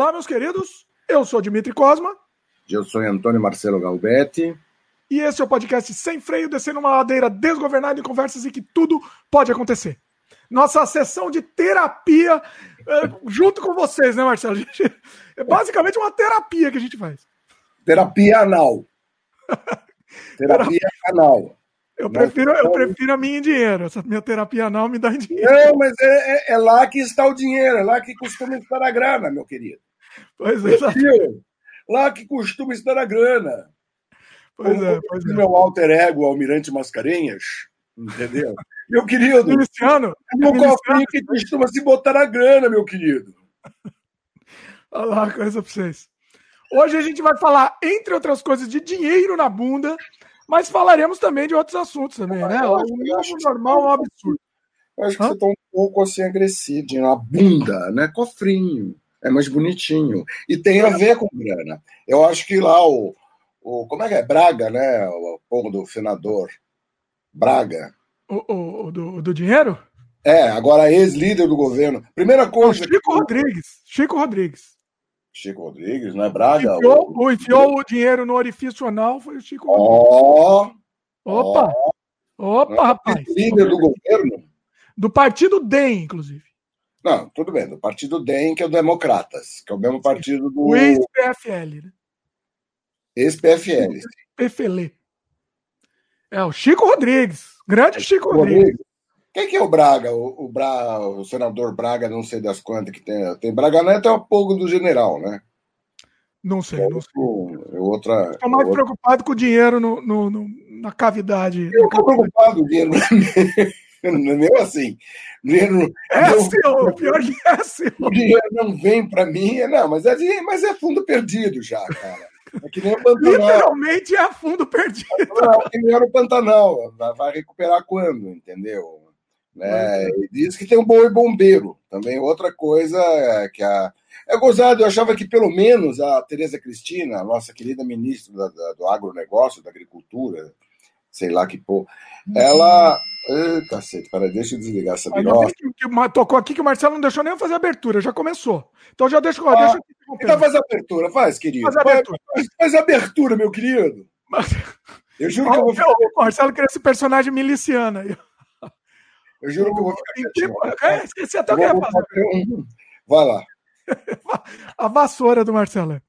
Olá, meus queridos. Eu sou Dimitri Cosma. Eu sou Antônio Marcelo Galbetti. E esse é o podcast Sem Freio, descendo uma ladeira desgovernada em conversas em que tudo pode acontecer. Nossa sessão de terapia é, junto com vocês, né, Marcelo? Gente, é basicamente uma terapia que a gente faz. Terapia anal. terapia anal. Eu prefiro, eu prefiro a minha em dinheiro. Essa minha terapia anal me dá em dinheiro. Não, mas é, é, é, lá que está o dinheiro, é lá que costuma estar a grana, meu querido. Pois é. Lá que costuma estar a grana. Pois Como é, pois é. Meu alter ego, Almirante Mascarenhas, entendeu? Meu querido, Miliciano, um cofrinho que costuma se botar a grana, meu querido. Olha lá, coisa pra vocês. Hoje a gente vai falar, entre outras coisas, de dinheiro na bunda, mas falaremos também de outros assuntos também, né? O novo normal é um absurdo. Eu acho que Hã? você tá um pouco assim agressivo, na bunda, né? Cofrinho. É mais bonitinho. E tem a ver com grana. Eu acho que lá o, o como é que é? Braga, né? O povo do finador. Braga. O, o, o do, do dinheiro? É, agora ex-líder do governo. Primeira coisa. O Chico que... Rodrigues. Chico Rodrigues. Chico Rodrigues, não é Braga? Enfiou, o... enfiou o dinheiro no orifício anal foi o Chico Rodrigues. Oh, Opa! Oh, Opa, rapaz. Líder do governo? Do partido DEM, inclusive. Não, tudo bem, do partido DEM, que é o Democratas, que é o mesmo partido do. O ex-PFL, né? Ex-PFL. PFL. É o Chico Rodrigues. Grande Chico, Chico Rodrigues. Rodrigues. Quem que é o Braga? O, o, Bra... o senador Braga, não sei das quantas que tem. Tem Braga Neto é o povo do general, né? Não sei, é não sei. É outra, Estou mais outra... preocupado com o dinheiro no, no, no na cavidade. Eu estou preocupado com o dinheiro. Não é mesmo assim. Dinheiro, é não, seu, pior que é seu. O dinheiro não vem para mim, não, mas é, mas é fundo perdido já, cara. É que nem o Pantanal. Literalmente é fundo perdido. Não, que nem era o Pantanal. Vai recuperar quando, entendeu? Né? E diz que tem um bom bombeiro. Também outra coisa é que a. É gozado, eu achava que pelo menos a Tereza Cristina, a nossa querida ministra da, da, do agronegócio, da agricultura, sei lá que pô, ela. Ai, cacete, para, deixa eu desligar essa que, tocou aqui que o Marcelo não deixou nem fazer a abertura, já começou. Então já deixa, ah, deixa Então faz abertura, faz, querido. Faz abertura, faz, faz abertura meu querido. Mas... Eu juro que eu vou ficar. O Marcelo quer esse personagem miliciano aí. Eu juro que eu vou ficar quietinho. É, esqueci até o que ia fazer. Vai lá. A vassoura do Marcelo.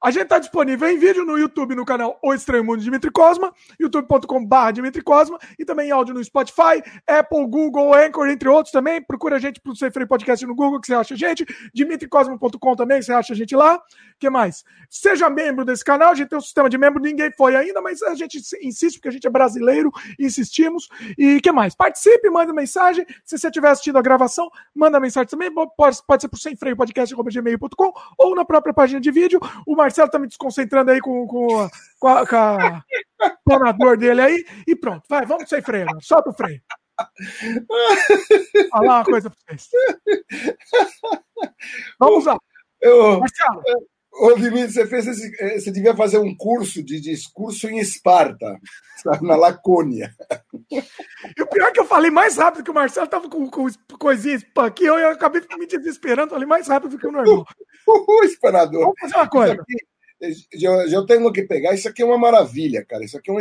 A gente está disponível em vídeo no YouTube, no canal O Estranho Mundo de Dimitri Cosma, youtube.com.br Dimitri Cosma, e também em áudio no Spotify, Apple, Google, Anchor, entre outros também. Procura a gente pro Sem Freio Podcast no Google, que você acha a gente. dimitricosma.com também, você acha a gente lá. que mais? Seja membro desse canal, a gente tem um sistema de membro, ninguém foi ainda, mas a gente insiste, porque a gente é brasileiro, insistimos. E que mais? Participe, manda mensagem. Se você estiver assistindo a gravação, manda mensagem também. Pode, pode ser pro Sem Freio Podcast.gmail.com ou na própria página de vídeo. O Marcelo tá me desconcentrando aí com, com, com, a, com a planador dele aí. E pronto, vai, vamos sem freio. Solta o freio. Falar uma coisa pra vocês. Vamos lá. Eu, Marcelo. Ô, Dimitri, você, fez esse, você devia fazer um curso de discurso em Esparta, na Lacônia. E o pior é que eu falei mais rápido que o Marcelo estava com, com coisinhas aqui, eu, eu acabei me desesperando, falei mais rápido do que o normal. O, esperador. Vamos fazer uma coisa. eu, eu tenho que pegar, isso aqui é uma maravilha, cara. Isso aqui é um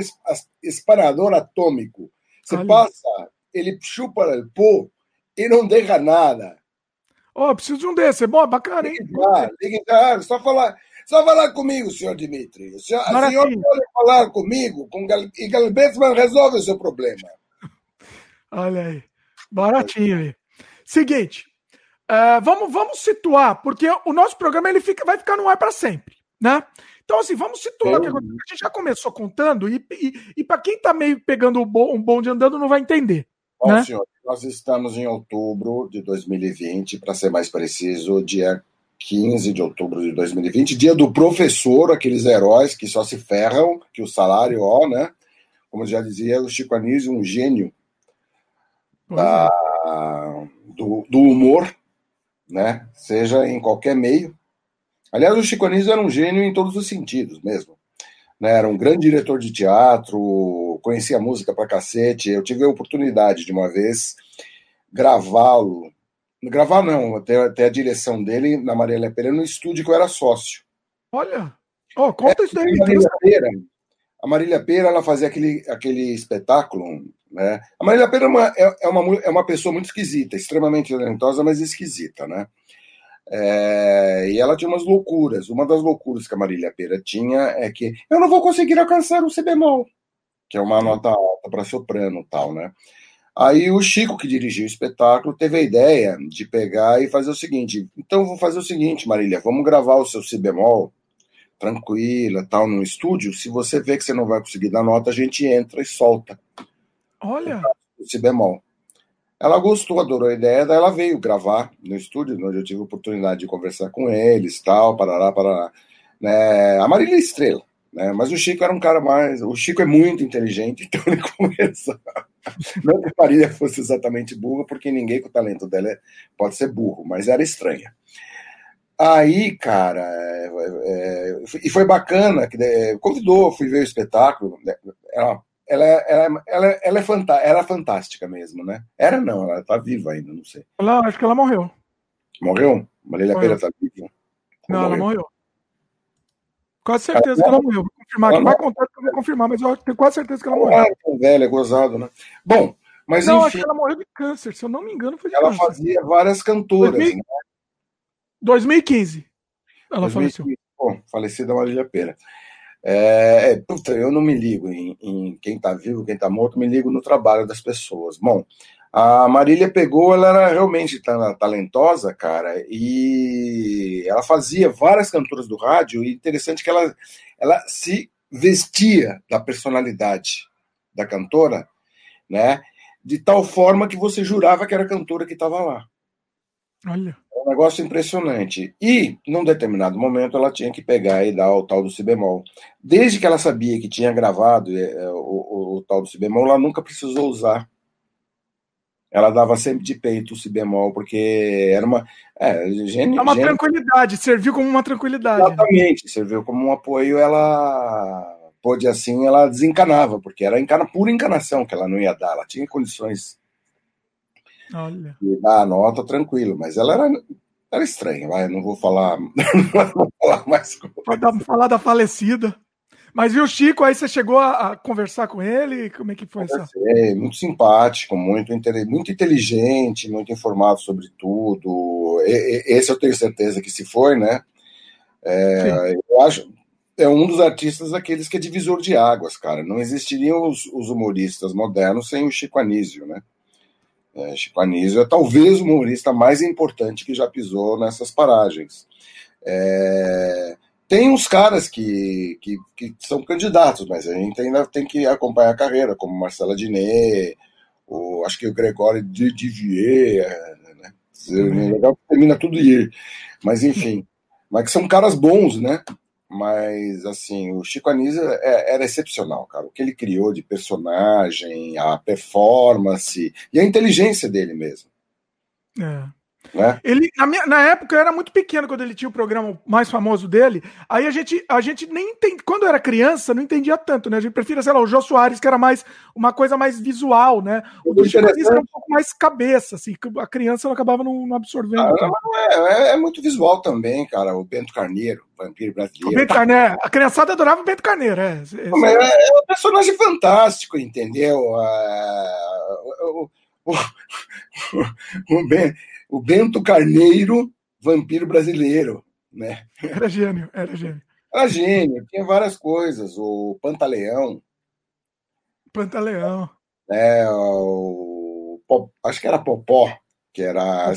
esparador atômico. Você Olha. passa, ele chupa o pó e não deixa nada. Ó, oh, preciso de um desse. É bom, bacana, hein? Ah, liga, ah, só falar. Só falar comigo, senhor Dimitri. O senhor, senhor pode falar comigo com Gal, e Galbetsman resolve o seu problema. Olha aí. Baratinho aí. Seguinte. Uh, vamos, vamos situar, porque o nosso programa ele fica, vai ficar no ar para sempre, né? Então, assim, vamos situar. A gente já começou contando, e, e, e para quem está meio pegando um bonde andando, não vai entender. Bom, né? senhor, nós estamos em outubro de 2020, para ser mais preciso, dia 15 de outubro de 2020, dia do professor, aqueles heróis que só se ferram, que o salário, ó, né? Como já dizia o Chico Anísio, um gênio da, do, do, humor, né? Seja em qualquer meio. Aliás, o Chico Anísio era um gênio em todos os sentidos mesmo. Né? Era um grande diretor de teatro, conhecia música pra cacete. Eu tive a oportunidade de uma vez gravá-lo Gravar não, até, até a direção dele na Marília Pera no estúdio que eu era sócio. Olha, oh, conta é, isso daí. A Marília Pera, a Marília Pera, ela fazia aquele, aquele espetáculo, né? A Marília Pera é uma, é, é uma, é uma pessoa muito esquisita, extremamente talentosa, mas esquisita, né? É, e ela tinha umas loucuras. Uma das loucuras que a Marília Pera tinha é que eu não vou conseguir alcançar o C bemol, que é uma nota alta para soprano tal, né? Aí o Chico, que dirigiu o espetáculo, teve a ideia de pegar e fazer o seguinte: então vou fazer o seguinte, Marília, vamos gravar o seu Si bemol tranquila, tal, no estúdio. Se você vê que você não vai conseguir dar nota, a gente entra e solta. Olha! O Si bemol. Ela gostou, adorou a ideia, daí ela veio gravar no estúdio, onde eu tive a oportunidade de conversar com eles, tal, parará, parará. Né? A Marília é estrela, né? Mas o Chico era um cara mais. O Chico é muito inteligente, então ele começa. Não que a Marília fosse exatamente burra, porque ninguém com o talento dela pode ser burro, mas era estranha. Aí, cara, é, é, e foi bacana, que é, convidou, fui ver o espetáculo. Né, ela, ela, ela, ela, ela é fantá era fantástica mesmo, né? Era não, ela tá viva ainda, não sei. Ela, acho que ela morreu. Morreu? Marília Pera tá viva? Não, morreu? ela morreu. Quase certeza ela que ela morreu. Vou confirmar ela Vai contar que eu vou confirmar, mas eu tenho quase certeza que ela morreu. Ah, tão velha, é gozado, né? Bom, mas não, enfim. acho que ela morreu de câncer, se eu não me engano, foi de ela câncer. Ela fazia várias cantoras, 2000... né? 2015. Ela 2015. faleceu. Bom, falecida Marília Pera. É, é, puta, eu não me ligo em, em quem está vivo, quem está morto, me ligo no trabalho das pessoas. Bom, a Marília pegou, ela era realmente talentosa, cara, e ela fazia várias cantoras do rádio, e interessante que ela, ela se vestia da personalidade da cantora, né, de tal forma que você jurava que era a cantora que estava lá. Olha. É um negócio impressionante. E, num determinado momento, ela tinha que pegar e dar o tal do si bemol. Desde que ela sabia que tinha gravado é, o, o, o tal do si bemol, ela nunca precisou usar. Ela dava sempre de peito o si bemol, porque era uma. É, gênio, é uma gênio... tranquilidade, serviu como uma tranquilidade. Exatamente, serviu como um apoio. Ela pôde assim, ela desencanava, porque era encana, pura encanação que ela não ia dar, ela tinha condições Olha. E dá a nota tranquilo, mas ela era, era estranha, vai, não vou falar, não vou falar mais. Pode falar da falecida. Mas viu, Chico, aí você chegou a, a, conversar com ele? Como é que foi isso? Muito simpático, muito, muito inteligente, muito informado sobre tudo. E, e, esse eu tenho certeza que se foi, né? É, eu acho. É um dos artistas daqueles que é divisor de águas, cara. Não existiriam os, os humoristas modernos sem o Chico Anísio, né? É, Chico Anísio é talvez o humorista mais importante que já pisou nessas paragens. É, tem uns caras que, que, que, são candidatos, mas a gente ainda tem que acompanhar a carreira, como Marcela Diné, o, acho que o Gregório Divier, né? Uhum. Legal termina tudo ir. Mas enfim, mas que são caras bons, né? Mas, assim, o Chico Anísio é, era excepcional, cara. O que ele criou de personagem, a performance e a inteligência dele mesmo. É. Né? Ele, na, minha, na época, eu era muito pequeno quando ele tinha o programa mais famoso dele. Aí a gente, a gente nem entende. Quando eu era criança, não entendia tanto, né? A gente prefere, sei lá, o Jô Soares, que era mais uma coisa mais visual, né? O do Chico era um pouco mais cabeça, assim, a criança não acabava não, não absorvendo. Ah, não, é, é, muito visual também, cara. O Bento Carneiro, o vampiro brasileiro. O Bento Carneiro, a criançada adorava o Bento Carneiro, é. Não, é, é, um personagem fantástico, entendeu? Ah, o, o, o, o Bento o Bento Carneiro, vampiro brasileiro, né? Era gênio, era gênio. Era gênio, tinha várias coisas. O Pantaleão. Pantaleão. É, o, acho que era Popó, que era.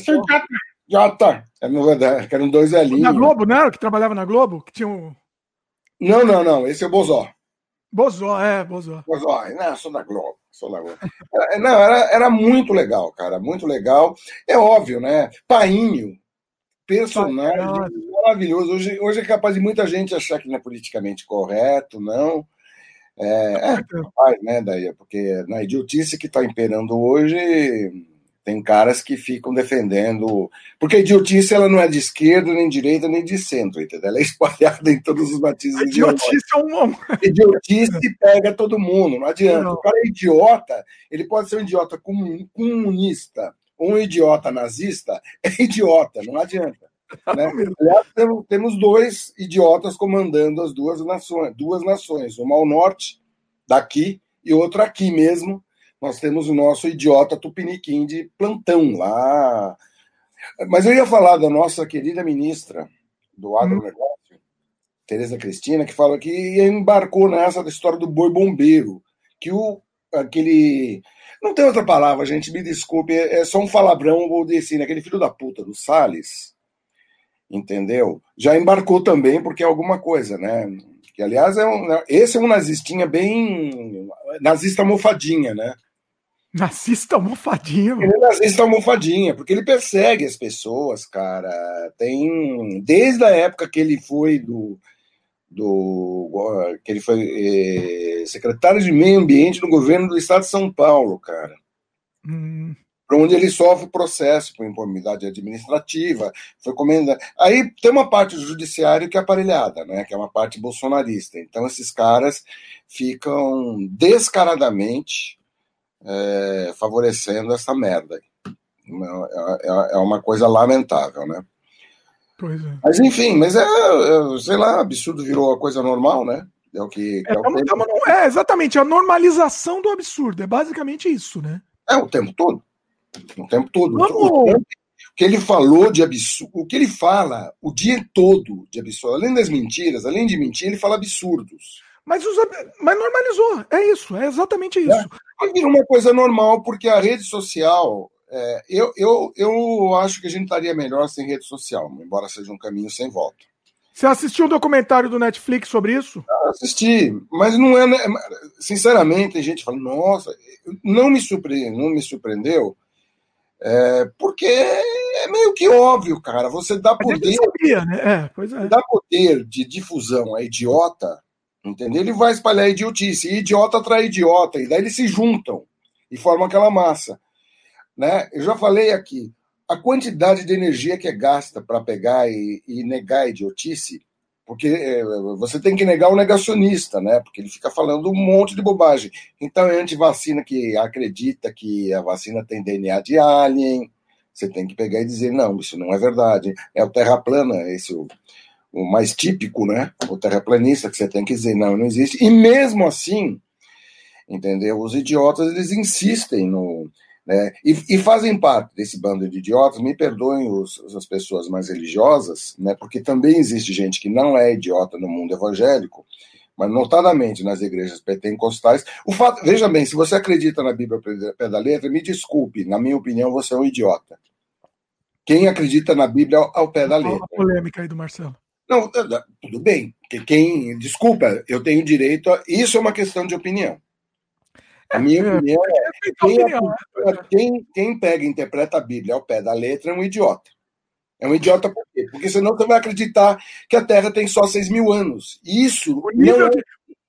Jota! Era, que eram dois velhinhos. Na Globo, não era? Que trabalhava na Globo? Que tinha um... Não, não, não. Esse é o Bozó. Bozó, é, Bozó. Bozó, não, sou da Globo. Sou da Globo. não, era, era muito legal, cara, muito legal. É óbvio, né? Painho, personagem maravilhoso. Hoje, hoje é capaz de muita gente achar que não é politicamente correto, não. É, é capaz, né, daí, porque na idiotice que está imperando hoje, tem caras que ficam defendendo. Porque a idiotice ela não é de esquerda, nem de direita, nem de centro, entendeu? Ela é espalhada em todos os matizes. A idiotice é um. Idiotice pega todo mundo, não adianta. Não. O cara é idiota, ele pode ser um idiota comunista, um idiota nazista é idiota, não adianta. Né? Aliás, temos dois idiotas comandando as duas nações, duas nações, uma ao norte, daqui, e outra aqui mesmo. Nós temos o nosso idiota tupiniquim de plantão lá. Mas eu ia falar da nossa querida ministra do agronegócio, hum. Tereza Cristina, que fala que embarcou nessa história do boi bombeiro, que o aquele não tem outra palavra, gente, me desculpe, é só um falabrão vou dizer, né? aquele filho da puta do Salles, entendeu? Já embarcou também porque é alguma coisa, né? Que aliás é um, né, esse é um nazistinha bem nazista almofadinha, né? Nazista almofadinha, mano. Ele é nazista almofadinha, porque ele persegue as pessoas, cara. Tem desde a época que ele foi do do que ele foi eh, secretário de meio ambiente no governo do estado de São Paulo, cara. Hum para onde ele sofre processo por impunidade administrativa, foi comenda. Aí tem uma parte do judiciário que é aparelhada, né, que é uma parte bolsonarista. Então esses caras ficam descaradamente é, favorecendo essa merda. É, é, é, uma coisa lamentável, né? Pois é. Mas enfim, mas é, é, sei lá, absurdo virou a coisa normal, né? É o que. É, é, o é, exatamente, a normalização do absurdo. É basicamente isso, né? É o tempo todo. O tempo todo. O, tempo, o que ele falou de absurdo, o que ele fala o dia todo de absurdo, além das mentiras, além de mentir, ele fala absurdos. Mas, os, mas normalizou, é isso, é exatamente isso. É, vira uma coisa normal, porque a rede social. É, eu, eu, eu acho que a gente estaria melhor sem rede social, embora seja um caminho sem volta. Você assistiu o um documentário do Netflix sobre isso? Ah, assisti, mas não é. Né, sinceramente, tem gente que fala, nossa, não me surpreendeu, não me surpreendeu é, porque é meio que óbvio, cara. Você dá poder. Sabia, né? é, pois é. Dá poder de difusão a idiota, entendeu? Ele vai espalhar idiotice. E idiota atrai idiota. E daí eles se juntam e formam aquela massa. Né? Eu já falei aqui. A quantidade de energia que é gasta para pegar e, e negar a idiotice porque é, você tem que negar o negacionista, né? Porque ele fica falando um monte de bobagem. Então é antivacina que acredita que a vacina tem DNA de alien. Você tem que pegar e dizer, não, isso não é verdade. É o terra plana, esse o, o mais típico, né? O terraplanista que você tem que dizer, não, não existe. E mesmo assim, entendeu? Os idiotas eles insistem no né? E, e, fazem parte desse bando de idiotas, me perdoem os, as pessoas mais religiosas, né? porque também existe gente que não é idiota no mundo evangélico, mas notadamente nas igrejas pentecostais. O fato, veja bem, se você acredita na Bíblia pé da letra, me desculpe, na minha opinião, você é um idiota. Quem acredita na Bíblia ao, pé da letra? Uma polêmica aí do Marcelo. Não, tudo bem. Quem, desculpa, eu tenho direito a. Isso é uma questão de opinião. A minha é, opinião é, quem, né? quem, quem pega e interpreta a Bíblia ao pé da letra é um idiota. É um idiota por quê? Porque senão você vai acreditar que a Terra tem só 6 mil anos. Isso. O nível, é... de,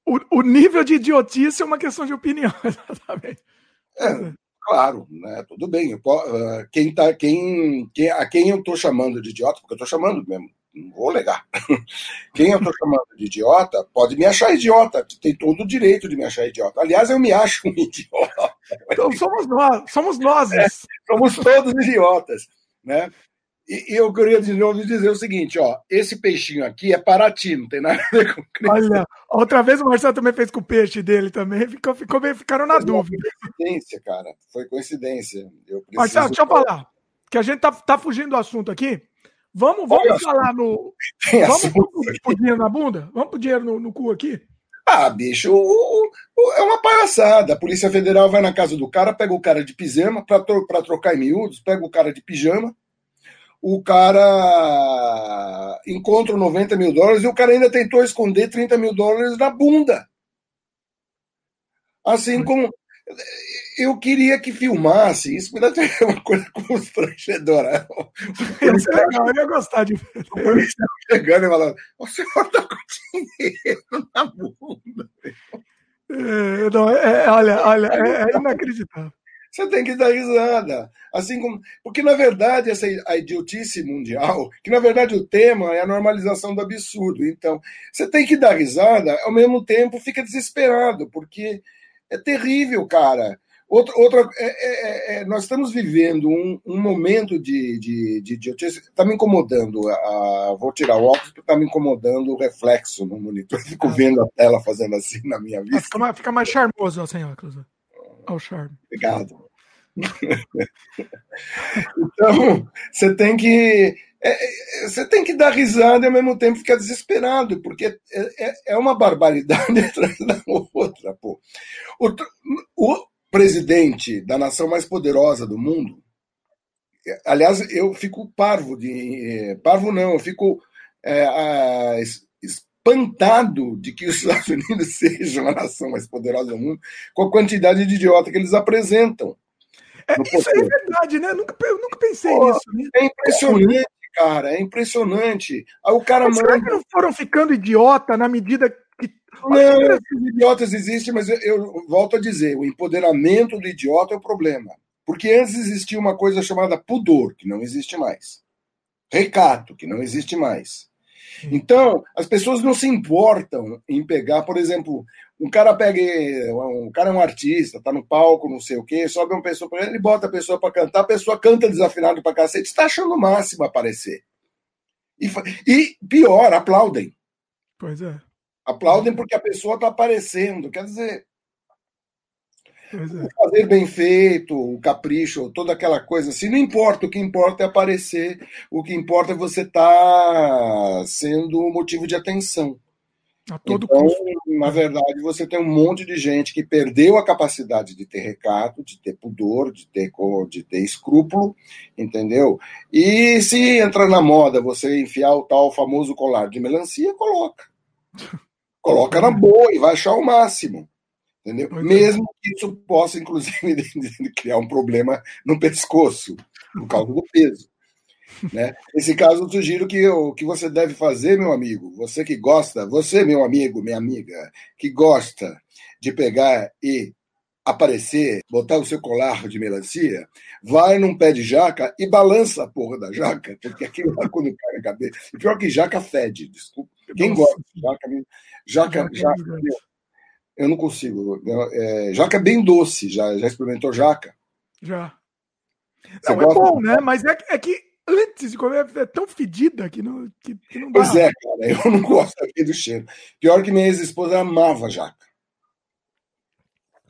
o, o nível de idiotice é uma questão de opinião, exatamente. É, claro, né? Tudo bem. Eu, ah, quem tá, quem, quem, a quem eu estou chamando de idiota, porque eu estou chamando mesmo, não vou negar. Quem eu estou chamando de idiota pode me achar idiota, tem todo o direito de me achar idiota. Aliás, eu me acho um idiota. Então somos nós, somos nós. É, somos todos idiotas, né? E, e, eu queria de novo dizer o seguinte, ó, esse peixinho aqui é Paraty, não tem nada a ver com Olha, outra vez o Marcelo também fez com o peixe dele também, ficou, ficou bem, ficaram na dúvida. Foi coincidência, cara, foi coincidência. Eu preciso... Marcelo, deixa eu falar, que a gente tá, tá fugindo do assunto aqui, Vamos, vamos falar no. Vamos pro, dinheiro na bunda? Vamos pro dinheiro no, no cu aqui? Ah, bicho, o, o, é uma palhaçada. A Polícia Federal vai na casa do cara, pega o cara de pijama, para trocar em miúdos, pega o cara de pijama, o cara encontra 90 mil dólares e o cara ainda tentou esconder 30 mil dólares na bunda. Assim como eu queria que filmasse, isso me dá uma coisa constrangedora. Isso é legal, eu ia gostar de ver. O policial chegando e falando: o senhor está com dinheiro na bunda. É, não, é, é, olha, olha, é, é, inacreditável. Você tem que dar risada. Assim como. Porque, na verdade, essa a idiotice mundial, que na verdade o tema é a normalização do absurdo. Então, você tem que dar risada, ao mesmo tempo fica desesperado, porque é terrível, cara. Outra, outra é, é, é, nós estamos vivendo um, um momento de, de, de, de Está me incomodando. A, vou tirar o óculos porque está me incomodando o reflexo no monitor. Eu fico vendo a tela fazendo assim na minha vista. Fica mais, fica mais charmoso sem óculos. Olha o charme. Obrigado. então, você tem que. É, você tem que dar risada e ao mesmo tempo ficar desesperado, porque é, é uma barbaridade atrás da outra. Pô. O, o, presidente da nação mais poderosa do mundo. Aliás, eu fico parvo de. Parvo não, eu fico é, espantado de que os Estados Unidos sejam a nação mais poderosa do mundo, com a quantidade de idiota que eles apresentam. É, isso é verdade, né? Eu nunca, eu nunca pensei Pô, nisso. Né? É impressionante, cara, é impressionante. Aí o cara mas manda... Será que não foram ficando idiota na medida não, esses idiotas existem, mas eu, eu, volto a dizer, o empoderamento do idiota é o problema. Porque antes existia uma coisa chamada pudor, que não existe mais. Recato, que não existe mais. Então, as pessoas não se importam em pegar, por exemplo, um cara pega, um cara é um artista, tá no palco, não sei o quê, sobe uma pessoa para ele, bota a pessoa para cantar, a pessoa canta desafinado para cacete, está achando o máximo aparecer. E, e pior, aplaudem. Pois é. Aplaudem porque a pessoa está aparecendo. Quer dizer, é. o fazer bem feito, o capricho, toda aquela coisa assim, não importa. O que importa é aparecer. O que importa é você estar tá sendo motivo de atenção. A todo então, custo. na verdade, você tem um monte de gente que perdeu a capacidade de ter recato, de ter pudor, de ter, de ter escrúpulo, entendeu? E se entra na moda você enfiar o tal famoso colar de melancia, coloca. Coloca na boa e vai achar o máximo. Entendeu? Mesmo que isso possa, inclusive, criar um problema no pescoço, por causa do peso. Né? Nesse caso, eu sugiro que o que você deve fazer, meu amigo, você que gosta, você, meu amigo, minha amiga, que gosta de pegar e aparecer, botar o seu colar de melancia, vai num pé de jaca e balança a porra da jaca, porque aquilo lá quando cai na cabeça. E pior que jaca fede, desculpa. Quem Nossa. gosta de jaca, jaca, jaca, jaca eu não consigo. É, jaca é bem doce, já, já experimentou jaca? Já. Você não, é bom, né? Mas é, é que antes de comer é tão fedida que não, que, que não dá. Pois é, cara, eu não gosto aqui do cheiro. Pior que minha ex-esposa amava jaca.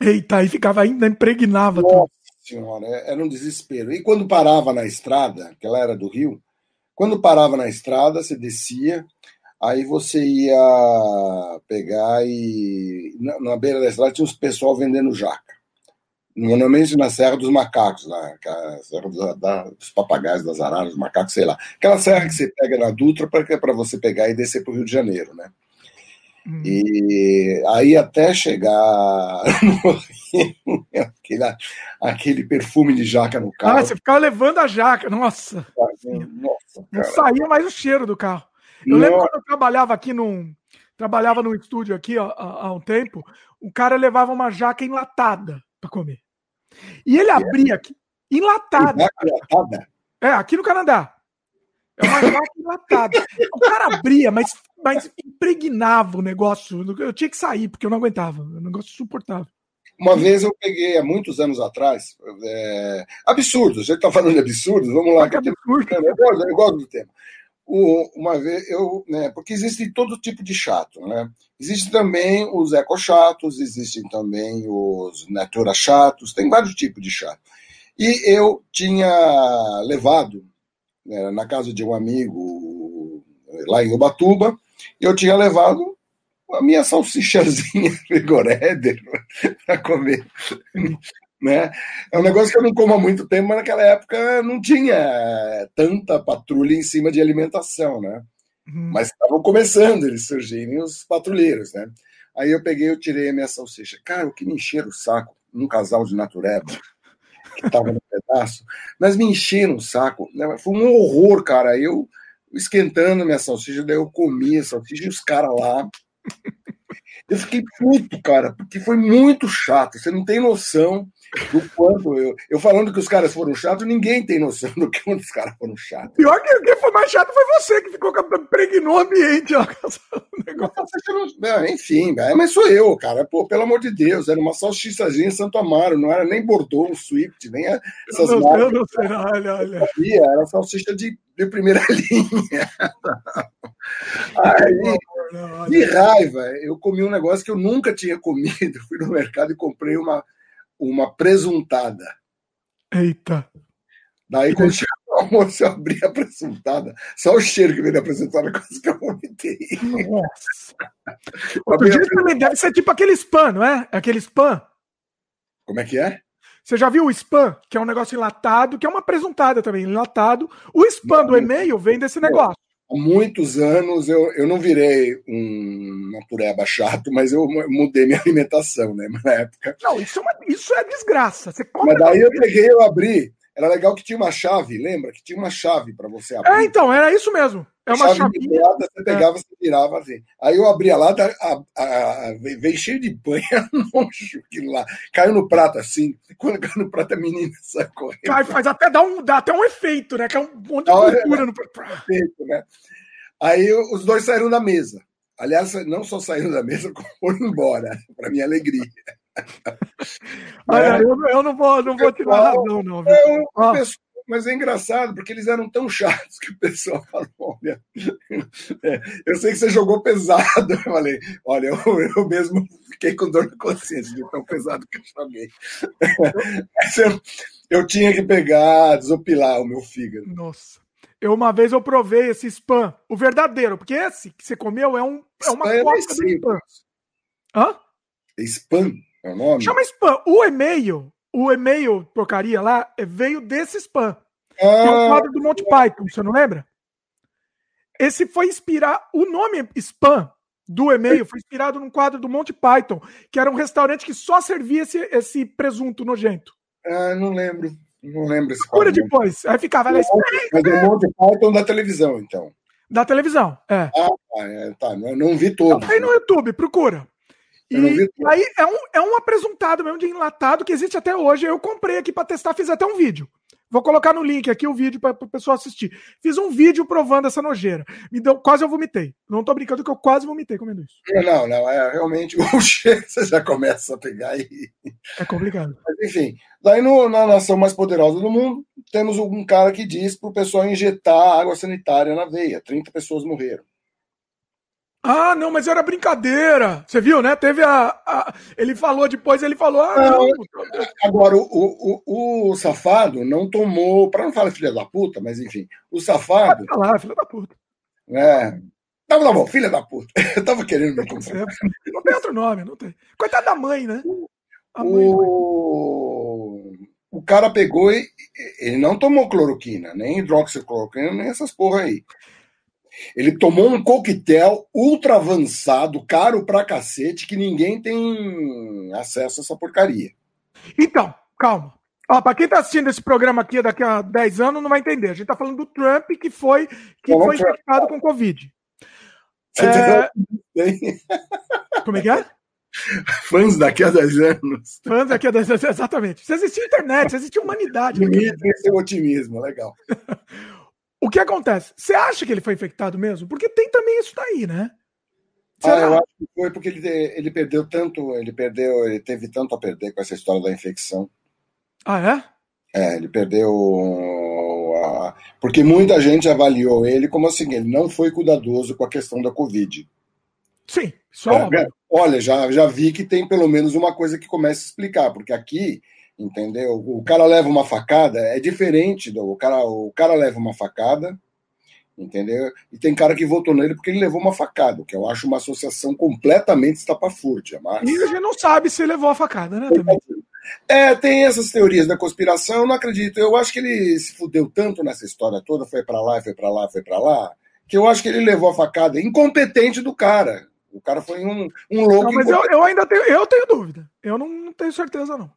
Eita, aí ficava ainda, impregnava Nossa senhora, é, era um desespero. E quando parava na estrada, que ela era do Rio, quando parava na estrada, você descia, aí você ia pegar e na, na beira da estrada tinha uns pessoal vendendo jaca. Normalmente na Serra dos Macacos, lá, a Serra dos, da, dos Papagaios, das Araras, dos Macacos, sei lá. Aquela serra que você pega na Dutra para você pegar e descer para o Rio de Janeiro, né? Hum. E aí até chegar no aquele, aquele perfume de jaca no carro. Ah, você ficava levando a jaca, nossa. nossa não saía mais o cheiro do carro. Eu lembro quando eu trabalhava aqui num. Trabalhava num estúdio aqui ó, há, há um tempo, o cara levava uma jaca enlatada para comer. E ele abria aqui, enlatada. enlatada? É, aqui no Canadá. É uma jaca enlatada. O cara abria, mas, mas impregnava o negócio. Eu tinha que sair, porque eu não aguentava. É um negócio insuportável. Uma vez eu peguei, há muitos anos atrás, é... absurdos, a gente está falando de absurdos, vamos lá. Que absurdo. Eu, gosto, eu gosto do tema. uma vez, eu, né, porque existe todo tipo de chato, né? Existem também os eco-chatos, existem também os natura-chatos, tem vários tipos de chato. E eu tinha levado na casa de um amigo lá em Ubatuba, eu tinha levado a minha salsichazinha frigoréder para comer. Né? É um negócio que eu não como há muito tempo, mas naquela época não tinha tanta patrulha em cima de alimentação, né? Uhum. Mas estavam começando eles surgirem os patrulheiros, né? Aí eu peguei, eu tirei a minha salsicha. Cara, o que me encheram o saco num casal de natureba que estava no pedaço, mas me encheram o saco. Né? Foi um horror, cara. Eu esquentando minha salsicha, daí eu comi a salsicha e os caras lá. Eu fiquei puto, cara, porque foi muito chato. Você não tem noção do quanto eu, eu falando que os caras foram chatos, ninguém tem noção do que os caras foram chatos. Pior que quem foi mais chato foi você, que ficou pregnou o ambiente. Ó, não, enfim, mas sou eu, cara. Pô, pelo amor de Deus, era uma salsichazinha em Santo Amaro, não era nem Bordeaux, um Swift, nem essas eu não, eu não sei, não, olha, olha. Era salsicha de, de primeira linha. Aí, de raiva, eu comi um negócio que eu nunca tinha comido. Fui no mercado e comprei uma, uma presuntada. Eita. Daí, quando chegou o almoço, eu abri a presuntada. Só o cheiro que veio da presuntada, quase que eu vomitei. Nossa. Outro dia também deve ser tipo aquele spam, não é? Aquele spam. Como é que é? Você já viu o spam, que é um negócio enlatado, que é uma presuntada também, enlatado. O spam não, do e-mail vem desse negócio há muitos anos eu, eu não virei um natureba chato, mas eu mudei minha alimentação, né? Na época. Não, isso é, uma, isso é desgraça. Você mas daí eu peguei, eu abri. Era legal que tinha uma chave, lembra? Que tinha uma chave para você abrir. É, então, era isso mesmo. É uma chave você pegava, você virava assim. Aí eu abri a lata, a, a, a, veio cheio de banha, nojo aquilo lá. Caiu no prato assim. Quando caiu no prato, a menina sai correndo. Cai, faz até, dá, um, dá até um efeito, né? Que é um monte de cultura no efeito, né? Aí os dois saíram da mesa. Aliás, não só saíram da mesa, como foram embora, para minha alegria. Olha, é. eu, eu, não vou, não vou tirar razão, não. Viu? É ah. pessoa, mas é engraçado, porque eles eram tão chatos que o pessoal falou: olha, é, eu sei que você jogou pesado. Eu falei, olha, eu, eu mesmo fiquei com dor na consciência de tão pesado que eu joguei. eu, eu tinha que pegar, desopilar o meu fígado. Nossa. Eu uma vez eu provei esse spam, o verdadeiro, porque esse que você comeu é um é uma spam cópia do spam. Hã? É spam é o nome? Chama spam. O e-mail, o e-mail porcaria lá, é, veio desse spam. Ah, que é o quadro do Monty Python, você não lembra? Esse foi inspirar o nome spam do e-mail foi inspirado num quadro do Monty Python, que era um restaurante que só servia esse, esse presunto nojento. Ah, não lembro. Não lembro esse Procura depois. Aí ficava lá. Mas é um Monty Python da televisão, então. Da televisão, é. Ah, tá. É, tá. Não, não vi todos. Aí no YouTube, procura. E, e aí é um, é um apresentado mesmo de enlatado que existe até hoje. Eu comprei aqui para testar, fiz até um vídeo. Vou colocar no link aqui o vídeo para o pessoal assistir. Fiz um vídeo provando essa nojeira. Me deu, quase eu vomitei. Não tô brincando que eu quase vomitei comendo isso. Não, não, é realmente o cheiro você já começa a pegar e. É complicado. Mas, enfim, daí no, na nação mais poderosa do mundo, temos um cara que diz para o pessoal injetar água sanitária na veia. 30 pessoas morreram. Ah, não, mas era brincadeira. Você viu, né? Teve a. a... Ele falou depois, ele falou. Ah, não. Agora, o, o, o, safado não tomou. Para não falar filha da puta, mas enfim, o safado. Tá lá, filha da puta. É. Tá, tá bom, filha da puta. Eu tava querendo me confundir. Não tem outro nome, não tem. Coitado da mãe, né? A mãe, o... o cara pegou e ele não tomou cloroquina, nem hidroxicloroquina, nem essas porra aí. Ele tomou um coquetel ultra avançado, caro pra cacete, que ninguém tem acesso a essa porcaria. Então, calma. Ó, pra quem tá assistindo esse programa aqui daqui a 10 anos, não vai entender. A gente tá falando do Trump que foi, que foi infectado com Covid. É... Como é que é? Fãs daqui a 10 anos. Fãs daqui a 10 anos, exatamente. Se existia internet, se existia humanidade. Tem esse otimismo, legal. O que acontece? Você acha que ele foi infectado mesmo? Porque tem também isso daí, né? Ah, eu acho que foi porque ele, ele perdeu tanto, ele perdeu, ele teve tanto a perder com essa história da infecção. Ah, é? É, ele perdeu. A... Porque muita gente avaliou ele como assim, ele não foi cuidadoso com a questão da Covid. Sim, só. É, olha, já, já vi que tem pelo menos uma coisa que começa a explicar, porque aqui entendeu? O cara leva uma facada, é diferente do o cara, o cara leva uma facada, entendeu? E tem cara que votou nele porque ele levou uma facada, que eu acho uma associação completamente estapafúrdia. Mas... E a gente não sabe se levou a facada, né? Também. É, tem essas teorias da conspiração, eu não acredito. Eu acho que ele se fudeu tanto nessa história toda, foi para lá, foi para lá, foi para lá, que eu acho que ele levou a facada incompetente do cara. O cara foi um, um louco. Não, mas eu, eu, ainda tenho, eu tenho dúvida. Eu não, não tenho certeza, não.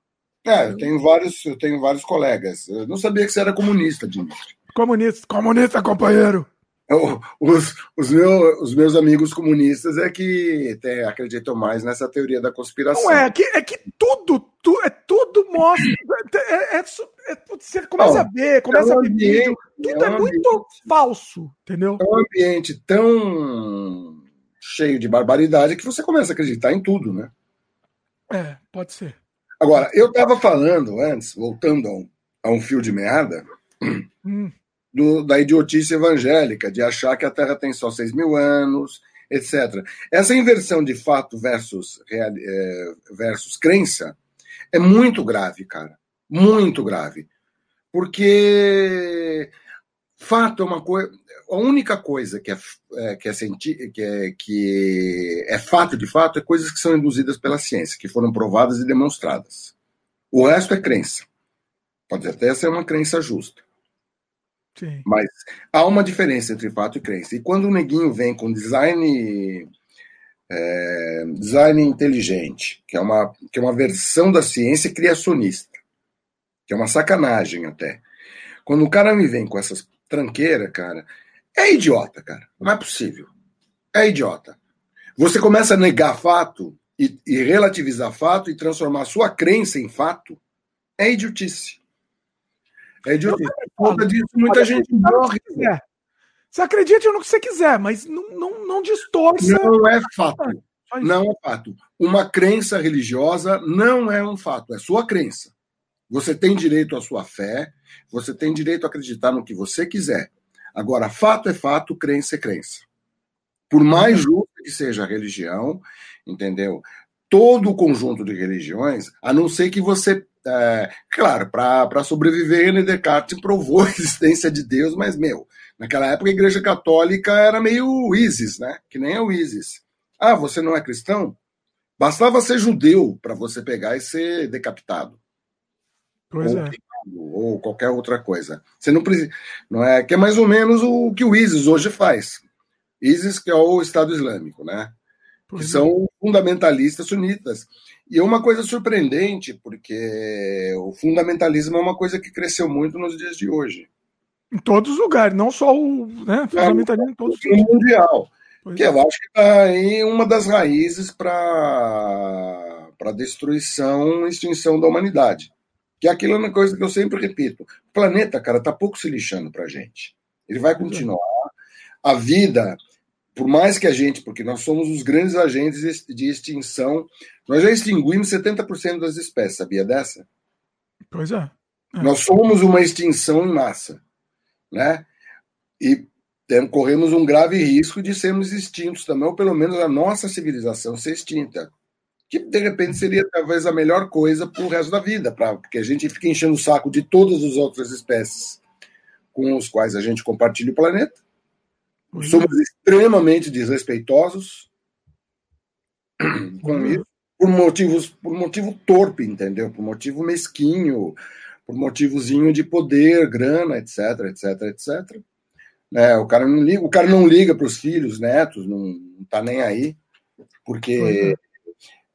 É, eu tenho vários, eu tenho vários colegas. Eu não sabia que você era comunista, Dimitri. Comunista, comunista, companheiro. os, os, meu, os meus amigos comunistas é que tem, acreditam mais nessa teoria da conspiração. Não é, que, é que tudo, tu, é tudo mostra. É, é, é você começa a ver, começa é um a ver vídeo, tudo é, um muito ambiente, falso, entendeu? É um ambiente tão cheio de barbaridade que você começa a acreditar em tudo, né? É, pode ser. Agora, eu estava falando antes, voltando a um, a um fio de meada, hum. do, da idiotice evangélica, de achar que a Terra tem só 6 mil anos, etc. Essa inversão de fato versus, real, é, versus crença é muito grave, cara. Muito grave. Porque fato é uma coisa. A única coisa que é, é, que, é senti, que, é, que é fato de fato é coisas que são induzidas pela ciência, que foram provadas e demonstradas. O resto é crença. Pode até ser uma crença justa. Sim. Mas há uma diferença entre fato e crença. E quando o neguinho vem com design é, design inteligente, que é, uma, que é uma versão da ciência criacionista, que é uma sacanagem até. Quando o cara me vem com essas tranqueiras, cara, é idiota, cara. Não é possível. É idiota. Você começa a negar fato e, e relativizar fato e transformar sua crença em fato, é idiotice. É idiotice. Por conta disso, muita gente morre. Você acredita no que você quiser, mas não, não, não distorça. Não é fato. Não é fato. Uma crença religiosa não é um fato, é sua crença. Você tem direito à sua fé, você tem direito a acreditar no que você quiser. Agora, fato é fato, crença é crença. Por mais justo que seja a religião, entendeu? Todo o conjunto de religiões, a não ser que você. É, claro, para sobreviver, René Descartes provou a existência de Deus, mas, meu, Naquela época a Igreja Católica era meio ISIS, né? Que nem é o ISIS. Ah, você não é cristão? Bastava ser judeu para você pegar e ser decapitado. Pois ou, é. Ou qualquer outra coisa. Você não precisa. Não é que é mais ou menos o que o ISIS hoje faz. ISIS que é o Estado Islâmico, né? Pois que é. são fundamentalistas sunitas. E é uma coisa surpreendente, porque o fundamentalismo é uma coisa que cresceu muito nos dias de hoje. Em todos os lugares, não só o né, fundamentalismo em todos os lugares. mundial. Pois que é. eu acho que está aí uma das raízes para a destruição e extinção da humanidade. Que é aquilo é uma coisa que eu sempre repito. O planeta, cara, está pouco se lixando para a gente. Ele vai continuar. A vida, por mais que a gente, porque nós somos os grandes agentes de extinção, nós já extinguimos 70% das espécies, sabia dessa? Pois é. é. Nós somos uma extinção em massa né? E tem, corremos um grave risco de sermos extintos também, ou pelo menos a nossa civilização ser extinta. Que de repente seria talvez a melhor coisa para o resto da vida, pra, porque a gente fica enchendo o saco de todas as outras espécies com os quais a gente compartilha o planeta. Uhum. Somos extremamente desrespeitosos com uhum. isso, por motivos, por motivo torpe, entendeu? Por motivo mesquinho, por motivozinho de poder, grana, etc, etc, etc. É, o cara não liga, o cara não liga para os filhos, netos, não, não tá nem aí, porque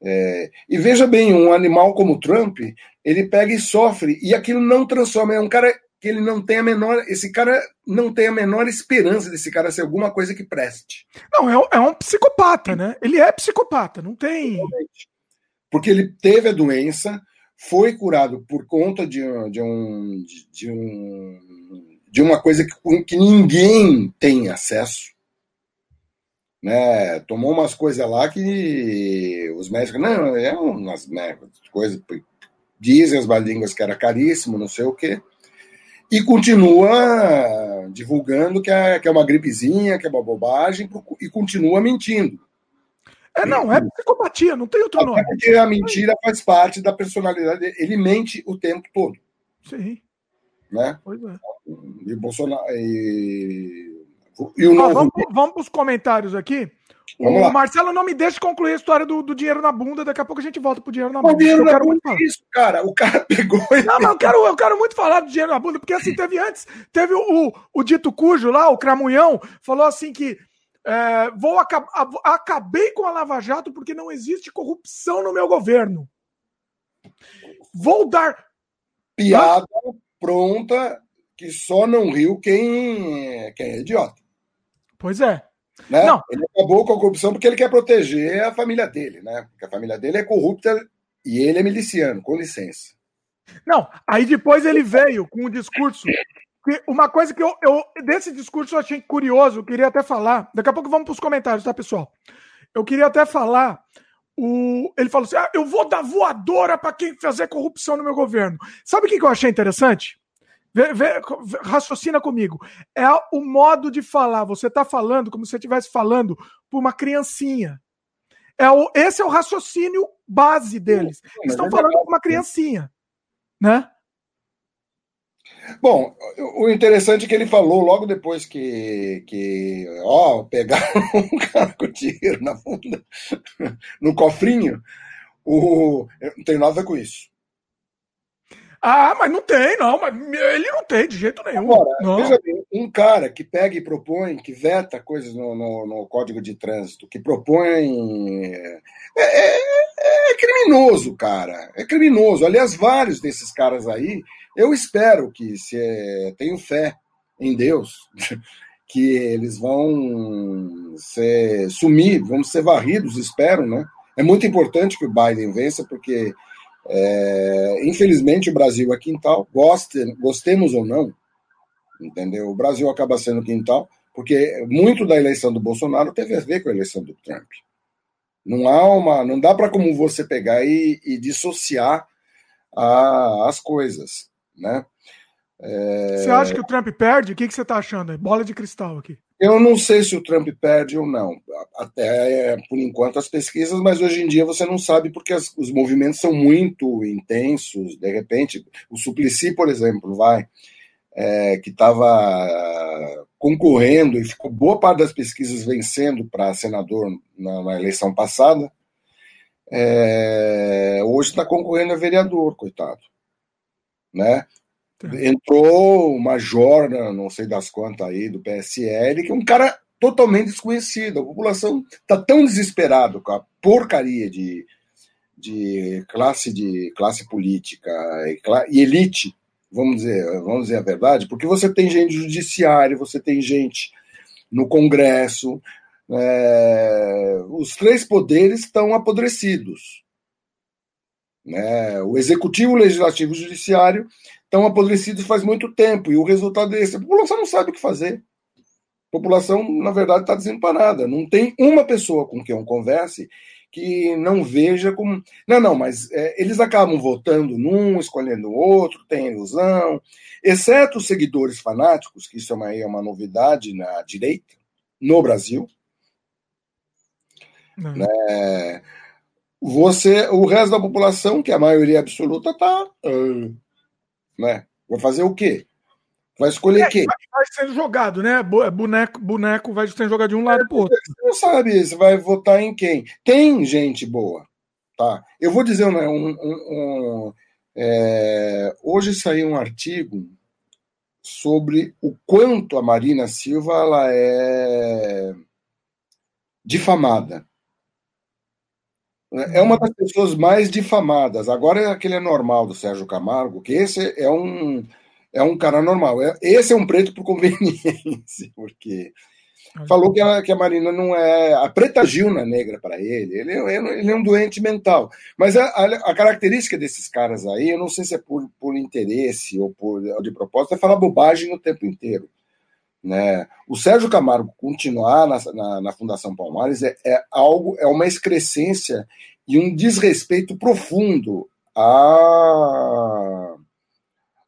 é, e veja bem, um animal como Trump, ele pega e sofre e aquilo não transforma. É um cara que ele não tem a menor, esse cara não tem a menor esperança desse cara ser alguma coisa que preste. Não, é um, é um psicopata, né? Ele é psicopata, não tem. Porque ele teve a doença, foi curado por conta de, de, um, de, um, de uma coisa que, que ninguém tem acesso. Né? Tomou umas coisas lá que os médicos, não, é umas né, coisas, dizem as balínguas que era caríssimo, não sei o quê, e continua divulgando que é, que é uma gripezinha, que é uma bobagem, e continua mentindo. É, não, é psicopatia, não tem outro Até nome. Porque a mentira faz parte da personalidade dele. Ele mente o tempo todo. Sim. Né? Pois é. E Bolsonaro. E, e o novo... vamos, vamos para os comentários aqui. Vamos o lá. Marcelo não me deixa concluir a história do, do, dinheiro na bunda. Daqui a pouco a gente volta pro dinheiro na bunda. O dinheiro na bunda é isso, cara. O cara pegou. E... Não, mas eu quero, eu quero muito falar do dinheiro na bunda, porque assim teve antes. Teve o, o, o dito cujo lá, o Cramunhão, falou assim que é, vou acabei com a Lava Jato porque não existe corrupção no meu governo. Vou dar. Piada pronta que só não riu quem, quem é idiota. Pois é. Né? Não. Ele acabou com a corrupção porque ele quer proteger a família dele, né? Porque a família dele é corrupta e ele é miliciano, com licença. Não, aí depois ele veio com um discurso. Que uma coisa que eu, eu. Desse discurso eu achei curioso, eu queria até falar. Daqui a pouco vamos para os comentários, tá, pessoal? Eu queria até falar. O, ele falou assim: ah, eu vou dar voadora para quem fazer corrupção no meu governo. Sabe o que, que eu achei interessante? Vê, vê, raciocina comigo. É o modo de falar. Você está falando como se você estivesse falando para uma criancinha. É o, esse é o raciocínio base deles. Eles estão falando com uma criancinha. Né? Bom, o interessante é que ele falou logo depois que, que ó, pegaram um cara com dinheiro na bunda, no cofrinho, o, não tem nada com isso. Ah, mas não tem, não. Mas ele não tem de jeito nenhum. Agora, veja bem, um cara que pega e propõe, que veta coisas no, no, no Código de Trânsito, que propõe. É, é, é, criminoso, cara. É criminoso. Aliás, vários desses caras aí, eu espero que, se é, tenho fé em Deus, que eles vão ser, sumir, vão ser varridos, espero, né? É muito importante que o Biden vença, porque é, infelizmente, o Brasil é quintal, goste, gostemos ou não, entendeu? O Brasil acaba sendo quintal, porque muito da eleição do Bolsonaro teve a ver com a eleição do Trump. Não há uma, não dá para como você pegar e, e dissociar a, as coisas, né? É... Você acha que o Trump perde? O que, que você está achando? Bola de cristal aqui. Eu não sei se o Trump perde ou não, até por enquanto as pesquisas, mas hoje em dia você não sabe porque as, os movimentos são muito intensos. De repente, o Suplicy, por exemplo, vai, é, que estava concorrendo e ficou boa parte das pesquisas vencendo para senador na, na, eleição passada, é, hoje está concorrendo a vereador, coitado. Né? Entrou uma jorna, não sei das quantas aí, do PSL, que é um cara totalmente desconhecido. A população está tão desesperada com a porcaria de, de classe de classe política e, e, elite, vamos dizer, vamos dizer a verdade, porque você tem gente judiciário, você tem gente no Congresso, é, os três poderes estão apodrecidos. Né? O executivo, o legislativo e o judiciário estão apodrecidos faz muito tempo, e o resultado é esse. A população não sabe o que fazer. A população, na verdade, está desemparada. Não tem uma pessoa com quem eu converse que não veja como. Não, não, mas é, eles acabam votando num, escolhendo outro, tem ilusão, exceto os seguidores fanáticos, que isso é uma, é uma novidade na direita, no Brasil. Né? Você, o resto da população, que é a maioria absoluta, está. Uh, né? Vai fazer o quê? Vai escolher é, quem? Vai sendo jogado, né? É boneco, boneco vai sendo jogado de um lado para o outro. Você não sabe, você vai votar em quem? Tem gente boa, tá? Eu vou dizer né, um, um, um é... hoje saiu um artigo sobre o quanto a Marina Silva ela é difamada. É uma das pessoas mais difamadas. Agora é aquele normal do Sérgio Camargo, que esse é um, é um cara normal. É, esse é um preto por conveniência, porque falou que a, que a Marina não é. A preta Gil não é negra para ele. Ele, é, ele é um doente mental. Mas a, a, a, característica desses caras aí, eu não sei se é por, por interesse ou por de propósito, é falar bobagem o tempo inteiro. Né? O Sérgio Camargo continuar na, na, na Fundação Palmares é, é, algo, é uma excrescência e um desrespeito profundo a,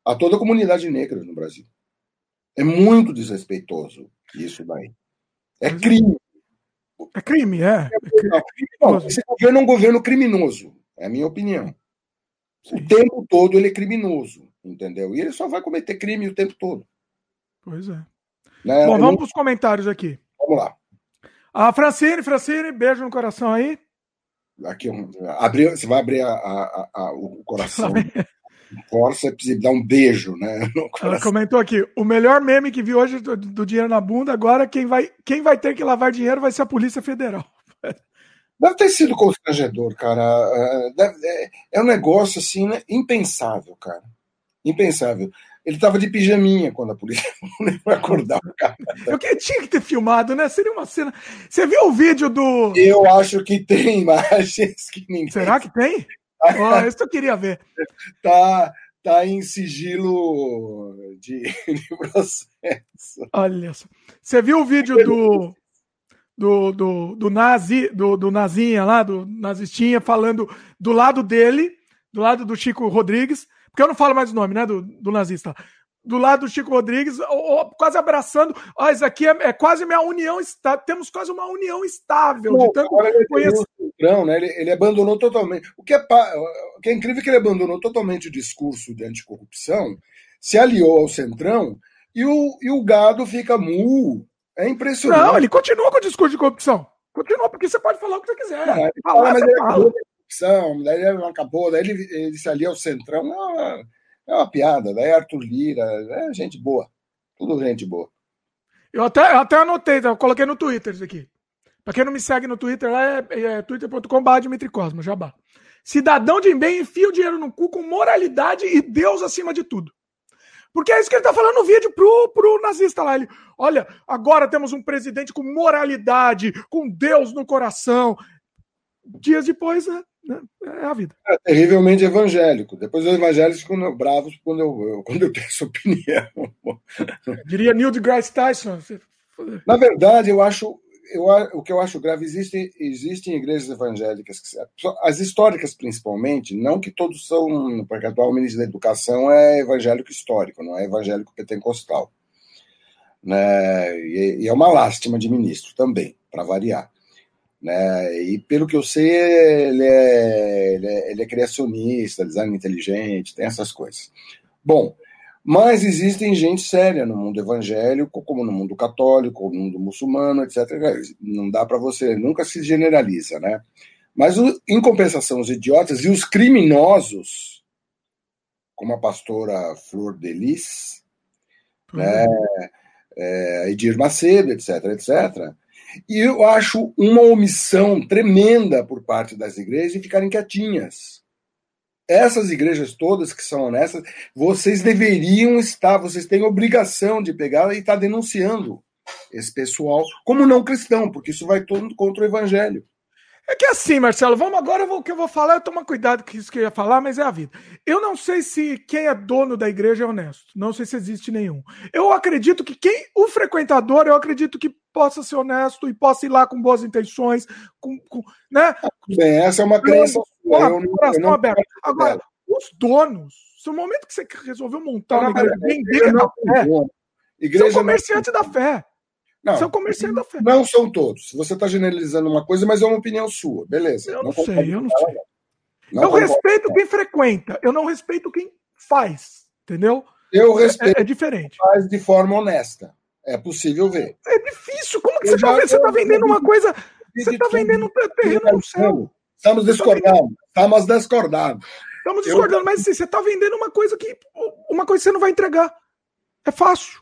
a toda a comunidade negra no Brasil. É muito desrespeitoso isso daí. É crime. É crime, é. é esse governo é um governo criminoso, é a minha opinião. O tempo todo ele é criminoso, entendeu? E ele só vai cometer crime o tempo todo. Pois é. Né? Bom, vamos para os comentários aqui. Vamos lá. A Francine, Francine, beijo no coração aí. Aqui, abrir, você vai abrir a, a, a, o coração. Força, precisa dar um beijo, né? Ela comentou aqui: o melhor meme que vi hoje do, do, dinheiro na bunda, agora quem vai, quem vai ter que lavar dinheiro vai ser a Polícia Federal. Deve ter sido constrangedor, cara. É, deve, é, é um negócio assim, né? impensável, cara. Impensável. Ele estava de pijaminha quando a polícia acordar o cara. Eu tinha que ter filmado, né? Seria uma cena. Você viu o vídeo do. Eu acho que tem imagens que ninguém. Será que tem? oh, isso eu queria ver. Tá, tá em sigilo de, de processo. Olha só. Você viu o vídeo do. Do, do, do nazi, do, do nazinha lá, do nazistinha, falando do lado dele, do lado do Chico Rodrigues, porque eu não falo mais o nome, né, do, do nazista. Do lado do Chico Rodrigues, quase abraçando. Ó, isso aqui é, é quase minha união estável. Temos quase uma união estável. Não, de tanto né? Ele, ele, abandonou totalmente. O que, é, o que é incrível é que ele abandonou totalmente o discurso de anticorrupção, se aliou ao Centrão e o, e o gado fica mu. É impressionante. Não, ele continua com o discurso de corrupção. Continua, porque você pode falar o que você quiser. Ele fala, mas ele fala corrupção, daí acabou, daí ele, ele se alia ao centrão. Não, é uma piada, daí Arthur Lira, é gente boa. Tudo gente boa. Eu até, até anotei, eu coloquei no Twitter isso aqui. Pra quem não me segue no Twitter, lá é, é twitter.com.br Dimitri Cosmo, jabá. Cidadão de bem enfia o dinheiro no cu com moralidade e Deus acima de tudo. Porque é isso que ele tá falando no vídeo pro, pro nazista lá. Ele, olha, agora temos um presidente com moralidade, com Deus no coração. Dias depois, né? Né? É a vida. É terrivelmente evangélico. Depois os evangélicos ficam bravos quando eu, quando eu tenho essa opinião. Diria Neil deGrasse Tyson. Na verdade, eu acho. Eu, o que eu acho grave, existem existe igrejas evangélicas, as históricas principalmente, não que todos são, porque atual ministro da Educação é evangélico histórico, não é evangélico pentecostal. Né? E, e é uma lástima de ministro também, para variar. Né? E pelo que eu sei, ele é, ele é, ele é criacionista, design inteligente, tem essas coisas. Bom, mas existem gente séria no mundo evangélico, como no mundo católico, no mundo muçulmano, etc. Não dá para você, nunca se generaliza, né? Mas, em compensação, os idiotas e os criminosos, como a pastora Flor Delis, uhum. né, é, Edir Macedo, etc., etc., e eu acho uma omissão tremenda por parte das igrejas de ficarem quietinhas. Essas igrejas todas que são honestas, vocês deveriam estar, vocês têm obrigação de pegar e estar denunciando esse pessoal como não cristão, porque isso vai todo contra o evangelho. É que assim, Marcelo, vamos agora, o que eu vou falar, eu tomo cuidado com isso que eu ia falar, mas é a vida. Eu não sei se quem é dono da igreja é honesto. Não sei se existe nenhum. Eu acredito que quem, o frequentador, eu acredito que possa ser honesto e possa ir lá com boas intenções, com, com né? Bem, essa é uma crença eu, coração não, aberto. Agora, os donos, se o momento que você resolveu montar uma igreja, vender da fé, igreja você é comerciante da fé. Não, são comerciantes da fé. Não são todos. Você está generalizando uma coisa, mas é uma opinião sua. Beleza. Eu não, não sei, eu não sei. Não eu respeito quem frequenta, eu não respeito quem faz. Entendeu? Eu respeito. É, é diferente. Faz de forma honesta. É possível ver. É difícil. Como que eu você está você tá vendendo uma coisa? Você está vendendo um terreno no céu. Estamos discordando. Estamos discordando. Estamos discordando, mas assim, você está vendendo uma coisa que. Uma coisa que você não vai entregar. É fácil.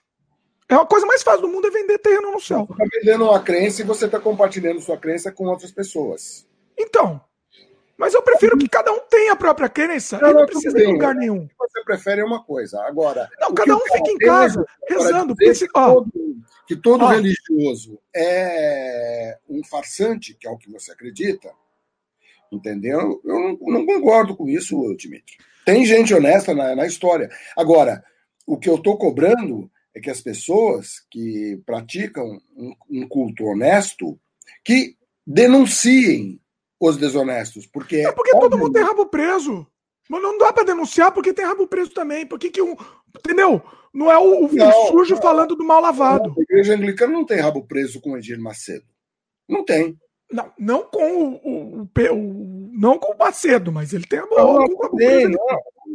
É a coisa mais fácil do mundo é vender terreno no céu. Você está vendendo uma crença e você está compartilhando sua crença com outras pessoas. Então. Mas eu prefiro que cada um tenha a própria crença não, não, precisa em lugar nenhum. O que você prefere é uma coisa. Agora. Não, cada um fica em casa, rezando. Que todo, que todo religioso é um farsante, que é o que você acredita, entendeu? Eu não, não concordo com isso, Dimitri. Tem gente honesta na, na história. Agora, o que eu estou cobrando é que as pessoas que praticam um, um culto honesto que denunciem os desonestos, porque é porque todo mundo tem rabo preso. Mas não dá para denunciar porque tem rabo preso também. Por que, que um. Entendeu? Não é o, o não, sujo não, falando do mal lavado. A igreja anglicana não tem rabo preso com o Edir Macedo. Não tem. Não, não com o, o, o, não com o Macedo, mas ele tem a bola. Não, com tem, não,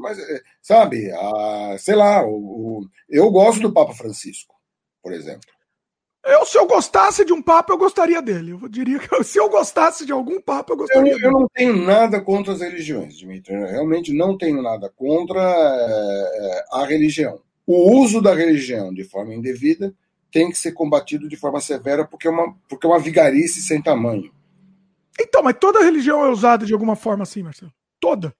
mas, é, sabe, a, sei lá, o, eu gosto do Papa Francisco, por exemplo. Eu, se eu gostasse de um Papa, eu gostaria dele. Eu diria que se eu gostasse de algum Papa, eu gostaria eu, dele. Eu não tenho nada contra as religiões, Dimitri. Eu realmente não tenho nada contra é, a religião. O uso da religião de forma indevida tem que ser combatido de forma severa porque é uma, porque é uma vigarice sem tamanho. Então, mas toda religião é usada de alguma forma assim, Marcelo. Toda.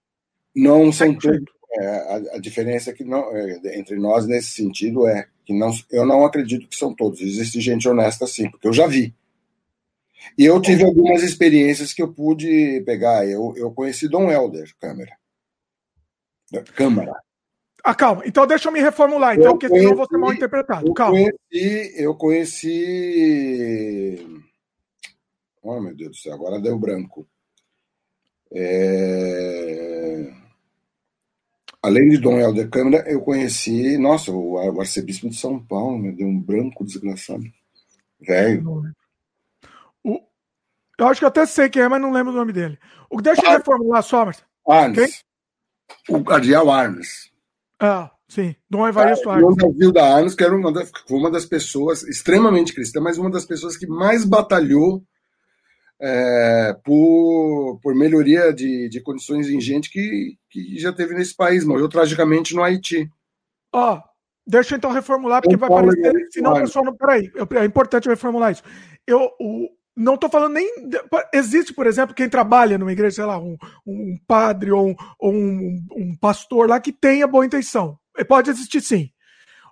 Não são todos. É, a, a, diferença é que não, é, entre nós nesse sentido é que não, eu não acredito que são todos. Existe gente honesta sim, porque eu já vi. E eu tive algumas experiências que eu pude pegar. Eu, eu conheci Dom Helder, câmera. Câmara. Ah, calma. Então deixa eu me reformular, então, eu porque conheci, senão vou ser mal interpretado. Eu calma. Conheci, eu conheci. Oh, meu Deus do céu, agora deu branco. É... Além de Dom Helder Câmara, eu conheci, nossa, o, o arcebispo de São Paulo, me deu um branco desgraçado. Velho. Eu acho que até sei quem é, mas não lembro o nome dele. O, deixa eu ah, reformular só, Marcelo. Arnes. Quem? O cardeal Arnes. Ah, sim. Dom Evaristo ah, Arnes. Dom da Arnes, que era uma das, uma das pessoas, extremamente cristã, mas uma das pessoas que mais batalhou é, por, por melhoria de, de condições em gente que, que já teve nesse país. Morreu tragicamente no Haiti. Ó, oh, deixa eu então reformular, porque vai parecer. Senão o pessoal não. Peraí, é importante reformular isso. Eu, o, não estou falando nem. Existe, por exemplo, quem trabalha numa igreja, sei lá, um, um padre ou, um, ou um, um, pastor lá que tenha boa intenção. Pode existir sim.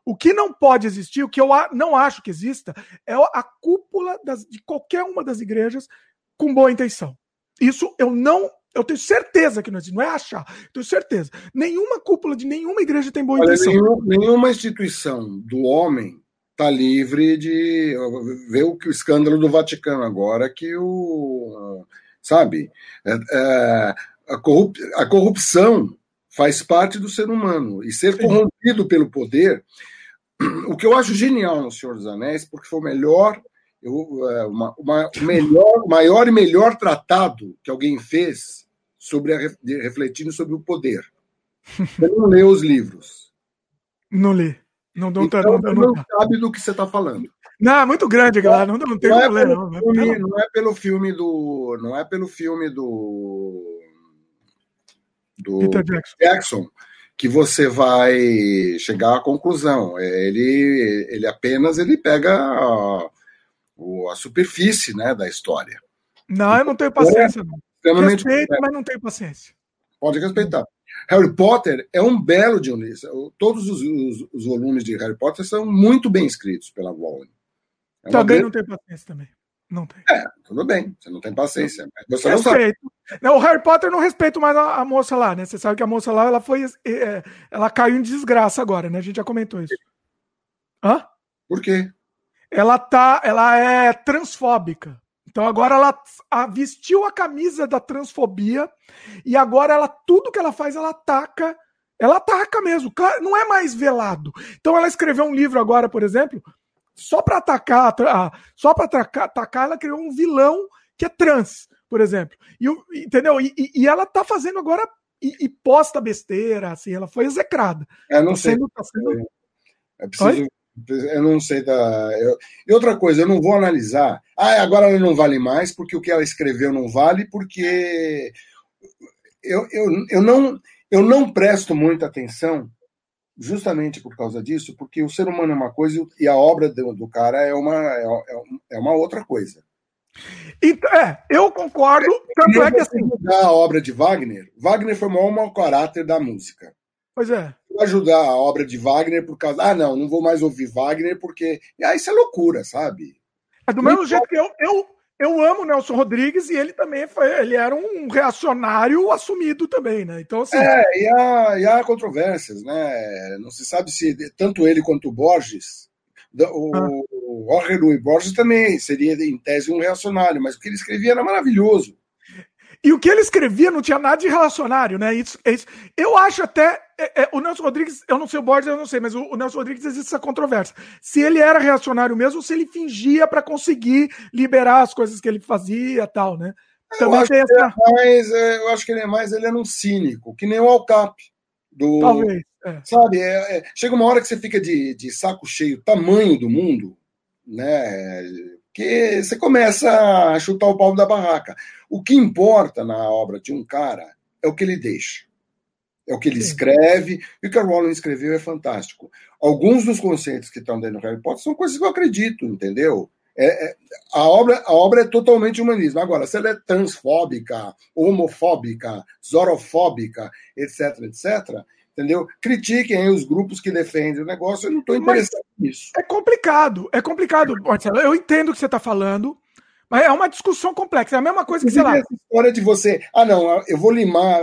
O que não pode existir, o que eu não acho que exista, é a cúpula das, de qualquer uma das igrejas com boa intenção. Isso eu não. Eu tenho certeza que não existe, não é achar, tenho certeza. Nenhuma cúpula de nenhuma igreja tem boa Olha, intenção. Nenhum, nenhuma instituição do homem está livre de ver o que o escândalo do Vaticano agora que o sabe é, é, a, corrup, a, corrupção faz parte do ser humano e ser corrompido pelo poder o que eu acho genial no Senhor dos Anéis porque foi o melhor eu, é, uma, uma melhor maior e melhor tratado que alguém fez sobre a, refletindo sobre o poder você não leu os livros não li não, não, então, não, não, não, sabe do que você está falando. Não, é muito grande, galera. Não, não tem não problema. É não. Filme, não é pelo filme do. Não é pelo filme do. Do Peter Jackson. Jackson que você vai chegar à conclusão. É, ele, ele apenas ele pega a, a superfície né, da história. Não, eu não tenho paciência. Não. Respeito, mas não tenho paciência. Pode respeitar. Harry Potter é um belo de um livro. Todos os, os, os, volumes de Harry Potter são muito bem escritos pela Rowling. É também grande... não tem paciência também. Não tem. É, tudo bem. Você não tem paciência. Mas Respeito. Não, o Harry Potter não respeito mais a, a, moça lá, né? Você sabe que a moça lá, ela foi. É, ela caiu em desgraça agora, né? A gente já comentou isso. Hã? Por quê? Ela tá. Ela é transfóbica. Então agora ela vestiu a camisa da transfobia e agora ela tudo que ela faz ela ataca, ela ataca mesmo, não é mais velado. Então ela escreveu um livro agora, por exemplo, só para atacar, só para atacar, atacar, ela criou um vilão que é trans, por exemplo. E, entendeu? E, e, ela tá fazendo agora e, e, posta besteira, assim, ela foi execrada. É, não tá sei. Sendo, tá sendo... É preciso, eu não sei da. Eu... E outra coisa, eu não vou analisar. Ah, agora ela não vale mais porque o que ela escreveu não vale, porque eu, eu, eu, não, eu não presto muita atenção justamente por causa disso, porque o ser humano é uma coisa e a obra do, do cara é uma, é, é uma outra coisa. Então, é, eu concordo. Tanto é que assim. A obra de Wagner, Wagner foi o maior mau caráter da música. Pois é. Ajudar a obra de Wagner por causa. Ah, não, não vou mais ouvir Wagner porque. Ah, isso é loucura, sabe? É do mesmo jeito que eu, eu, eu amo Nelson Rodrigues e ele também foi. Ele era um reacionário assumido também, né? Então, assim. É, e há, e há controvérsias, né? Não se sabe se tanto ele quanto o Borges. O, ah. o Jorge Luiz Borges também seria, em tese, um reacionário, mas o que ele escrevia era maravilhoso. E o que ele escrevia não tinha nada de relacionário, né? Isso, isso. Eu acho até. É, é, o Nelson Rodrigues, eu não sei o Borges, eu não sei, mas o, o, Nelson Rodrigues existe essa controvérsia. Se ele era reacionário mesmo, ou se ele fingia para conseguir liberar as coisas que ele fazia tal, né? Também eu, acho essa... é mais, é, eu acho que ele é mais, ele era um cínico, que nem o Alcap. Do, Talvez. É. Sabe, é, é, chega uma hora que você fica de, de saco cheio, tamanho do mundo, né? Que você começa a chutar o pau da barraca. O que importa na obra de um cara é o que ele deixa. É o que ele Sim. escreve, e o que a Rowling escreveu é fantástico. Alguns dos conceitos que estão dentro do Harry Potter são coisas que eu acredito, entendeu? É, é, a, obra, a obra é totalmente humanismo. Agora, se ela é transfóbica, homofóbica, zorofóbica, etc., etc., entendeu? Critiquem os grupos que defendem o negócio, eu não estou interessado nisso. É complicado, é complicado, Marcelo. Eu entendo o que você está falando, mas é uma discussão complexa. É a mesma coisa que, sei lá. Essa história de você. Ah, não, eu vou limar.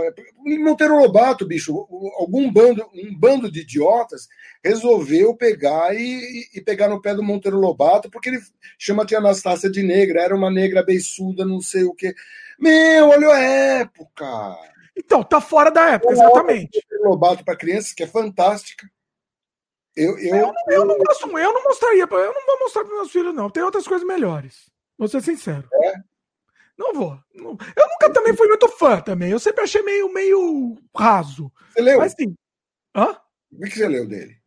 Monteiro Lobato, bicho, algum bando, um bando de idiotas resolveu pegar e, e pegar no pé do Monteiro Lobato, porque ele chama a tia Anastácia de negra, era uma negra beiçuda, não sei o quê. Meu, olha a época. Então, tá fora da época, exatamente. Monteiro Lobato para crianças, que é fantástica. Eu, eu, eu, não, eu, não gosto, eu não mostraria, eu não vou mostrar para meus filhos, não. Tem outras coisas melhores. Vou ser sincero. É? Não vou. Eu nunca também fui muito fã também. Eu sempre achei meio, meio raso. Você leu? Mas sim. Hã? O que você leu dele?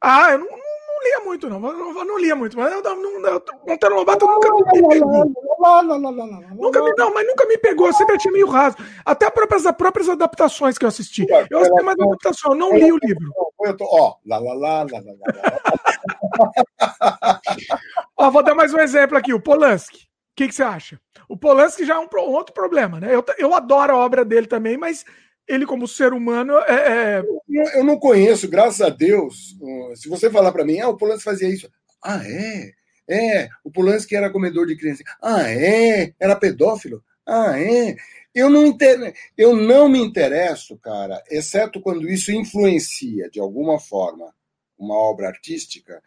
Ah, eu não, não, não lia muito, não. Eu não, lia muito. Mas eu, não, não, Monteiro Lobato nunca me pegou. Nunca me, não, mas nunca me pegou. Sempre achei meio raso. Até as próprias, as próprias adaptações que eu assisti. Eu assisti mais adaptação, eu não li o livro. Ó, lá, lá, lá, lá, lá. Ó, vou dar mais um exemplo aqui, o Polanski. O que, que você acha? O Polanski já é um, um, outro problema, né? Eu, eu adoro a obra dele também, mas ele, como ser humano, é. é... Eu não conheço, graças a Deus. Se você falar para mim, ah, o Polanski fazia isso. Ah, é? É, o Polanski era comedor de criança. Ah, é? Era pedófilo? Ah, é? Eu não, inter... eu não me interesso, cara, exceto quando isso influencia de alguma forma uma obra artística.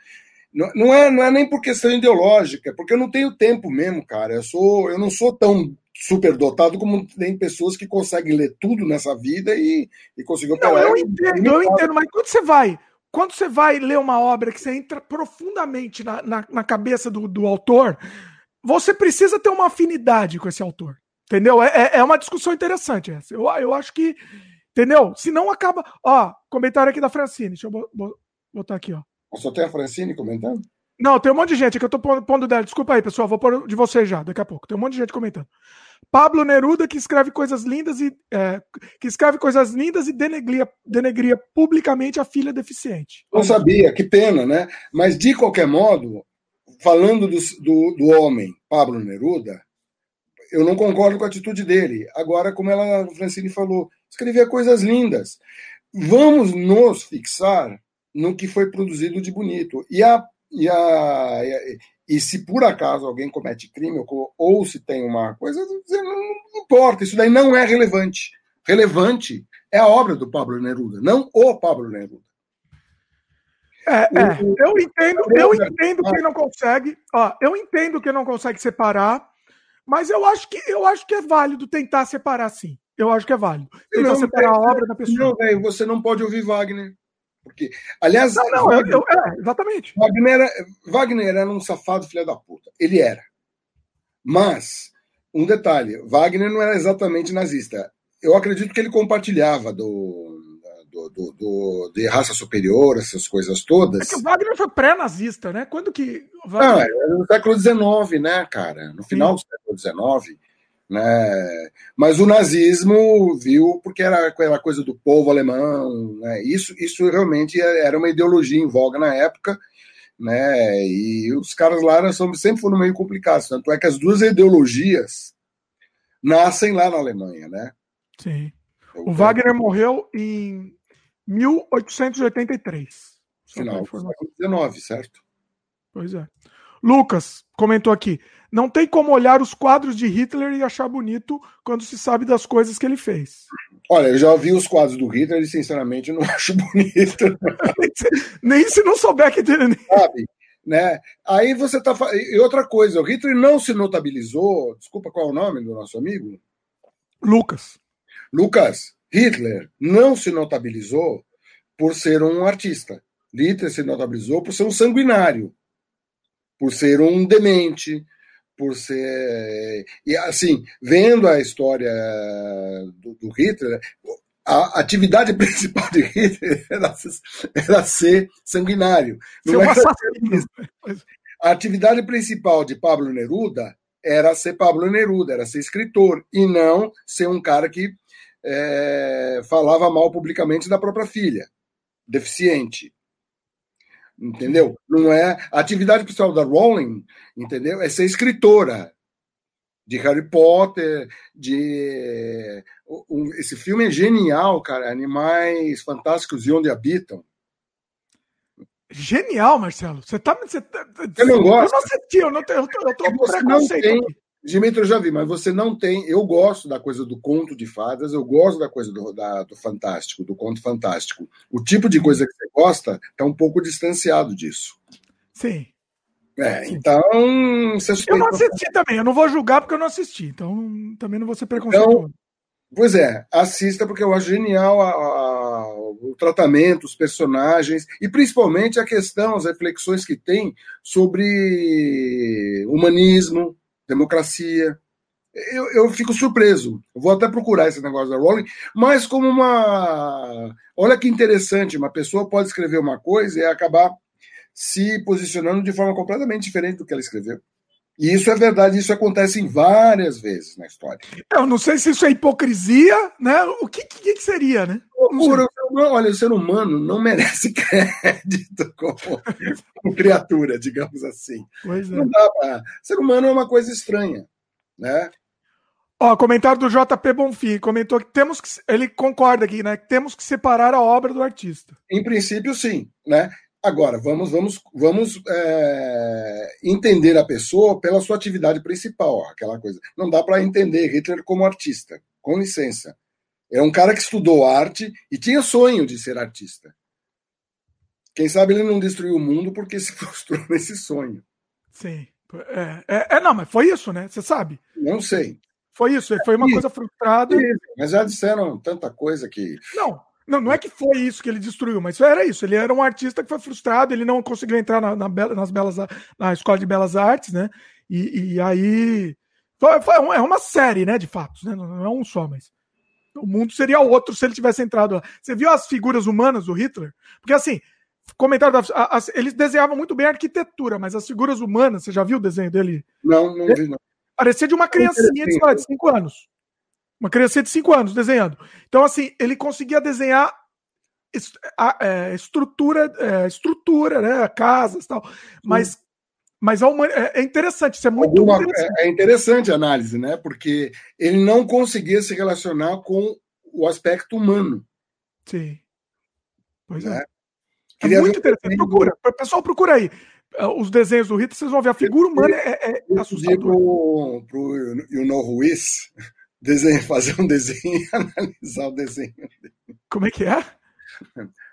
Não, não, é, não é nem por questão ideológica, é porque eu não tenho tempo mesmo, cara. Eu, sou, eu não sou tão superdotado como tem pessoas que conseguem ler tudo nessa vida e, e conseguir Não, eu entendo, eu entendo, mas quando você vai, quando você vai ler uma obra que você entra profundamente na, na, na cabeça do, do autor, você precisa ter uma afinidade com esse autor. Entendeu? É, é, é uma discussão interessante essa. Eu, eu acho que. Entendeu? Se não acaba. Ó, comentário aqui da Francine. Deixa eu botar aqui, ó. Só tem a Francine comentando? Não, tem um monte de gente que eu tô pondo dela. Desculpa aí, pessoal. Vou pôr de vocês já, daqui a pouco. Tem um monte de gente comentando. Pablo Neruda, que escreve coisas lindas e é, que escreve coisas lindas e denegria, denegria publicamente a filha deficiente. Não sabia, que pena, né? Mas de qualquer modo, falando do, do, do homem, Pablo Neruda, eu não concordo com a atitude dele. Agora, como ela, Francine falou, escrevia coisas lindas. Vamos nos fixar no que foi produzido de bonito. E, a, e, a, e, se por acaso alguém comete crime ou, ou se tem uma coisa, não, não importa, isso daí não é relevante. Relevante é a obra do Pablo Neruda, não o Pablo Neruda. É, é. Eu entendo, eu entendo que não consegue. Ó, eu entendo que não consegue separar, mas eu acho que eu acho que é válido tentar separar sim. Eu acho que é válido. Tentar não, separar a obra da pessoa. Não, véio, você não pode ouvir Wagner. Porque, aliás, não, não, Wagner, eu, é, exatamente. Wagner era, Wagner era um safado filho da puta. Ele era. Mas, um detalhe: Wagner não era exatamente nazista. Eu acredito que ele compartilhava do, do, do, do de raça superior, essas coisas todas. É que o Wagner foi pré-nazista, né? Quando que. Wagner... Era no século XIX, né, cara? No final Sim. do século XIX. Né? Mas o nazismo viu porque era aquela coisa do povo alemão, né? isso, isso realmente era uma ideologia em voga na época, né? e os caras lá sempre foram meio complicados, tanto é que as duas ideologias nascem lá na Alemanha. Né? Sim. O Wagner morreu em 1883. Final do século XIX, certo? Pois é. Lucas comentou aqui: não tem como olhar os quadros de Hitler e achar bonito quando se sabe das coisas que ele fez. Olha, eu já vi os quadros do Hitler e, sinceramente, não acho bonito. nem se não souber que dele. Sabe? Né? Aí você está. E outra coisa, o Hitler não se notabilizou. Desculpa, qual é o nome do nosso amigo? Lucas. Lucas, Hitler não se notabilizou por ser um artista. Hitler se notabilizou por ser um sanguinário por ser um demente, por ser. E assim, vendo a história do, do Hitler, a atividade principal de Hitler era, era ser sanguinário. Não era a atividade principal de Pablo Neruda era ser Pablo Neruda, era ser escritor, e não ser um cara que é, falava mal publicamente da própria filha, deficiente. Entendeu? Não é. A atividade principal da Rowling, entendeu? É ser escritora de Harry Potter, de um, esse filme é genial, cara. Animais Fantásticos e Onde Habitam. Genial, Marcelo. Você tá. Você, tá, você não gosta? Eu não assisti, eu, não, eu tô, eu tô é com preconceito. Tem, Dimitri, eu já vi, mas você não tem. Eu gosto da coisa do conto de fadas, eu gosto da coisa do, da, do fantástico, do conto fantástico. O tipo de coisa que você gosta está um pouco distanciado disso. Sim. É, então. Você eu não assisti também, eu não vou julgar porque eu não assisti, então também não vou ser preconceituoso. Então, pois é, assista porque eu acho genial a, a, o tratamento, os personagens e principalmente a questão, as reflexões que tem sobre humanismo, democracia. Eu, eu fico surpreso. Eu vou até procurar esse negócio da Rowling, mas como uma. Olha que interessante, uma pessoa pode escrever uma coisa e acabar se posicionando de forma completamente diferente do que ela escreveu. E isso é verdade, isso acontece várias vezes na história. Eu não sei se isso é hipocrisia, né? O que, que, que seria, né? Loucura. Olha, o ser humano não merece crédito como, como criatura, digamos assim. Pois é. Não dá pra... Ser humano é uma coisa estranha, né? Ó, comentário do JP Bonfim, comentou que temos que. Ele concorda aqui, né? Que temos que separar a obra do artista. Em princípio, sim, né? Agora, vamos, vamos, vamos é, entender a pessoa pela sua atividade principal, ó, aquela coisa. Não dá para entender Hitler como artista, com licença. É um cara que estudou arte e tinha sonho de ser artista. Quem sabe ele não destruiu o mundo porque se frustrou nesse sonho. Sim. É, é, é não, mas foi isso, né? Você sabe? Não sei. Foi isso, foi uma coisa frustrada. Mas já disseram tanta coisa que. Não, não, não é que foi isso que ele destruiu, mas era isso. Ele era um artista que foi frustrado, ele não conseguiu entrar na, na, nas belas, na escola de belas artes, né? E, e aí. Foi, foi é uma série, né, de fatos, né? Não é um só, mas. O mundo seria outro se ele tivesse entrado lá. Você viu as figuras humanas do Hitler? Porque assim, comentário da, a, a, eles desenhavam muito bem a arquitetura, mas as figuras humanas, você já viu o desenho dele? Não, não vi, não. Parecia de uma criancinha de, de 5 anos. Uma criança de 5 anos desenhando. Então, assim, ele conseguia desenhar a, é, estrutura, é, estrutura, né? Casas e tal. Mas, mas é, é interessante, isso é muito Alguma, interessante. É, é interessante a análise, né? Porque ele não conseguia se relacionar com o aspecto humano. Sim. Pois é. É, é muito interessante. Procura. O pessoal procura aí. Os desenhos do Rita, vocês vão ver. A figura humana é, é assustadora. Para o You Know Who Is, desenho, fazer um desenho e analisar o desenho dele. Como é que é?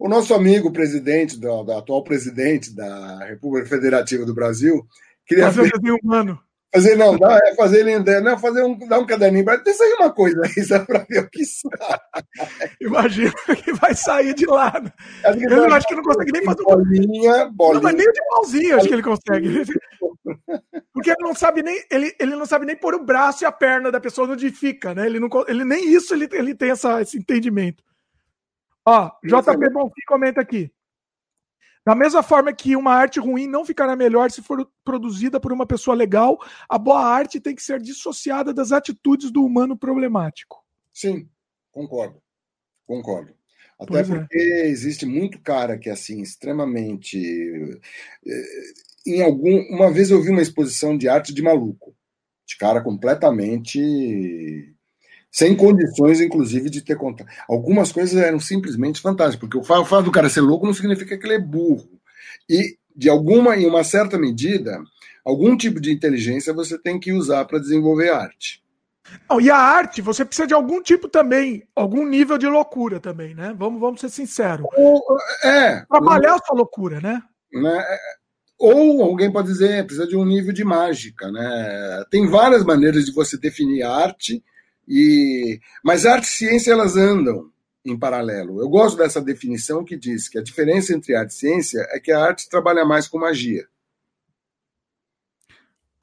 O nosso amigo presidente, do, atual presidente da República Federativa do Brasil, queria fazer um desenho humano. Fazer, não, não, é fazer ele não, fazer um, dar um caderninho para ter sair uma coisa aí, só para ver o que sai. Imagina que vai sair de lá. Né? Eu acho que não consegue nem fazer bolinha, bolinha. Não, mas nem de pauzinho acho que ele consegue. Porque ele não sabe nem ele, ele não sabe nem pôr o braço e a perna da pessoa onde fica, né? Ele não ele nem isso ele, ele tem essa, esse entendimento. Ó, JP Bonfim comenta aqui. Da mesma forma que uma arte ruim não ficará melhor se for produzida por uma pessoa legal, a boa arte tem que ser dissociada das atitudes do humano problemático. Sim, concordo. Concordo. Até pois é. porque é. existe muito cara que é assim extremamente eh, em algum uma vez eu vi uma exposição de arte de maluco, de cara completamente sem condições, inclusive, de ter contato. Algumas coisas eram simplesmente fantásticas, porque o fato do cara ser louco não significa que ele é burro. E, de alguma, em uma certa medida, algum tipo de inteligência você tem que usar para desenvolver arte. Não, e a arte, você precisa de algum tipo também, algum nível de loucura também, né? Vamos, vamos ser sinceros. Ou, é. Trabalhar a sua loucura, né? né? Ou alguém pode dizer, precisa de um nível de mágica, né? Tem várias maneiras de você definir arte e, mas arte e ciência elas andam em paralelo. Eu gosto dessa definição que diz que a diferença entre arte e ciência é que a arte trabalha mais com magia.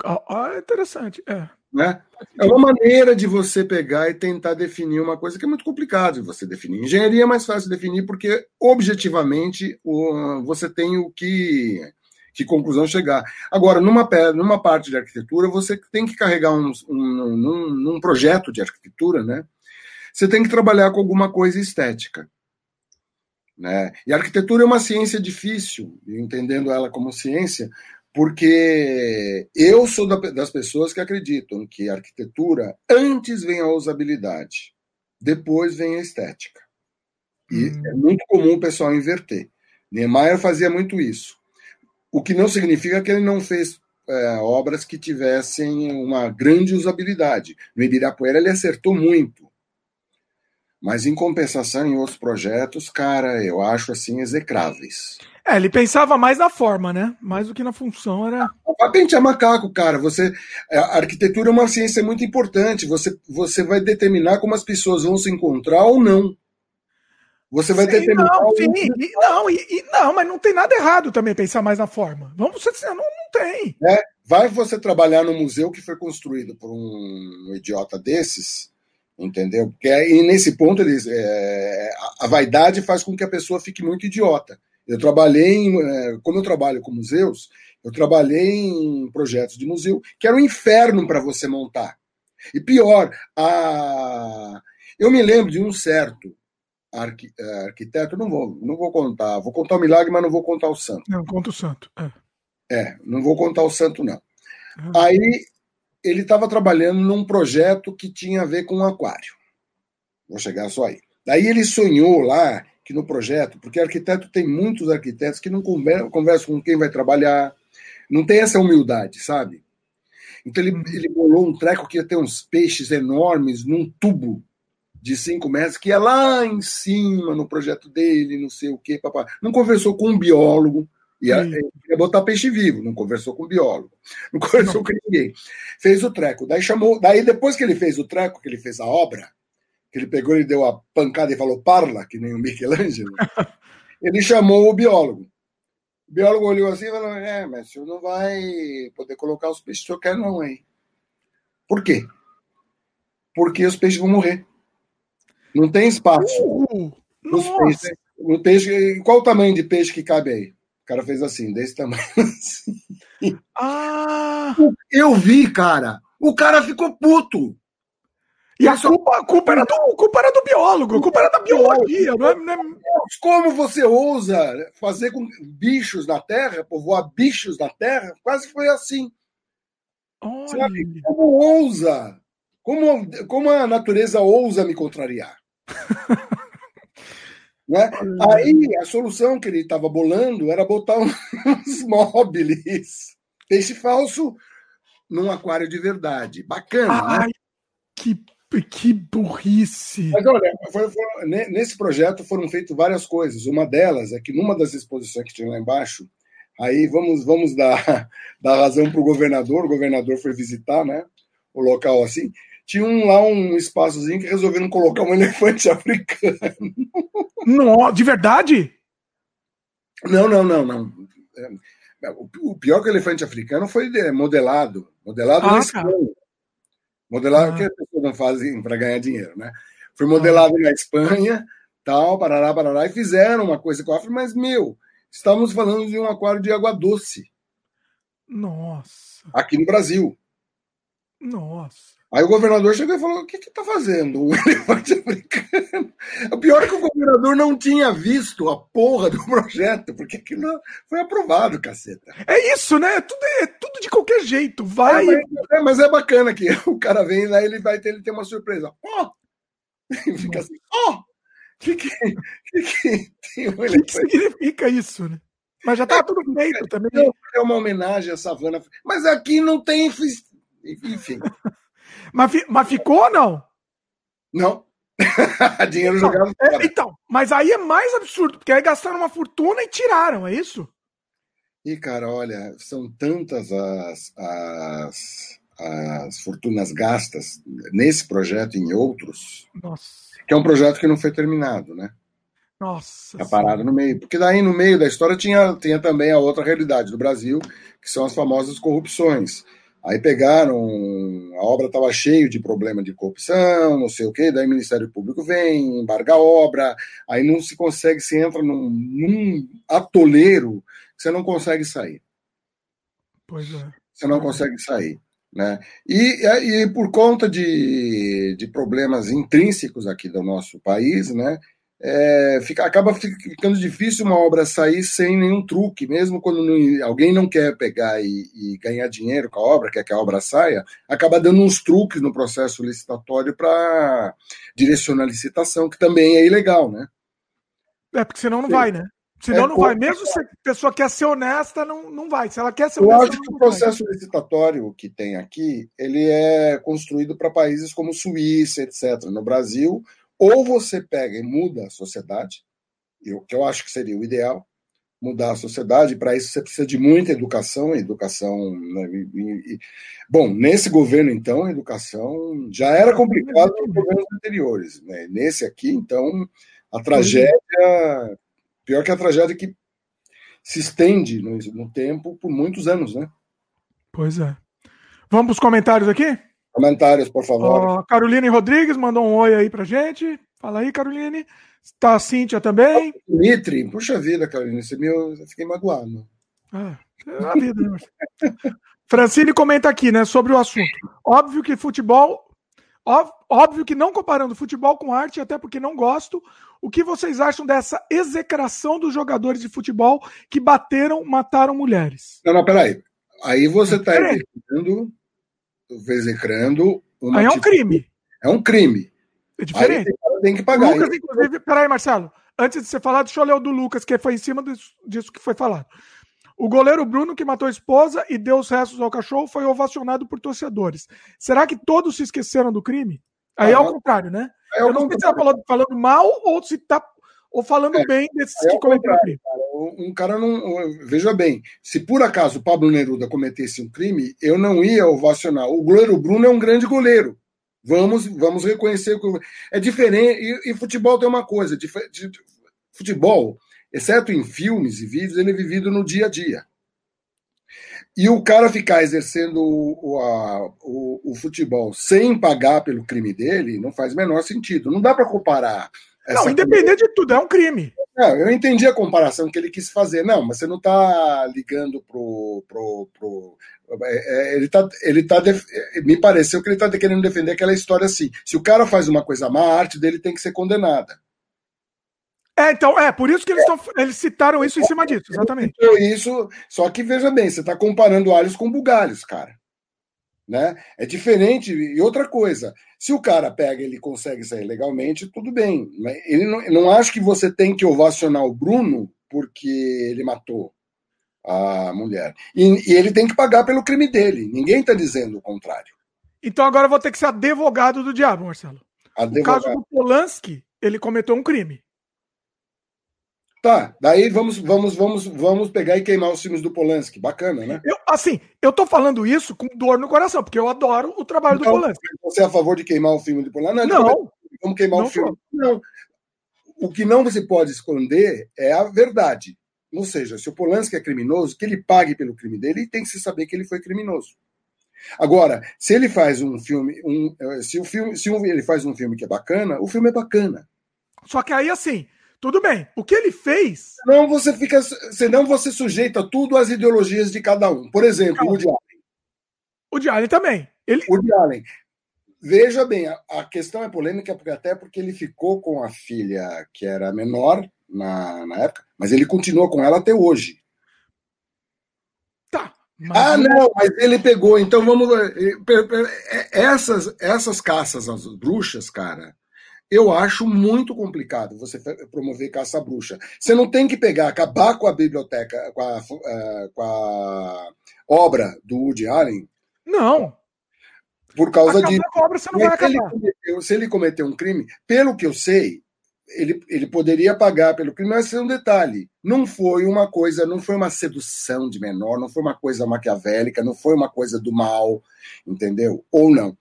Ah, ah, é interessante, é. Né? É uma maneira de você pegar e tentar definir uma coisa que é muito complicado de você definir. Engenharia é mais fácil de definir porque, objetivamente, você tem o que que conclusão chegar. Agora, numa, numa parte de arquitetura, você tem que carregar um, um, num, projeto de arquitetura, né? Você tem que trabalhar com alguma coisa estética. Né? E a arquitetura é uma ciência difícil, entendendo ela como ciência, porque eu sou das pessoas que acreditam que a arquitetura antes vem a usabilidade, depois vem a estética. E hum. é muito comum o pessoal inverter. Niemeyer fazia muito isso. O que não significa que ele não fez é, obras que tivessem uma grande usabilidade. No Ibirapuera ele acertou muito. Mas em compensação, em outros projetos, cara, eu acho assim execráveis. É, ele pensava mais na forma, né? Mais do que na função era. Patente é macaco, cara. Você, a arquitetura é uma ciência muito importante. Você, você vai determinar como as pessoas vão se encontrar ou não. Você vai sim, determinar. Não, sim, e, não, e, e, não, mas não tem nada errado também pensar mais na forma. Vamos ser não, não tem. É, vai você trabalhar no museu que foi construído por um idiota desses, entendeu? Porque e nesse ponto eles, é, a vaidade faz com que a pessoa fique muito idiota. Eu trabalhei, em, é, como eu trabalho com museus, eu trabalhei em projetos de museu que era um inferno para você montar. E pior, a... eu me lembro de um certo arqui, é, arquiteto, não vou, não vou contar, vou contar o milagre, mas não vou contar o santo. Não, conta o santo. É, é não vou contar o santo, não. Ah. Aí ele estava trabalhando num projeto que tinha a ver com um aquário. Vou chegar só aí. Daí ele sonhou lá que no projeto, porque arquiteto tem muitos arquitetos que não conversam com quem vai trabalhar, não tem essa humildade, sabe? Então ele, ele bolou um treco que ia ter uns peixes enormes num tubo de 5 metros, que é lá em cima no projeto dele, não sei o quê, papai. Não conversou com um biólogo, ia, ia botar peixe vivo, não conversou com um biólogo, não conversou não. com ninguém. Fez o treco, daí chamou, daí depois que ele fez o treco, que ele fez a obra, que ele pegou e deu a pancada e falou parla, que nem o Michelangelo, ele chamou o biólogo. O biólogo olhou assim e falou: É, mas o senhor não vai poder colocar os peixes que o senhor quer, não, hein? Por quê? Porque os peixes vão morrer. Não tem espaço. Uh, peixes, não tem, qual o tamanho de peixe que cabe aí? O cara fez assim, desse tamanho. Assim. Ah! Eu vi, cara. O cara ficou puto. E a culpa, a culpa, era do, culpa era do biólogo, a culpa era da biologia. Não é, não é... Como você ousa fazer com bichos na Terra, povoar bichos na Terra? Quase foi assim. Sabe? Como ousa? Como, como a natureza ousa me contrariar? né? Aí a solução que ele estava bolando era botar uns móveis, peixe falso, num aquário de verdade. Bacana, né? Ai, né? Que, que burrice! Mas olha, foi, foi, nesse projeto foram feitas várias coisas. Uma delas é que numa das exposições que tinha lá embaixo, aí vamos, vamos dar, dar razão para o governador, o governador foi visitar né, o local assim, tinha um, lá um espaçozinho que resolveram colocar um elefante africano. Não, de verdade? Não, não, não, não. É, o pior que o elefante africano foi modelado. Modelado ah, na Espanha. Modelado, ah. que as pessoas não fazem para ganhar dinheiro, né? Foi modelado ah. na Espanha, tal, parará, parará, e fizeram uma coisa com a África, mas, meu, estamos falando de um aquário de água doce. Nossa. Aqui no Brasil. Nossa. Aí o governador chegou e falou: o que está fazendo um elefante africano? O pior é que o governador não tinha visto a porra do projeto, porque aquilo foi aprovado, caceta. É isso, né? É tudo, é tudo de qualquer jeito. Vai. É, mas, é, mas, é bacana que o cara vem lá ele vai ter, ele tem uma surpresa. Ó! Oh! Fica assim, ó! Oh! Que que, que, que tem um elefante? O que significa isso, né? Mas já tá é, tudo feito é, também. É uma homenagem à savana. Mas aqui não tem. Enfim. Mas, mas ficou ou não? Não. Dinheiro então, jogado. É, então, mas aí é mais absurdo, porque aí gastaram uma fortuna e tiraram, é isso? E, cara, olha, são tantas as, as, as fortunas gastas nesse projeto e em outros, Nossa. que é um projeto que não foi terminado, né? Nossa. Tá parado no meio. Porque daí no meio da história tinha, tinha também a outra realidade do Brasil, que são as famosas corrupções. Aí pegaram, a obra estava cheio de problema de corrupção, não sei o quê, daí o Ministério Público vem, embarga a obra, aí não se consegue, se entra num, num atoleiro que você não consegue sair. Pois é. Você não consegue sair. Né? E, e por conta de, de problemas intrínsecos aqui do nosso país, né, é, fica, acaba ficando difícil uma obra sair sem nenhum truque, mesmo quando não, alguém não quer pegar e, e, ganhar dinheiro com a obra, quer que a obra saia, acaba dando uns truques no processo licitatório para direcionar a licitação, que também é ilegal, né? É, porque senão não Sim. vai, né? Senão é, não vai. Mesmo se a pessoa quer ser honesta, não, não vai. Se ela quer ser eu honesta. Acho que o processo vai. licitatório que tem aqui, ele é construído para países como Suíça, etc. No Brasil, ou você pega e muda a sociedade, o que eu acho que seria o ideal, mudar a sociedade, para isso você precisa de muita educação, educação. Né, e, e, bom, nesse governo, então, a educação já era complicado nos governos anteriores. Né? Nesse aqui, então, a tragédia Pior que a tragédia que se estende no, no tempo por muitos anos, né? Pois é. Vamos para os comentários aqui? Comentários, por favor. Uh, Caroline Rodrigues mandou um oi aí pra gente. Fala aí, Caroline. Está a Cíntia também. Dimitri, puxa vida, Caroline, você me, eu fiquei magoado. Ah, é a vida, né? Francine comenta aqui, né, sobre o assunto. Óbvio que futebol. Óbvio que não comparando futebol com arte, até porque não gosto, o que vocês acham dessa execração dos jogadores de futebol que bateram, mataram mulheres? Não, não, peraí. Aí você está execrando, execrando uma Aí é um crime. É um crime. É diferente. Aí tem que pagar. Lucas, inclusive, peraí, Marcelo. Antes de você falar, deixa eu ler o do Lucas, que foi em cima disso que foi falado. O goleiro Bruno, que matou a esposa e deu os restos ao cachorro, foi ovacionado por torcedores. Será que todos se esqueceram do crime? Aí ah, é o contrário, né? É eu não sei se está falando, falando, mal ou se está ou falando é, bem desses é que cometeram crime. Cara, um cara não. Veja bem, se por acaso o Pablo Neruda cometesse um crime, eu não ia ovacionar. O goleiro Bruno é um grande goleiro. Vamos, vamos reconhecer que é diferente. E, e futebol tem uma coisa: de, de, futebol, exceto em filmes e vídeos, ele é vivido no dia a dia. E o cara ficar exercendo o, a, o, o, futebol sem pagar pelo crime dele não faz o menor sentido. Não dá para comparar. Não, independente de tudo, é um crime. Não, eu entendi a comparação que ele quis fazer. Não, mas você não está ligando pro. pro, pro é, é, ele tá, ele tá def... me pareceu que ele está querendo defender aquela história assim. Se o cara faz uma coisa má, a arte dele tem que ser condenada. É, então, é, por isso que eles, tão, eles citaram isso em cima disso, exatamente. Isso, só que veja bem, você está comparando alhos com bugalhos, cara. Né? É diferente. E outra coisa, se o cara pega ele consegue sair legalmente, tudo bem. Ele não, não acho que você tem que ovacionar o Bruno porque ele matou a mulher. E, e ele tem que pagar pelo crime dele. Ninguém está dizendo o contrário. Então agora eu vou ter que ser advogado do diabo, Marcelo. Advogado. No caso do Polanski, ele cometeu um crime. Tá, daí vamos, vamos, vamos, vamos pegar e queimar os filmes do Polanski. Bacana, né? Eu, assim, eu tô falando isso com dor no coração, porque eu adoro o trabalho então, do Polanski. Você é a favor de queimar o filme do Polanski? Não, não. Vamos queimar não o filme. Não. O que não se pode esconder é a verdade. Ou seja, se o Polanski é criminoso, que ele pague pelo crime dele e tem que se saber que ele foi criminoso. Agora, se ele faz um filme, um, eh, se o filme, se ele faz um filme que é bacana, o filme é bacana. Só que aí assim, tudo bem. O que ele fez. Senão você fica. Senão você sujeita tudo às ideologias de cada um. Por exemplo, o Woody Allen. O Woody Allen também. Ele... O Woody Allen. Veja bem, a, a, questão é polêmica porque até porque ele ficou com a filha que era menor na, na época, mas ele continua com ela até hoje. Tá. ah, não, mas ele pegou. Então vamos. Eh, eh, essas, essas caças às bruxas, cara, eu acho muito complicado você promover caça-bruxa. Você não tem que pegar, acabar com a biblioteca, com a, uh, com a obra do Woody Allen. Não. Por causa de. obra você não vai acabar. Ele cometeu, se ele cometeu um crime, pelo que eu sei, ele, ele poderia pagar pelo crime, mas é um detalhe. Não foi uma coisa, não foi uma sedução de menor, não foi uma coisa maquiavélica, não foi uma coisa do mal, entendeu? Ou não.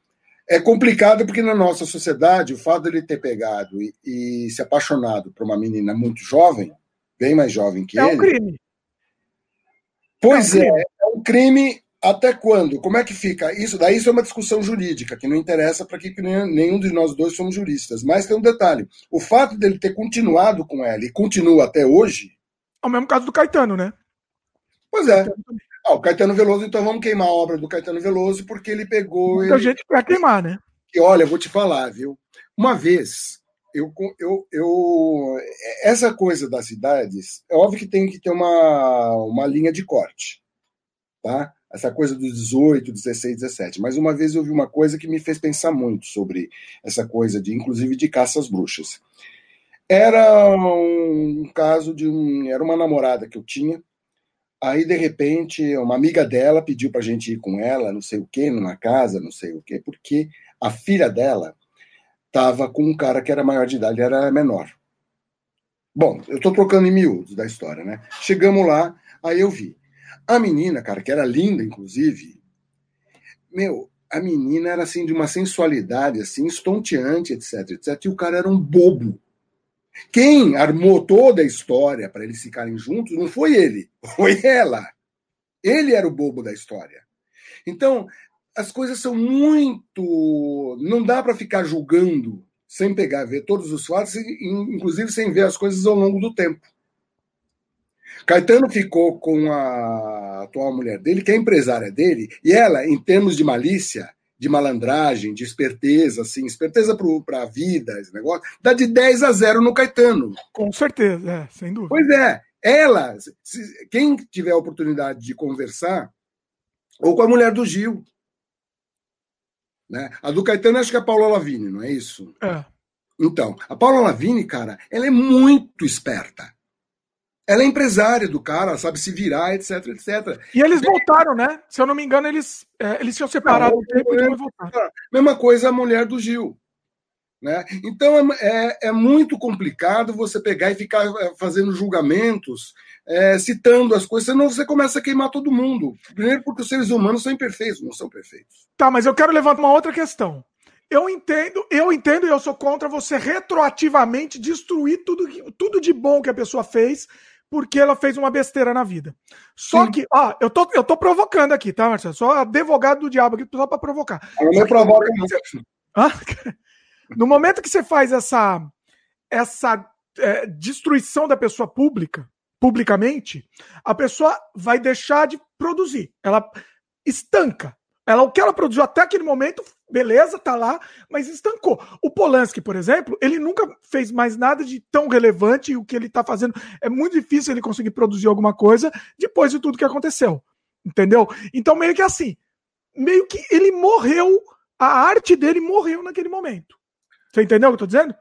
É complicado porque na nossa sociedade o fato de ele ter pegado e, e se apaixonado por uma menina muito jovem, bem mais jovem que é ele. É um crime. Pois é, um crime. é, um crime até quando? Como é que fica? Isso daí isso é uma discussão jurídica que não interessa para que nenhum de nós dois somos juristas. Mas tem um detalhe: o fato dele ter continuado com ela e continua até hoje. É o mesmo caso do Caetano, né? Pois é. Ah, o Caetano Veloso, então vamos queimar a obra do Caetano Veloso, porque ele pegou. Muita ele... gente quer queimar, né? E olha, vou te falar, viu? Uma vez eu, eu, eu, essa coisa das idades, é óbvio que tem que ter uma, uma linha de corte, tá? Essa coisa dos 18, 16, 17. Mas uma vez eu vi uma coisa que me fez pensar muito sobre essa coisa de, inclusive, de caça às bruxas. Era um caso de um, era uma namorada que eu tinha. Aí de repente, uma amiga dela pediu para a gente ir com ela, não sei o quê, numa casa, não sei o quê, porque a filha dela estava com um cara que era maior de idade, era menor. Bom, eu estou trocando em miúdos da história, né? Chegamos lá, aí eu vi. A menina, cara, que era linda, inclusive, meu, a menina era assim de uma sensualidade assim, estonteante, etc, etc. E o cara era um bobo. Quem armou toda a história para eles ficarem juntos não foi ele, foi ela. Ele era o bobo da história. Então, as coisas são muito. Não dá para ficar julgando sem pegar, ver todos os fatos, inclusive sem ver as coisas ao longo do tempo. Caetano ficou com a atual mulher dele, que é empresária dele, e ela, em termos de malícia, de malandragem, de esperteza, assim, esperteza para a vida, esse negócio, dá de 10 a 0 no Caetano. Com certeza, é, sem dúvida. Pois é, ela, se, quem tiver a oportunidade de conversar, ou com a mulher do Gil, né? A do Caetano acho que é a Paula Lavini, não é isso? É. Então, a Paula Lavini, cara, ela é muito esperta. Ela é empresária do cara, sabe se virar, etc, etc. E eles voltaram, né? Se eu não me engano, eles, é, eles tinham separado não, tempo e voltaram. Mesma coisa a mulher do Gil. Né? Então é, é, é, muito complicado você pegar e ficar é, fazendo julgamentos, é, citando as coisas, senão você começa a queimar todo mundo. Primeiro, porque os seres humanos são imperfeitos, não são perfeitos. Tá, mas eu quero levantar uma outra questão. Eu entendo, eu entendo e eu sou contra você retroativamente destruir tudo, tudo de bom que a pessoa fez porque ela fez uma besteira na vida. Só Sim. que, ó, eu tô, eu tô provocando aqui, tá, Marcelo? Sou advogado do diabo aqui, só pra provocar. Eu não provoca, não. No momento que você faz essa, essa é, destruição da pessoa pública, publicamente, a pessoa vai deixar de produzir. Ela estanca. Ela, o que ela produziu até aquele momento, beleza, tá lá, mas estancou. O Polanski, por exemplo, ele nunca fez mais nada de tão relevante e o que ele tá fazendo é muito difícil ele conseguir produzir alguma coisa depois de tudo que aconteceu. Entendeu? Então, meio que assim, meio que ele morreu, a arte dele morreu naquele momento. Você entendeu o que eu tô dizendo?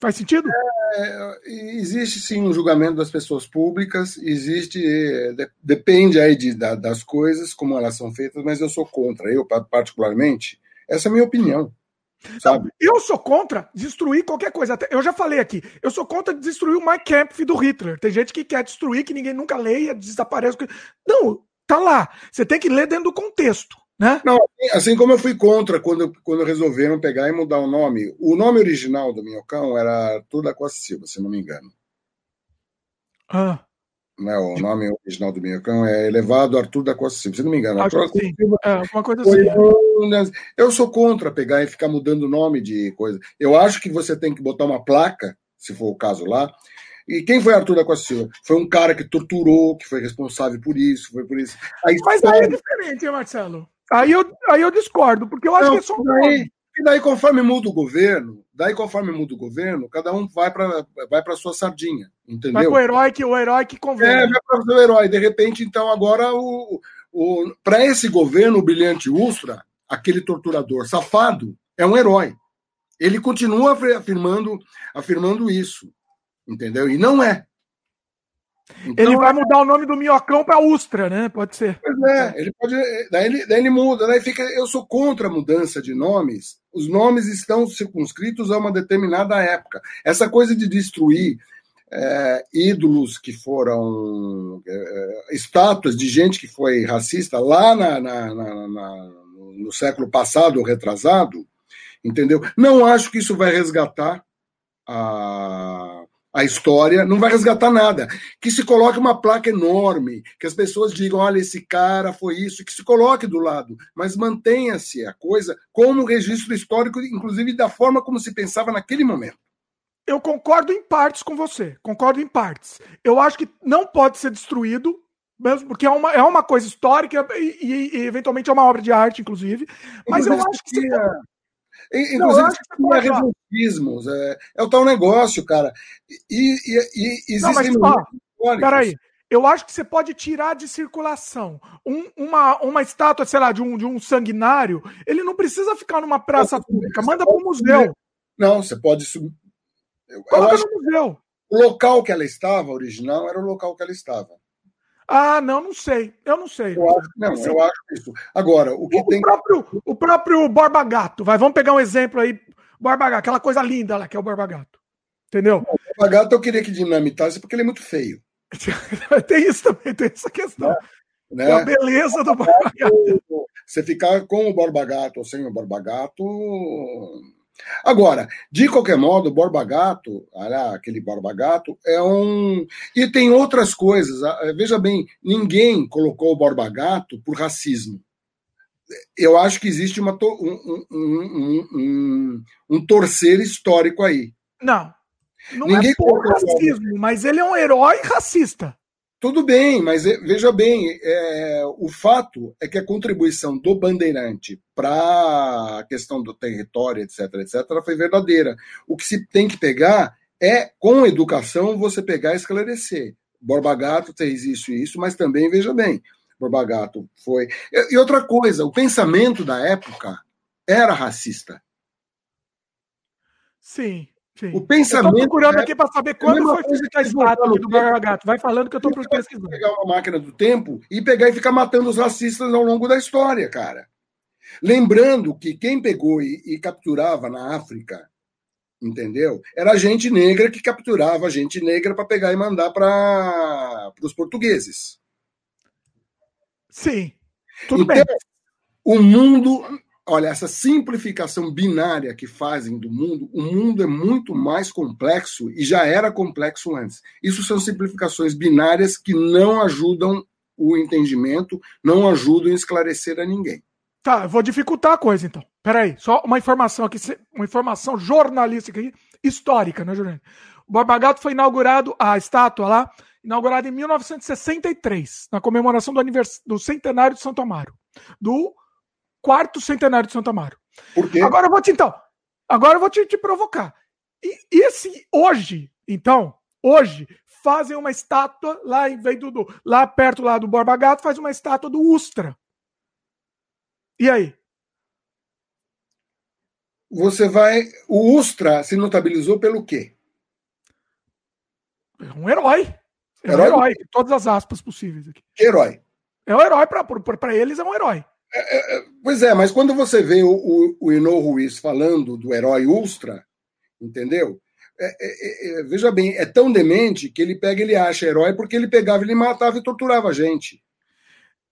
Faz sentido? É, existe sim um julgamento das pessoas públicas, existe, de, depende aí de, da, das coisas, como elas são feitas, mas eu sou contra, eu particularmente, essa é a minha opinião. Sabe? Não, eu sou contra destruir qualquer coisa. Eu já falei aqui, eu sou contra destruir o Mein Kampf do Hitler. Tem gente que quer destruir, que ninguém nunca leia, desaparece. Não, tá lá. Você tem que ler dentro do contexto. Né? Não, assim como eu fui contra quando, quando resolveram pegar e mudar o nome. O nome original do Minhocão era Arthur da Costa Silva, se não me engano. Ah. Né, o nome original do Minhocão é Elevado Arthur da Costa Silva, se não me engano. Acho Arthur sim. Silva, é, uma coisa assim. Eu, eu sou contra pegar e ficar mudando o nome de coisa. Eu acho que você tem que botar uma placa, se for o caso lá, e quem foi Arthur da Costa Silva? Foi um cara que torturou, que foi responsável por isso, foi por isso. Aí, Mas aí é diferente, hein, Marcelo? Aí eu, aí eu discordo, porque eu acho não, que é só um daí, E daí, conforme muda o governo, daí conforme muda o governo, cada um vai para vai para sua sardinha, entendeu? Vai o herói que o herói que convém. É, vai para o herói. De repente, então agora o, o para esse governo o brilhante Ustra, aquele torturador safado, é um herói. Ele continua afirmando afirmando isso, entendeu? E não é. Então, ele vai mudar o nome do minhocão para Ustra, né? Pode ser. Pois é, ele pode. Daí ele, daí ele muda, daí fica. Eu sou contra a mudança de nomes. Os nomes estão circunscritos a uma determinada época. Essa coisa de destruir é, ídolos que foram é, estátuas de gente que foi racista lá na, na, na, na, no século passado ou retrasado, entendeu? Não acho que isso vai resgatar a a história, não vai resgatar nada. Que se coloque uma placa enorme, que as pessoas digam: olha, esse cara foi isso, que se coloque do lado, mas mantenha-se a coisa como registro histórico, inclusive da forma como se pensava naquele momento. Eu concordo em partes com você, concordo em partes. Eu acho que não pode ser destruído, mesmo porque é uma, é uma coisa histórica e, e, e eventualmente é uma obra de arte, inclusive. Mas eu acho que. Inclusive, não, é revoltismos, é, é, o tal negócio, cara. E, e, e existem. Não, mas, peraí. Eu acho que você pode tirar de circulação um, uma, uma estátua, sei lá, de um, de um sanguinário. Ele não precisa ficar numa praça pública. Manda para o museu. Não, você pode. Eu, Coloca eu no museu. O local que ela estava, original, era o local que ela estava. Ah, não, não sei. Eu não sei. Eu acho, não, eu acho isso. Agora, o que o tem. Próprio, o próprio Borba Gato, vai, vamos pegar um exemplo aí. Borba Gato, aquela coisa linda lá que é o Borba Gato. Entendeu? O Borba Gato eu queria que dinamitasse porque ele é muito feio. tem isso também, tem essa questão. É, né? a beleza do Borba Gato. Você ficar com o Borba Gato ou sem o Borba Gato Agora, de qualquer modo, o Borba Gato, aquele Borba Gato, é um. E tem outras coisas. Ah, veja bem, ninguém colocou o Borba Gato por racismo. Eu acho que existe uma, um, um, um, um torcer histórico aí. Não. Não ninguém é por racismo, mas ele é um herói racista. Tudo bem, mas é, veja bem, é, o fato é que a contribuição do Bandeirante para a questão do território, etc., etc., foi verdadeira. O que se tem que pegar é, com educação, você pegar e esclarecer. Borba Gato fez isso e isso, mas também, veja bem, Borba Gato foi. E outra coisa, o pensamento da época era racista. Sim. Sim. O pensamento. Estou procurando é... aqui para saber quando foi feita a estátua do Gato. Vai falando que eu estou pesquisando. Pegar uma máquina do tempo e pegar e ficar matando os racistas ao longo da história, cara. Lembrando que quem pegou e, e capturava na África, entendeu? Era gente negra que capturava gente negra para pegar e mandar para os portugueses. Sim. Tudo então, bem. O mundo Olha, essa simplificação binária que fazem do mundo, o mundo é muito mais complexo e já era complexo antes. Isso são simplificações binárias que não ajudam o entendimento, não ajudam a esclarecer a ninguém. Tá, eu vou dificultar a coisa então. Peraí, só uma informação aqui, uma informação jornalística aqui, histórica, né, Juliano? O Borba Gato foi inaugurado, a estátua lá, inaugurada em 1963, na comemoração do, do centenário de Santo Amaro. Do quarto centenário de Santo Amaro. Por quê? Agora eu vou te, então, agora eu vou te, te provocar. E, esse hoje, então, hoje, fazem uma estátua lá em vez do, do, lá perto lá do Borba Gato, faz uma estátua do Ustra. E aí? Você vai. O Ustra se notabilizou pelo quê? É um herói. É herói? um herói, todas as aspas possíveis aqui. Herói. É um herói, para eles é um herói. É, é, é, pois é, mas quando você vê o, o, o Ruiz falando do herói Ultra, entendeu? É, veja bem, é tão demente que ele pega ele acha herói porque ele pegava, ele matava e torturava a gente.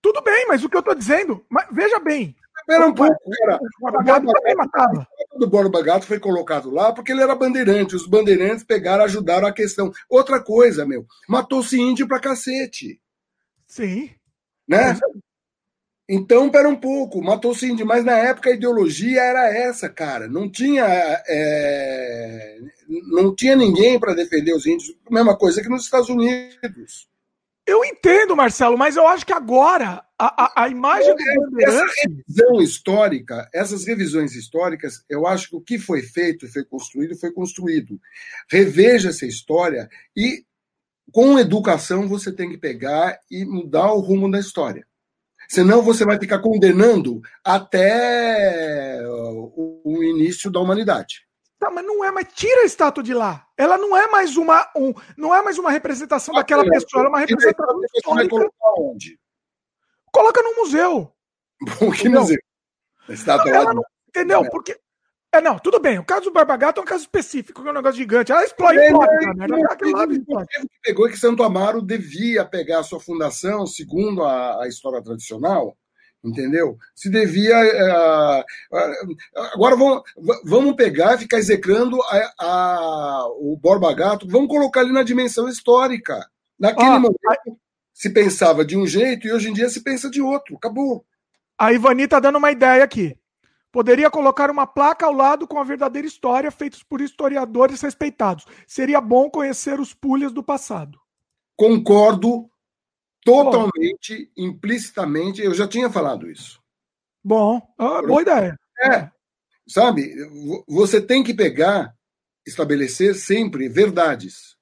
Tudo bem, mas o que eu estou dizendo, mas veja bem. Espera um pouco, cara. O Borba Gato também matava. O Borba Gato foi colocado lá porque ele era bandeirante. Os bandeirantes pegaram, ajudaram a questão. Outra coisa, meu, matou-se índio pra cacete. Sim. Né? Então, pera um pouco, matou-se índio, mas na época a ideologia era essa, cara. Não tinha, é, não tinha ninguém para defender os índios. Mesma coisa que nos Estados Unidos. Eu entendo, Marcelo, mas eu acho que agora a, a, a imagem do Essa revisão histórica, essas revisões históricas, eu acho que o que foi feito, foi construído, foi construído. Reveja essa história e, com educação, você tem que pegar e mudar o rumo da história. Senão você vai ficar condenando até o, o início da humanidade. Tá, mas não é, mas tira a estátua de lá. Ela não é mais uma, um, não é mais uma representação ah, daquela pessoa, ela é uma representação histórica. Vai colocar onde? Coloca no museu. Bom, que museu? A estátua não, lá não, entendeu? Porque é, não, tudo bem. O caso do Barba Gato é um caso específico, que é um negócio gigante. Ela explode, é, explode, é? O que pegou é que Santo Amaro devia pegar a sua fundação, segundo a, a história tradicional, entendeu? Se devia. Uh, uh, agora vamos, vamos pegar e ficar execrando a, a, o Borba Gato, vamos colocar ali na dimensão histórica. Naquele ah, momento a... se pensava de um jeito e hoje em dia se pensa de outro. Acabou. A Ivani está dando uma ideia aqui. Poderia colocar uma placa ao lado com a verdadeira história, feitos por historiadores respeitados. Seria bom conhecer os pulhas do passado. Concordo totalmente, implicitamente. Eu já tinha falado isso. Bom, ah, boa ideia. É. sabe? Você tem que pegar, estabelecer sempre verdades.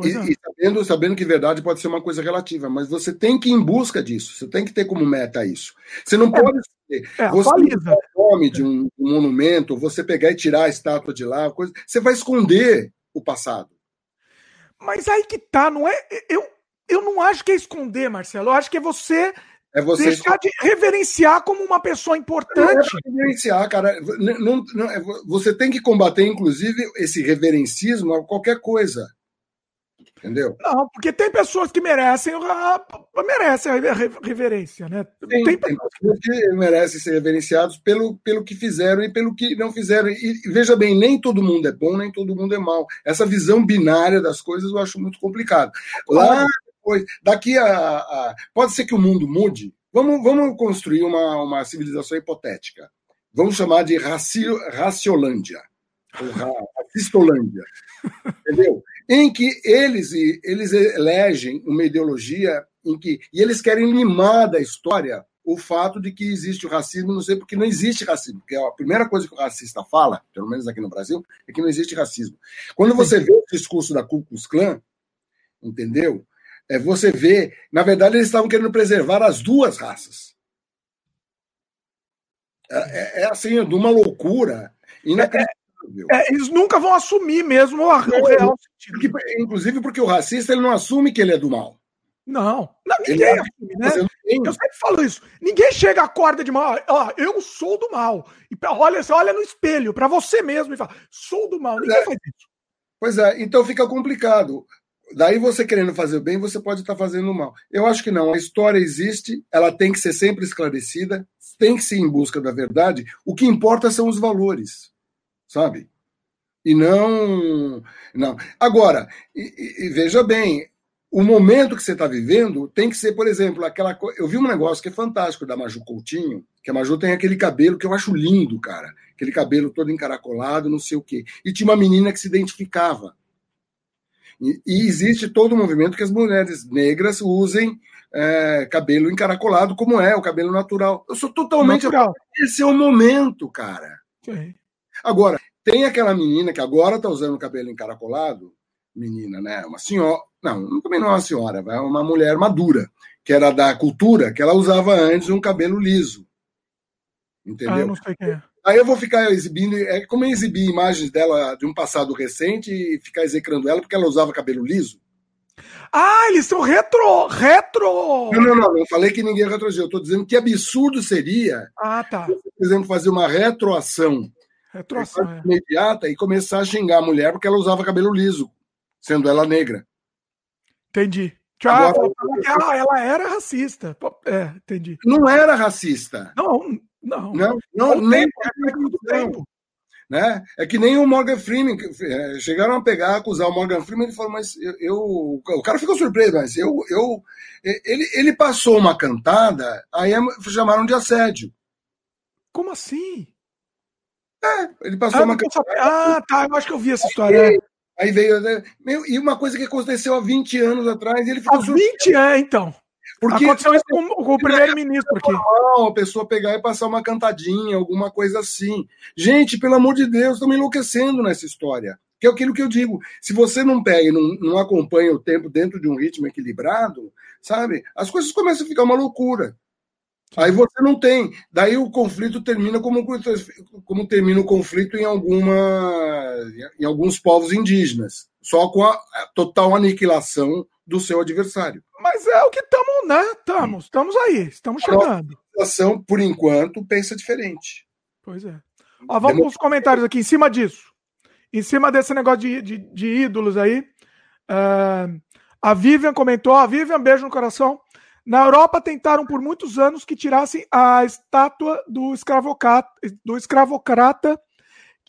E, é. e, sabendo, sabendo que verdade pode ser uma coisa relativa, mas você tem que ir em busca disso, você tem que ter como meta isso. Você não é, pode ser, é, você o nome de um, um, monumento, você pegar e tirar a estátua de lá, coisa, você vai esconder o passado. Mas aí que tá, não é? Eu, eu não acho que é esconder, Marcelo. Eu acho que é você é você deixar de reverenciar como uma pessoa importante. Não é reverenciar, cara. Não, não, é, você tem que combater, inclusive, esse reverencismo a qualquer coisa. Entendeu? Não, porque tem pessoas que merecem, merecem a reverência, né? Tem, tem pessoas que merecem ser reverenciados pelo, pelo que fizeram e pelo que não fizeram. E, veja bem, nem todo mundo é bom, nem todo mundo é mal. Essa visão binária das coisas eu acho muito complicado. Lá depois, daqui a, a, Pode ser que o mundo mude. Vamos, vamos construir uma, uma civilização hipotética. Vamos chamar de Racio, Raciolândia. Ou Racistolândia. Entendeu? Em que eles, eles elegem uma ideologia em que. E eles querem limar da história o fato de que existe o racismo, não sei porque não existe racismo, porque a primeira coisa que o racista fala, pelo menos aqui no Brasil, é que não existe racismo. Quando você vê o discurso da Ku Klux Klan, entendeu? é, você vê, na verdade, eles estavam querendo preservar as duas raças. É, é, é assim, de uma loucura inacreditável. É, eles nunca vão assumir mesmo o, o real sentido. Porque, inclusive porque o racista ele não assume que ele é do mal. Não, não ninguém assume, né? Eu sempre falo isso. Ninguém chega, acorda de mal. Ó, eu sou do mal. E olha, você olha no espelho para você mesmo e fala, sou do mal. Ninguém é. faz isso. Pois é, então fica complicado. Daí você querendo fazer o bem, você pode estar fazendo o mal. Eu acho que não. A história existe, ela tem que ser sempre esclarecida, tem que ser em busca da verdade. O que importa são os valores, sabe? E não. não. Agora, e, e veja bem, o momento que você está vivendo tem que ser, por exemplo, aquela coisa. Eu vi um negócio que é fantástico da Maju Coutinho, que a Maju tem aquele cabelo que eu acho lindo, cara. Aquele cabelo todo encaracolado, não sei o quê. E tinha uma menina que se identificava e, e existe todo o movimento que as mulheres negras usem é, cabelo encaracolado, como é o cabelo natural. Eu sou totalmente. Natural. Esse é o momento, cara. Sim. Agora, tem aquela menina que agora está usando o cabelo encaracolado, menina, né? Uma senhora. Não, também não é uma senhora, é uma mulher madura, que era da cultura, que ela usava antes um cabelo liso. Entendeu? Ah, eu não sei quem é. Aí eu vou ficar exibindo, é como exibir imagens dela de um passado recente e ficar execrando ela porque ela usava cabelo liso. Ah, eles são retro! Retro! Não, não, não, não falei que ninguém retroagiu. Eu estou dizendo que absurdo seria, ah, tá. por exemplo, fazer uma retroação, retroação é. imediata e começar a xingar a mulher porque ela usava cabelo liso, sendo ela negra. Entendi. Agora, ela, ela era racista. É, entendi. Não era racista. Não, não, não, não nem tempo, é tempo. Né? É que nem o Morgan Freeman, é, chegaram a pegar, acusar o Morgan Freeman, ele falou, mas eu, eu o cara ficou surpreso, mas eu, eu ele, ele passou uma cantada, aí chamaram de assédio. Como assim? É, ele passou ah, uma. Ah, tá, eu acho que eu vi essa história. Aí, aí veio, né? Meu, e uma coisa que aconteceu há 20 anos atrás, ele ficou Há 20 anos, então. Porque Aconteceu isso com, com o primeiro-ministro aqui. Não, a pessoa pegar e passar uma cantadinha, alguma coisa assim. Gente, pelo amor de Deus, estamos enlouquecendo nessa história. Que é aquilo que eu digo. Se você não pega e não, não acompanha o tempo dentro de um ritmo equilibrado, sabe? As coisas começam a ficar uma loucura. Aí você não tem. Daí o conflito termina como, como termina o conflito em, alguma, em alguns povos indígenas. Só com a total aniquilação do seu adversário. Mas é o que estamos, né? Estamos, estamos aí, estamos chegando. A situação, por enquanto, pensa diferente. Pois é. Ó, vamos para os comentários aqui em cima disso. Em cima desse negócio de, de, de ídolos aí. Uh, a Vivian comentou, a Vivian, beijo no coração. Na Europa tentaram por muitos anos que tirassem a estátua do escravocrata, do escravocrata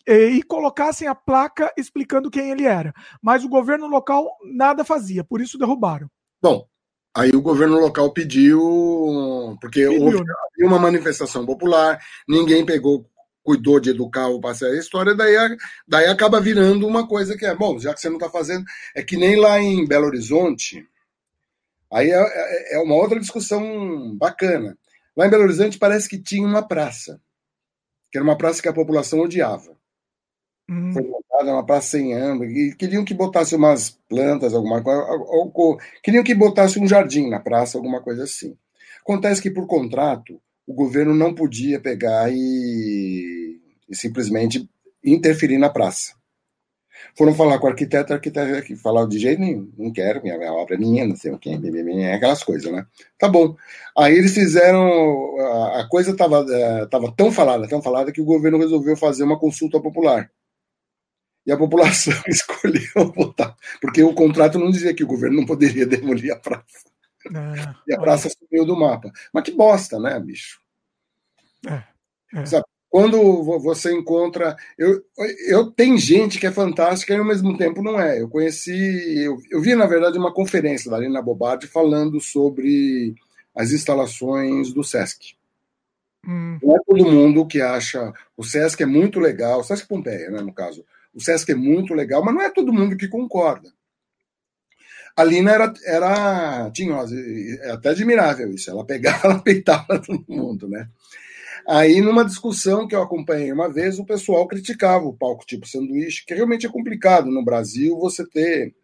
e colocassem a placa explicando quem ele era. Mas o governo local nada fazia, por isso derrubaram. Bom, aí o governo local pediu, porque pediu, houve né? uma manifestação popular, ninguém pegou, cuidou de educar o passar a história, daí, daí acaba virando uma coisa que é, bom, já que você não está fazendo, é que nem lá em Belo Horizonte, aí é, é, é uma outra discussão bacana. Lá em Belo Horizonte parece que tinha uma praça que era uma praça que a população odiava. Hum. Foi montada uma praça sem âmbito, e queriam que botasse umas plantas, alguma coisa, queriam que botasse um jardim na praça, alguma coisa assim. Acontece que, por contrato, o governo não podia pegar e, e simplesmente interferir na praça. Foram falar com o arquiteto, o arquiteto que falou de jeito nenhum, não quero, minha, minha obra é minha, não sei o quê, aquelas coisas, né? Tá bom. Aí eles fizeram, a, coisa estava é, tava tão falada, tão falada, que o governo resolveu fazer uma consulta popular. E a população escolheu votar, porque o contrato não dizia que o governo não poderia demolir a praça. É, e a praça sumiu do mapa. Mas que bosta, né, bicho? É, é. Sabe, quando você encontra. Eu, eu tem gente que é fantástica e ao mesmo tempo não é. Eu conheci. Eu, eu vi, na verdade, uma conferência da Lina Bobardi falando sobre as instalações do SESC. Hum. Não é todo mundo que acha. O SESC é muito legal, o SESC Pompeia, né, no caso. O SESC é muito legal, mas não é todo mundo que concorda. A Lina era, era tinhosa, é até admirável isso. Ela pegava, ela peitava todo mundo, né? Aí, numa discussão que eu acompanhei uma vez, o pessoal criticava o palco tipo sanduíche, que realmente é complicado no Brasil você ter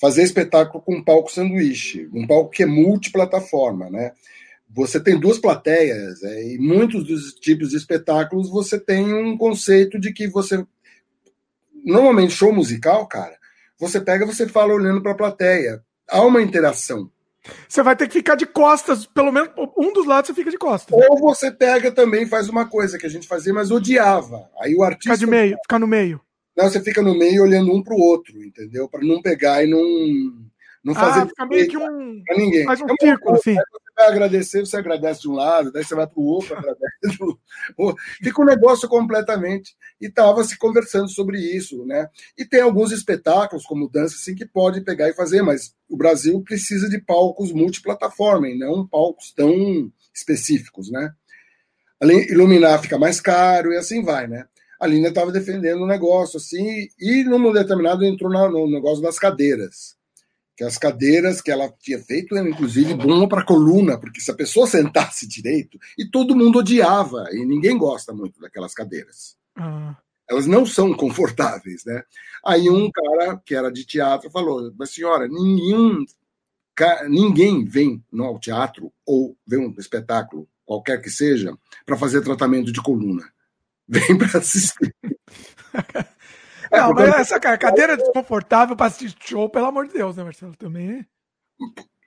fazer espetáculo com palco sanduíche, um palco que é multiplataforma, né? Você tem duas plateias, é, e muitos dos tipos de espetáculos você tem um conceito de que você. Normalmente, show musical, cara, você pega você fala olhando para a plateia. Há uma interação. Você vai ter que ficar de costas, pelo menos um dos lados você fica de costas. Ou você pega também faz uma coisa que a gente fazia, mas odiava. Aí o artista. Ficar de meio, ficar no meio. Não, você fica no meio olhando um para o outro, entendeu? Para não pegar e não não fazer ah, fica meio que um. Pra ninguém. Faz um é círculo, assim. Vai agradecer, você agradece de um lado, daí você vai para o outro, agradece do outro. Fica um negócio completamente. E estava se conversando sobre isso, né? E tem alguns espetáculos, como dança, assim, que pode pegar e fazer, mas o Brasil precisa de palcos multiplataforma e não palcos tão específicos, né? Iluminar fica mais caro e assim vai, né? A Lina estava defendendo um negócio assim, e num determinado entrou no negócio das cadeiras que as cadeiras que ela tinha feito eram inclusive bom para a coluna, porque se a pessoa sentasse direito, e todo mundo odiava, e ninguém gosta muito daquelas cadeiras. Ah. Elas não são confortáveis, né? Aí um cara que era de teatro falou: Mas senhora, ninguém, ninguém vem no teatro ou vê um espetáculo, qualquer que seja, para fazer tratamento de coluna. Vem para assistir. É, não, mas essa cara, cadeira desconfortável para assistir show, pelo amor de Deus, né, Marcelo? Também.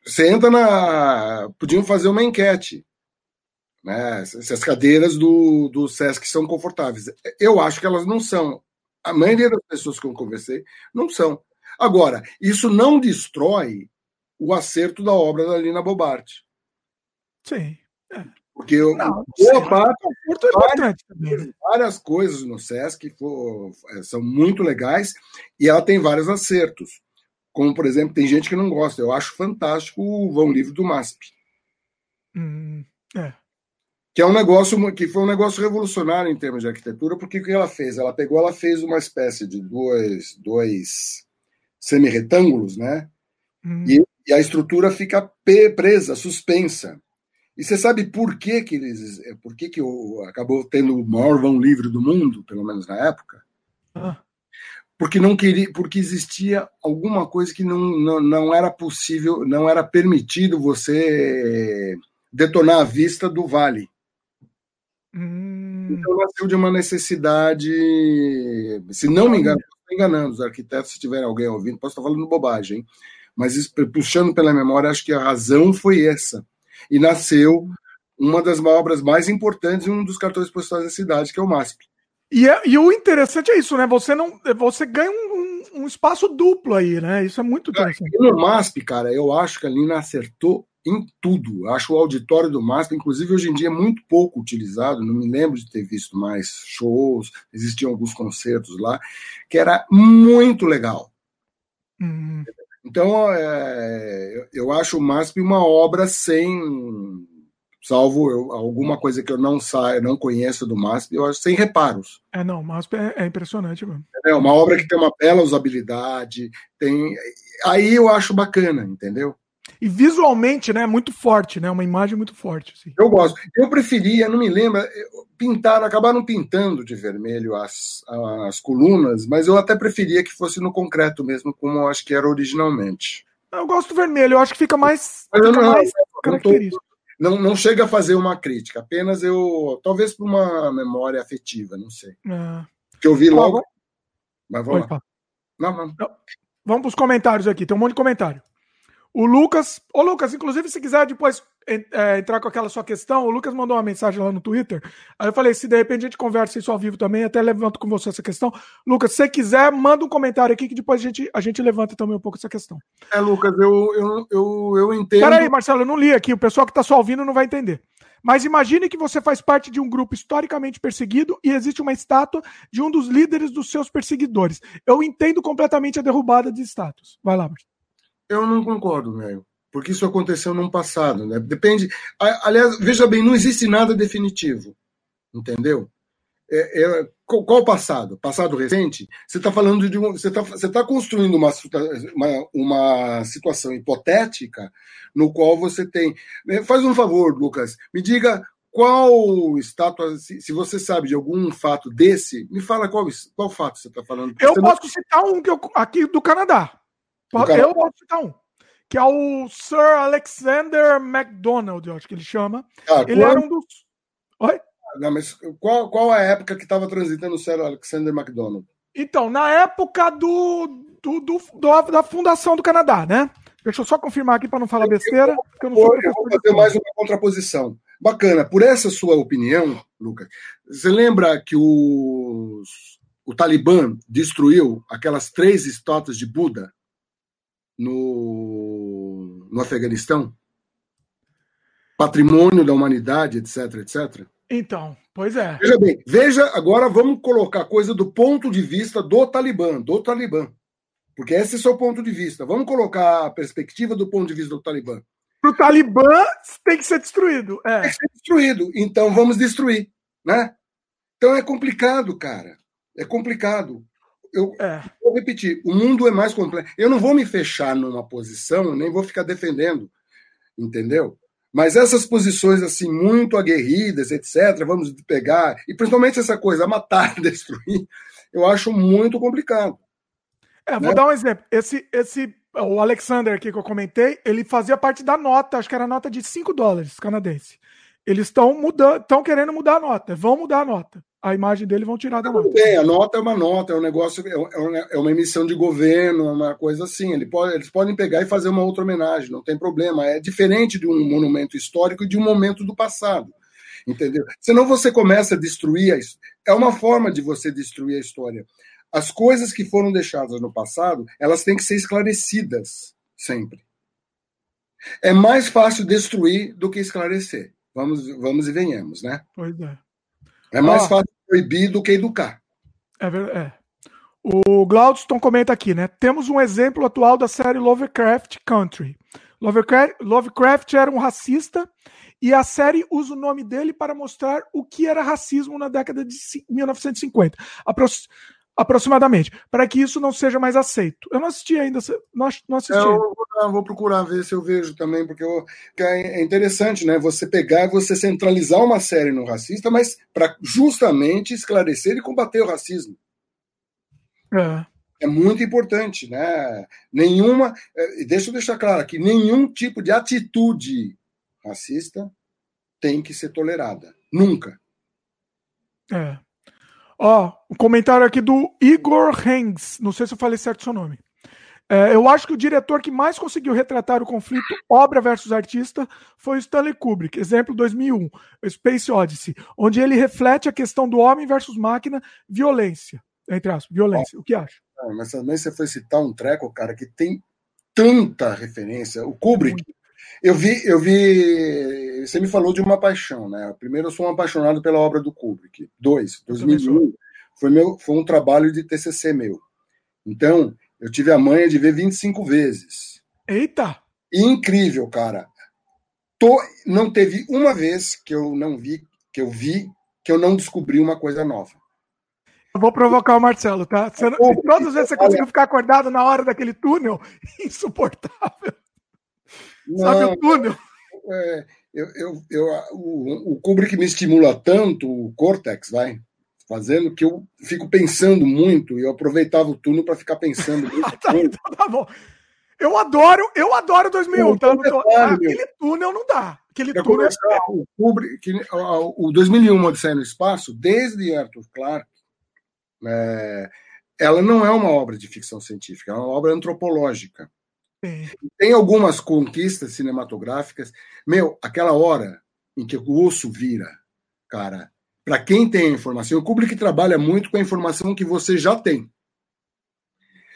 Você entra na. Podiam fazer uma enquete. Né? Se as cadeiras do, do Sesc são confortáveis. Eu acho que elas não são. A maioria das pessoas que eu conversei não são. Agora, isso não destrói o acerto da obra da Lina Bobart. Sim. É. Porque eu, não, boa parte, é várias, né? várias, coisas no SESC for, é, são muito legais e ela tem vários acertos. Como, por exemplo, tem gente que não gosta. Eu acho fantástico o vão livre do MASP. Hum, é. Que é um negócio que foi um negócio revolucionário em termos de arquitetura, porque o que ela fez? Ela pegou, ela fez uma espécie de dois, dois semi-retângulos, né? Hum. E, e a estrutura fica presa, suspensa. E você sabe por que, que eles. Por que, que o, acabou tendo o maior vão livre do mundo, pelo menos na época? Ah. Porque não queria, porque existia alguma coisa que não, não, não era possível, não era permitido você detonar a vista do vale. Hum. Então nasceu de uma necessidade. Se não me engano, estou enganando os arquitetos, se tiver alguém ouvindo, posso estar falando bobagem, hein? mas puxando pela memória, acho que a razão foi essa e nasceu uma das obras mais importantes e um dos cartões postais da cidade, que é o MASP. E, é, e o interessante é isso, né? Você não, você ganha um, um, um espaço duplo aí, né? Isso é muito interessante. No MASP, cara, eu acho que a Lina acertou em tudo. Acho o auditório do MASP, inclusive hoje em dia, é muito pouco utilizado. Não me lembro de ter visto mais shows, existiam alguns concertos lá, que era muito legal. Hum. Então, é, eu acho o MASP uma obra sem, salvo eu, alguma coisa que eu não saio, não conheço do MASP, eu acho sem reparos. É, não, o MASP é, é impressionante, mano. É uma obra que tem uma bela usabilidade, tem. Aí eu acho bacana, entendeu? E visualmente, né, muito forte, né? Uma imagem muito forte. Assim. Eu gosto. Eu preferia, não me lembro, pintaram, acabaram pintando de vermelho as, as colunas, mas eu até preferia que fosse no concreto mesmo, como eu acho que era originalmente. Eu gosto do vermelho, eu acho que fica mais, fica não- mais Não, tô- não, não chega a fazer uma crítica, apenas eu. Talvez por uma memória afetiva, não sei. É. Que eu vi logo. vamos- Mas Oi, vamos lá. fala. Não, não. Vamos para os comentários aqui, tem um monte de comentário. O Lucas, ô Lucas, inclusive se quiser depois é, entrar com aquela sua questão, o Lucas mandou uma mensagem lá no Twitter. Aí eu falei, se de repente a gente conversa isso ao vivo também, até levanto com você essa questão. Lucas, se quiser, manda um comentário aqui que depois a gente, a gente levanta também um pouco essa questão. É, Lucas, eu, eu, eu, eu entendo. Peraí, Marcelo, eu não li aqui, o pessoal que está só ouvindo não vai entender. Mas imagine que você faz parte de um grupo historicamente perseguido e existe uma estátua de um dos líderes dos seus perseguidores. Eu entendo completamente a derrubada de estátuas. Vai lá, Marcelo. Eu não concordo, velho. Porque isso aconteceu no passado, né? Depende. Aliás, veja bem, não existe nada definitivo. Entendeu? É, é, qual, o passado? Passado recente? Você está falando de um. Você está você tá construindo uma, uma, uma situação hipotética no qual você tem. eh, Faz um favor, Lucas. Me diga qual estátua. Se, você sabe de algum fato desse, me fala qual, qual fato você está falando. Eu Você não- posso citar um que eu, aqui do Canadá. Canadá. Eu posso citar um. Que é o Sir Alexander MacDonald, eu acho que ele chama. Ah, Ele qual- era um dos. Oi? Não, mas qual, qual a época que estava transitando o Sir Alexander MacDonald? Então, na época do, do, do- do- da fundação do Canadá, né? Deixa eu só confirmar aqui para não falar besteira. Porque eu não sou eu vou fazer mais uma contraposição. Bacana. Por essa sua opinião, Lucas, você lembra que os- o Talibã destruiu aquelas três estátuas de Buda no, no Afeganistão? Patrimônio da humanidade, etc, etc. Então, pois é. Veja bem, veja, agora vamos colocar a coisa do ponto de vista do Talibã, do Talibã. Porque esse é o seu ponto de vista. Vamos colocar a perspectiva do ponto de vista do Talibã. Para o Talibã tem que ser destruído. É. Tem que ser destruído. Então vamos destruir, né? Então é complicado, cara. É complicado. Eu é. vou repetir, o mundo é mais complexo. Eu não vou me fechar numa posição, nem vou ficar defendendo, entendeu? Mas essas posições assim muito aguerridas, etc, vamos pegar e principalmente essa coisa matar, destruir, eu acho muito complicado. É, vou Né? dar um exemplo. Esse, esse, o Alexander aqui que eu comentei, ele fazia parte da nota, acho que era nota de 5 dólares canadense. Eles estão mudando, estão querendo mudar a nota, vão mudar a nota. A imagem dele vão tirar da Tudo nota. bem, a nota é uma nota, é um negócio, é uma, é uma emissão de governo, é uma coisa assim. Ele pode, eles podem pegar e fazer uma outra homenagem, não tem problema. É diferente de um monumento histórico e de um momento do passado. Entendeu? Senão você começa a destruir. A, é uma forma de você destruir a história. As coisas que foram deixadas no passado, elas têm que ser esclarecidas sempre. É mais fácil destruir do que esclarecer. Vamos, vamos e venhamos, né? Pois é. É mais Ó. fácil proibir do que educar. É, ver- é. O Glaudston comenta aqui, né? Temos um exemplo atual da série Lovecraft Country. Lovecraft, Lovecraft era um racista e a série usa o nome dele para mostrar o que era racismo na década de ci- 1950, apro- aproximadamente, para que isso não seja mais aceito. Eu não assisti ainda, não, não assisti. É, Eu vou, vou procurar ver se eu vejo também, porque eu- que é é interessante, né? Você pegar você centralizar uma série no racista, mas para justamente esclarecer e combater o racismo. É. É muito importante, né? Nenhuma. e Deixa eu deixar claro aqui: nenhum tipo de atitude racista tem que ser tolerada. Nunca. É. Ó, o comentário aqui do Igor Hengs. Não sei se eu falei certo o seu nome. É, eu acho que o diretor que mais conseguiu retratar o conflito obra versus artista foi o Stanley Kubrick, exemplo 2001, o Space Odyssey, onde ele reflete a questão do homem versus máquina, violência, entre aspas, violência. O que acha? Mas também você foi citar um treco, cara, que tem tanta referência. O Kubrick. Eu vi, eu vi. Você me falou de uma paixão, né? Primeiro, eu sou um apaixonado pela obra do Kubrick. Dois, Eu também sou. 2001 foi meu, foi um trabalho de TCC meu. Então, eu tive a manha de ver 25 vezes. Eita! Incrível, cara. Tô, não teve uma vez que eu não vi, que eu vi, que eu não descobri uma coisa nova. Eu vou provocar o Marcelo, tá? Você todas as vezes você conseguiu ficar acordado na hora daquele túnel, insuportável. Sabe Não, o túnel? é, eu, eu, eu, o, o Kubrick me estimula tanto, o Cortex, vai, fazendo, que eu fico pensando muito, e eu aproveitava o túnel para ficar pensando. Ah, tá, então tá bom. Eu adoro, eu adoro 2001, tá? Detalhe, aquele túnel não dá. Aquele túnel é... o, Kubrick, o 2001 Odisseia no Espaço, desde Arthur Clarke, é, ela não é uma obra de ficção científica, é uma obra antropológica. Tem algumas conquistas cinematográficas. Meu, aquela hora em que o osso vira, cara, para quem tem a informação, o Kubrick trabalha muito com a informação que você já tem.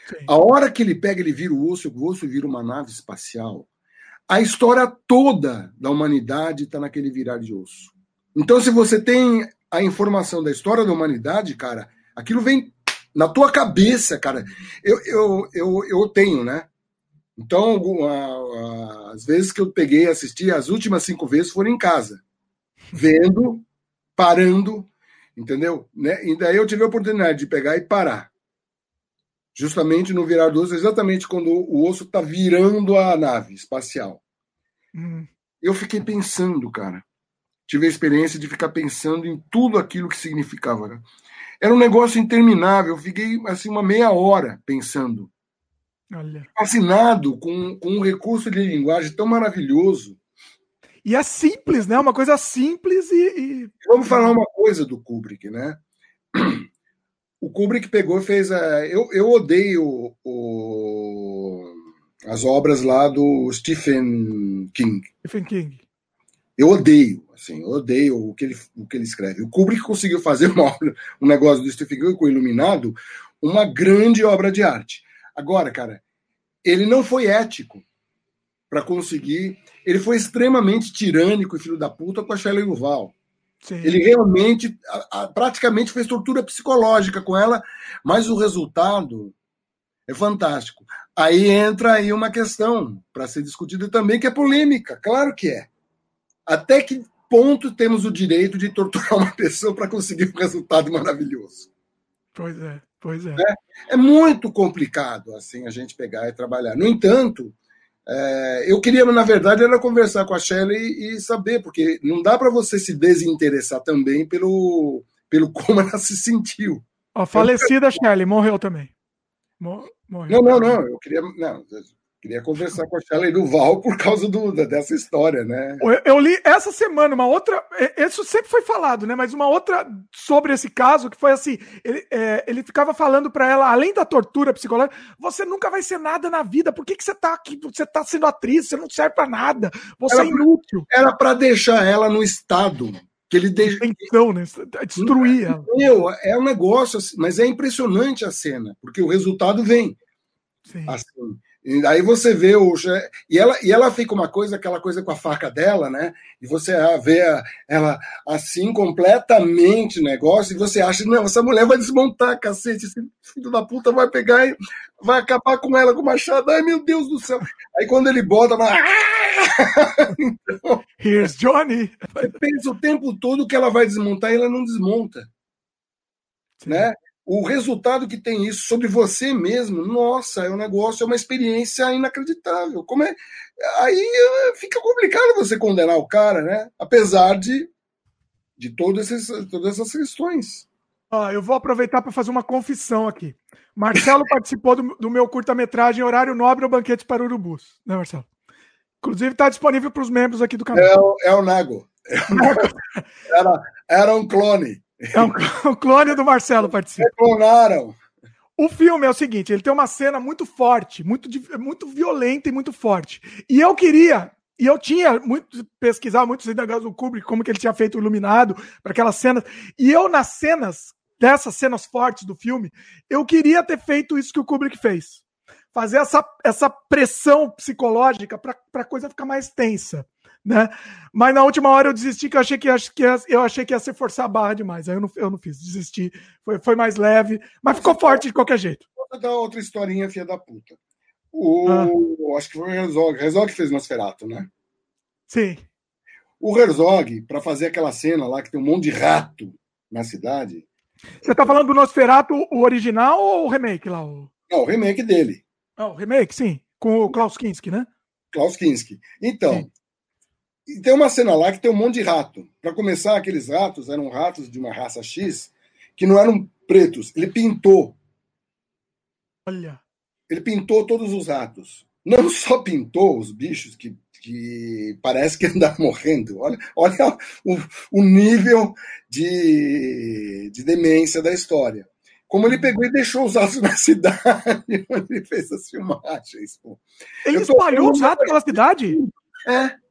Sim. A hora que ele pega, ele vira o osso, o osso vira uma nave espacial. A história toda da humanidade está naquele virar de osso. Então, se você tem a informação da história da humanidade, cara, aquilo vem na tua cabeça, cara. Eu, eu, eu, eu tenho, né? Então, as vezes que eu peguei e assisti, as últimas cinco vezes foram em casa, vendo, parando, entendeu? Né? E daí eu tive a oportunidade de pegar e parar. Justamente no virar do osso, exatamente quando o osso está virando a nave espacial. Hum. Eu fiquei pensando, cara. Tive a experiência de ficar pensando em tudo aquilo que significava. Né? Era um negócio interminável. Eu fiquei assim uma meia hora pensando Olha. Fascinado com, com um recurso de linguagem tão maravilhoso. E é simples, né? Uma coisa simples e. e... Vamos falar uma coisa do Kubrick, né? O Kubrick pegou e fez. A... Eu, eu odeio o... as obras lá do Stephen King. Stephen King. Eu odeio, assim, eu odeio o que ele, o que ele escreve. O Kubrick conseguiu fazer uma obra, um negócio do Stephen King com o Iluminado, uma grande obra de arte. Agora, cara, ele não foi ético para conseguir. Ele foi extremamente tirânico e filho da puta com a Shelley Duval. Sim. Ele realmente, a, a, praticamente fez tortura psicológica com ela, mas o resultado é fantástico. Aí entra aí uma questão para ser discutida também, que é polêmica. Claro que é. Até que ponto temos o direito de torturar uma pessoa para conseguir um resultado maravilhoso? Pois é. Pois é. é. É muito complicado assim a gente pegar e trabalhar. No entanto, é, eu queria, na verdade, era conversar com a Shelley e saber, porque não dá para você se desinteressar também pelo, pelo como ela se sentiu. A falecida Shelley morreu também. Morreu. Não, não, não. Eu queria. Não, Queria conversar com a Shelley Duval por causa do, dessa história, né? Eu, li essa semana uma outra. Isso sempre foi falado, né? Mas uma outra sobre esse caso que foi assim: ele, é, ele ficava falando para ela, além da tortura psicológica, você nunca vai ser nada na vida. Por que, que você tá aqui? Você tá sendo atriz, você não serve para nada. Você era, é inútil. Era para deixar ela no estado que ele deixa. Então, né? Destruir ela. Meu, é um negócio, assim, mas é impressionante a cena, porque o resultado vem. Sim. Assim, e aí você vê o. E ela, e ela fica uma coisa, aquela coisa com a faca dela, né? E você vê ela assim, completamente negócio, e você acha, não, essa mulher vai desmontar, cacete, esse filho da puta vai pegar e vai acabar com ela com o machado. Ai, meu Deus do céu. Aí quando ele bota. então, Here's Johnny. Você pensa o tempo todo que ela vai desmontar e ela não desmonta. Sim. Né? O resultado que tem isso sobre você mesmo, nossa, é um negócio, é uma experiência inacreditável. Como é? Aí eh, fica complicado você condenar o cara, né? Apesar de, de todas, essas, todas essas questões. Ah, eu vou aproveitar para fazer uma confissão aqui. Marcelo participou do, do meu curta-metragem Horário Nobre ou Banquete para Urubus, né, Marcelo? Inclusive está disponível para os membros aqui do canal. É o, é o Nago. É o, era, era um clone. É um, o clone do Marcelo participa. Clonaram. O filme é o seguinte, ele tem uma cena muito forte, muito, muito violenta e muito forte. E eu queria, e eu tinha muito pesquisar muitos indagados do Kubrick, como que ele tinha feito o iluminado para aquelas cenas. E eu nas cenas dessas cenas fortes do filme, eu queria ter feito isso que o Kubrick fez. Fazer essa, essa pressão psicológica para a coisa ficar mais tensa né? Mas na última hora eu desisti, que eu achei que, que ia, eu achei que ia ser forçar a barra demais. Aí eu não, eu não fiz, desisti. Foi, foi mais leve, mas ficou forte de qualquer jeito. Vou dar outra historinha, filha da puta. O, ah. Acho que foi o Herzog. Herzog fez Nosferatu, né? Sim. O Herzog, para fazer aquela cena lá que tem um monte de rato na cidade. Você tá falando do Nosferatu, o original ou o remake lá? O... Não, o remake dele. Ah, o remake, sim. Com o Klaus Kinski, né? Klaus Kinski. Então, sim E tem uma cena lá que tem um monte de rato. Para começar, aqueles ratos eram ratos de uma raça X que não eram pretos. Ele pintou. Olha. Ele pintou todos os ratos. Não só pintou os bichos que, que parece que andam morrendo. Olha, olha o, o nível de, de demência da história. Como ele pegou e deixou os ratos na cidade onde ele fez as filmagens. Ele espalhou os ratos pela cidade? É.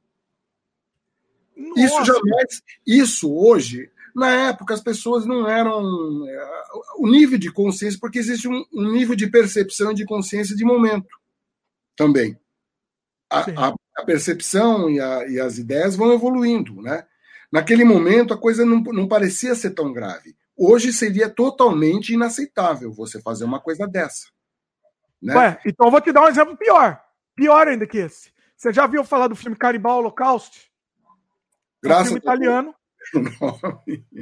Nossa. Isso jamais. Isso hoje, na época, as pessoas não eram. É, o nível de consciência, porque existe um, um nível de percepção e de consciência de momento também. A, a, a percepção e, a, e, as ideias vão evoluindo, né? Naquele momento a coisa não, não parecia ser tão grave. Hoje seria totalmente inaceitável você fazer uma coisa dessa. Né? Ué, então eu vou te dar um exemplo pior. Pior ainda que esse. Você já viu falar do filme Caribal Holocaust? Graças um filme italiano.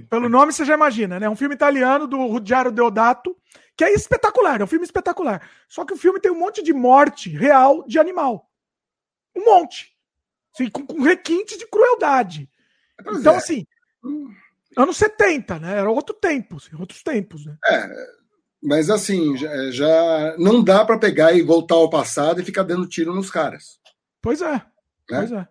Pelo nome você já imagina, né? Um filme italiano do Ruggero Deodato, que é espetacular, é um filme espetacular. Só que o filme tem um monte de morte real de animal. Um monte. Assim, com, com requinte de crueldade. Pois então, é. assim, anos 70, né? Era outro tempo, assim, outros tempos, né? É, mas assim, já, já não dá para pegar e voltar ao passado e ficar dando tiro nos caras. Pois é. Né? Pois é.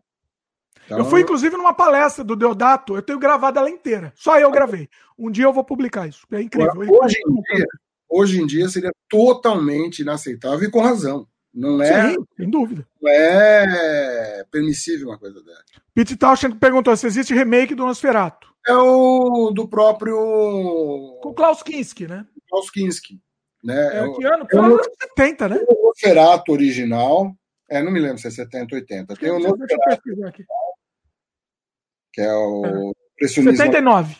Então... Eu fui, inclusive, numa palestra do Deodato, eu tenho gravado ela inteira. Só eu gravei. Um dia eu vou publicar isso. É incrível. hoje, em dia, hoje em dia seria totalmente inaceitável e com razão. Não é. Sim, sem dúvida. Não é permissível uma coisa dessa. Pete Tauschen perguntou se existe remake do Nosferatu. É o do próprio. Com Klaus Kinski, né? Klaus Kinski. Né? É, que ano? É o, 70, né? O Nosferatu original. É, não me lembro se é 70 ou 80. Tem o Nosferatu. Que é o é. 79.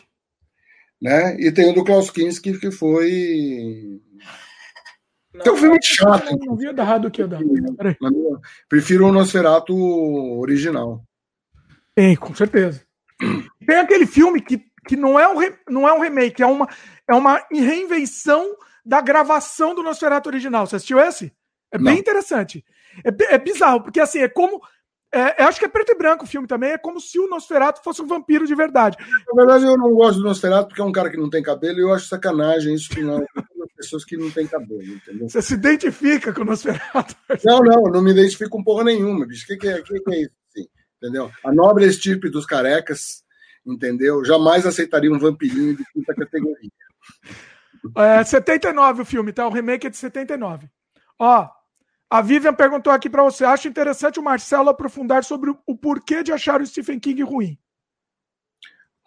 Né? E tem o do Klaus Kinski, que foi não, tem um filme chato. Não, não vi errado aqui, Prefiro o Nosferatu original. Tem, com certeza. Tem aquele filme que, que não, é um re, não é um remake, é uma, é uma reinvenção da gravação do Nosferatu original. Você assistiu esse? É bem não. interessante. É, é bizarro, porque assim, é como é, eu acho que é preto e branco o filme também. É como se o Nosferatu fosse um vampiro de verdade. Na verdade, eu não gosto do Nosferatu porque é um cara que não tem cabelo e eu acho sacanagem isso que não. pessoas que não têm cabelo, entendeu? Você se identifica com o Nosferatu? Não, não, não me identifico com porra nenhuma, bicho. O que, que, é, que, que é isso? Assim, entendeu? A nobre estirpe dos carecas, entendeu? Jamais aceitaria um vampirinho de quinta categoria. É 79 o filme, tá? O remake é de 79. Ó, a Vivian perguntou aqui para você: acha interessante o Marcelo aprofundar sobre o porquê de achar o Stephen King ruim?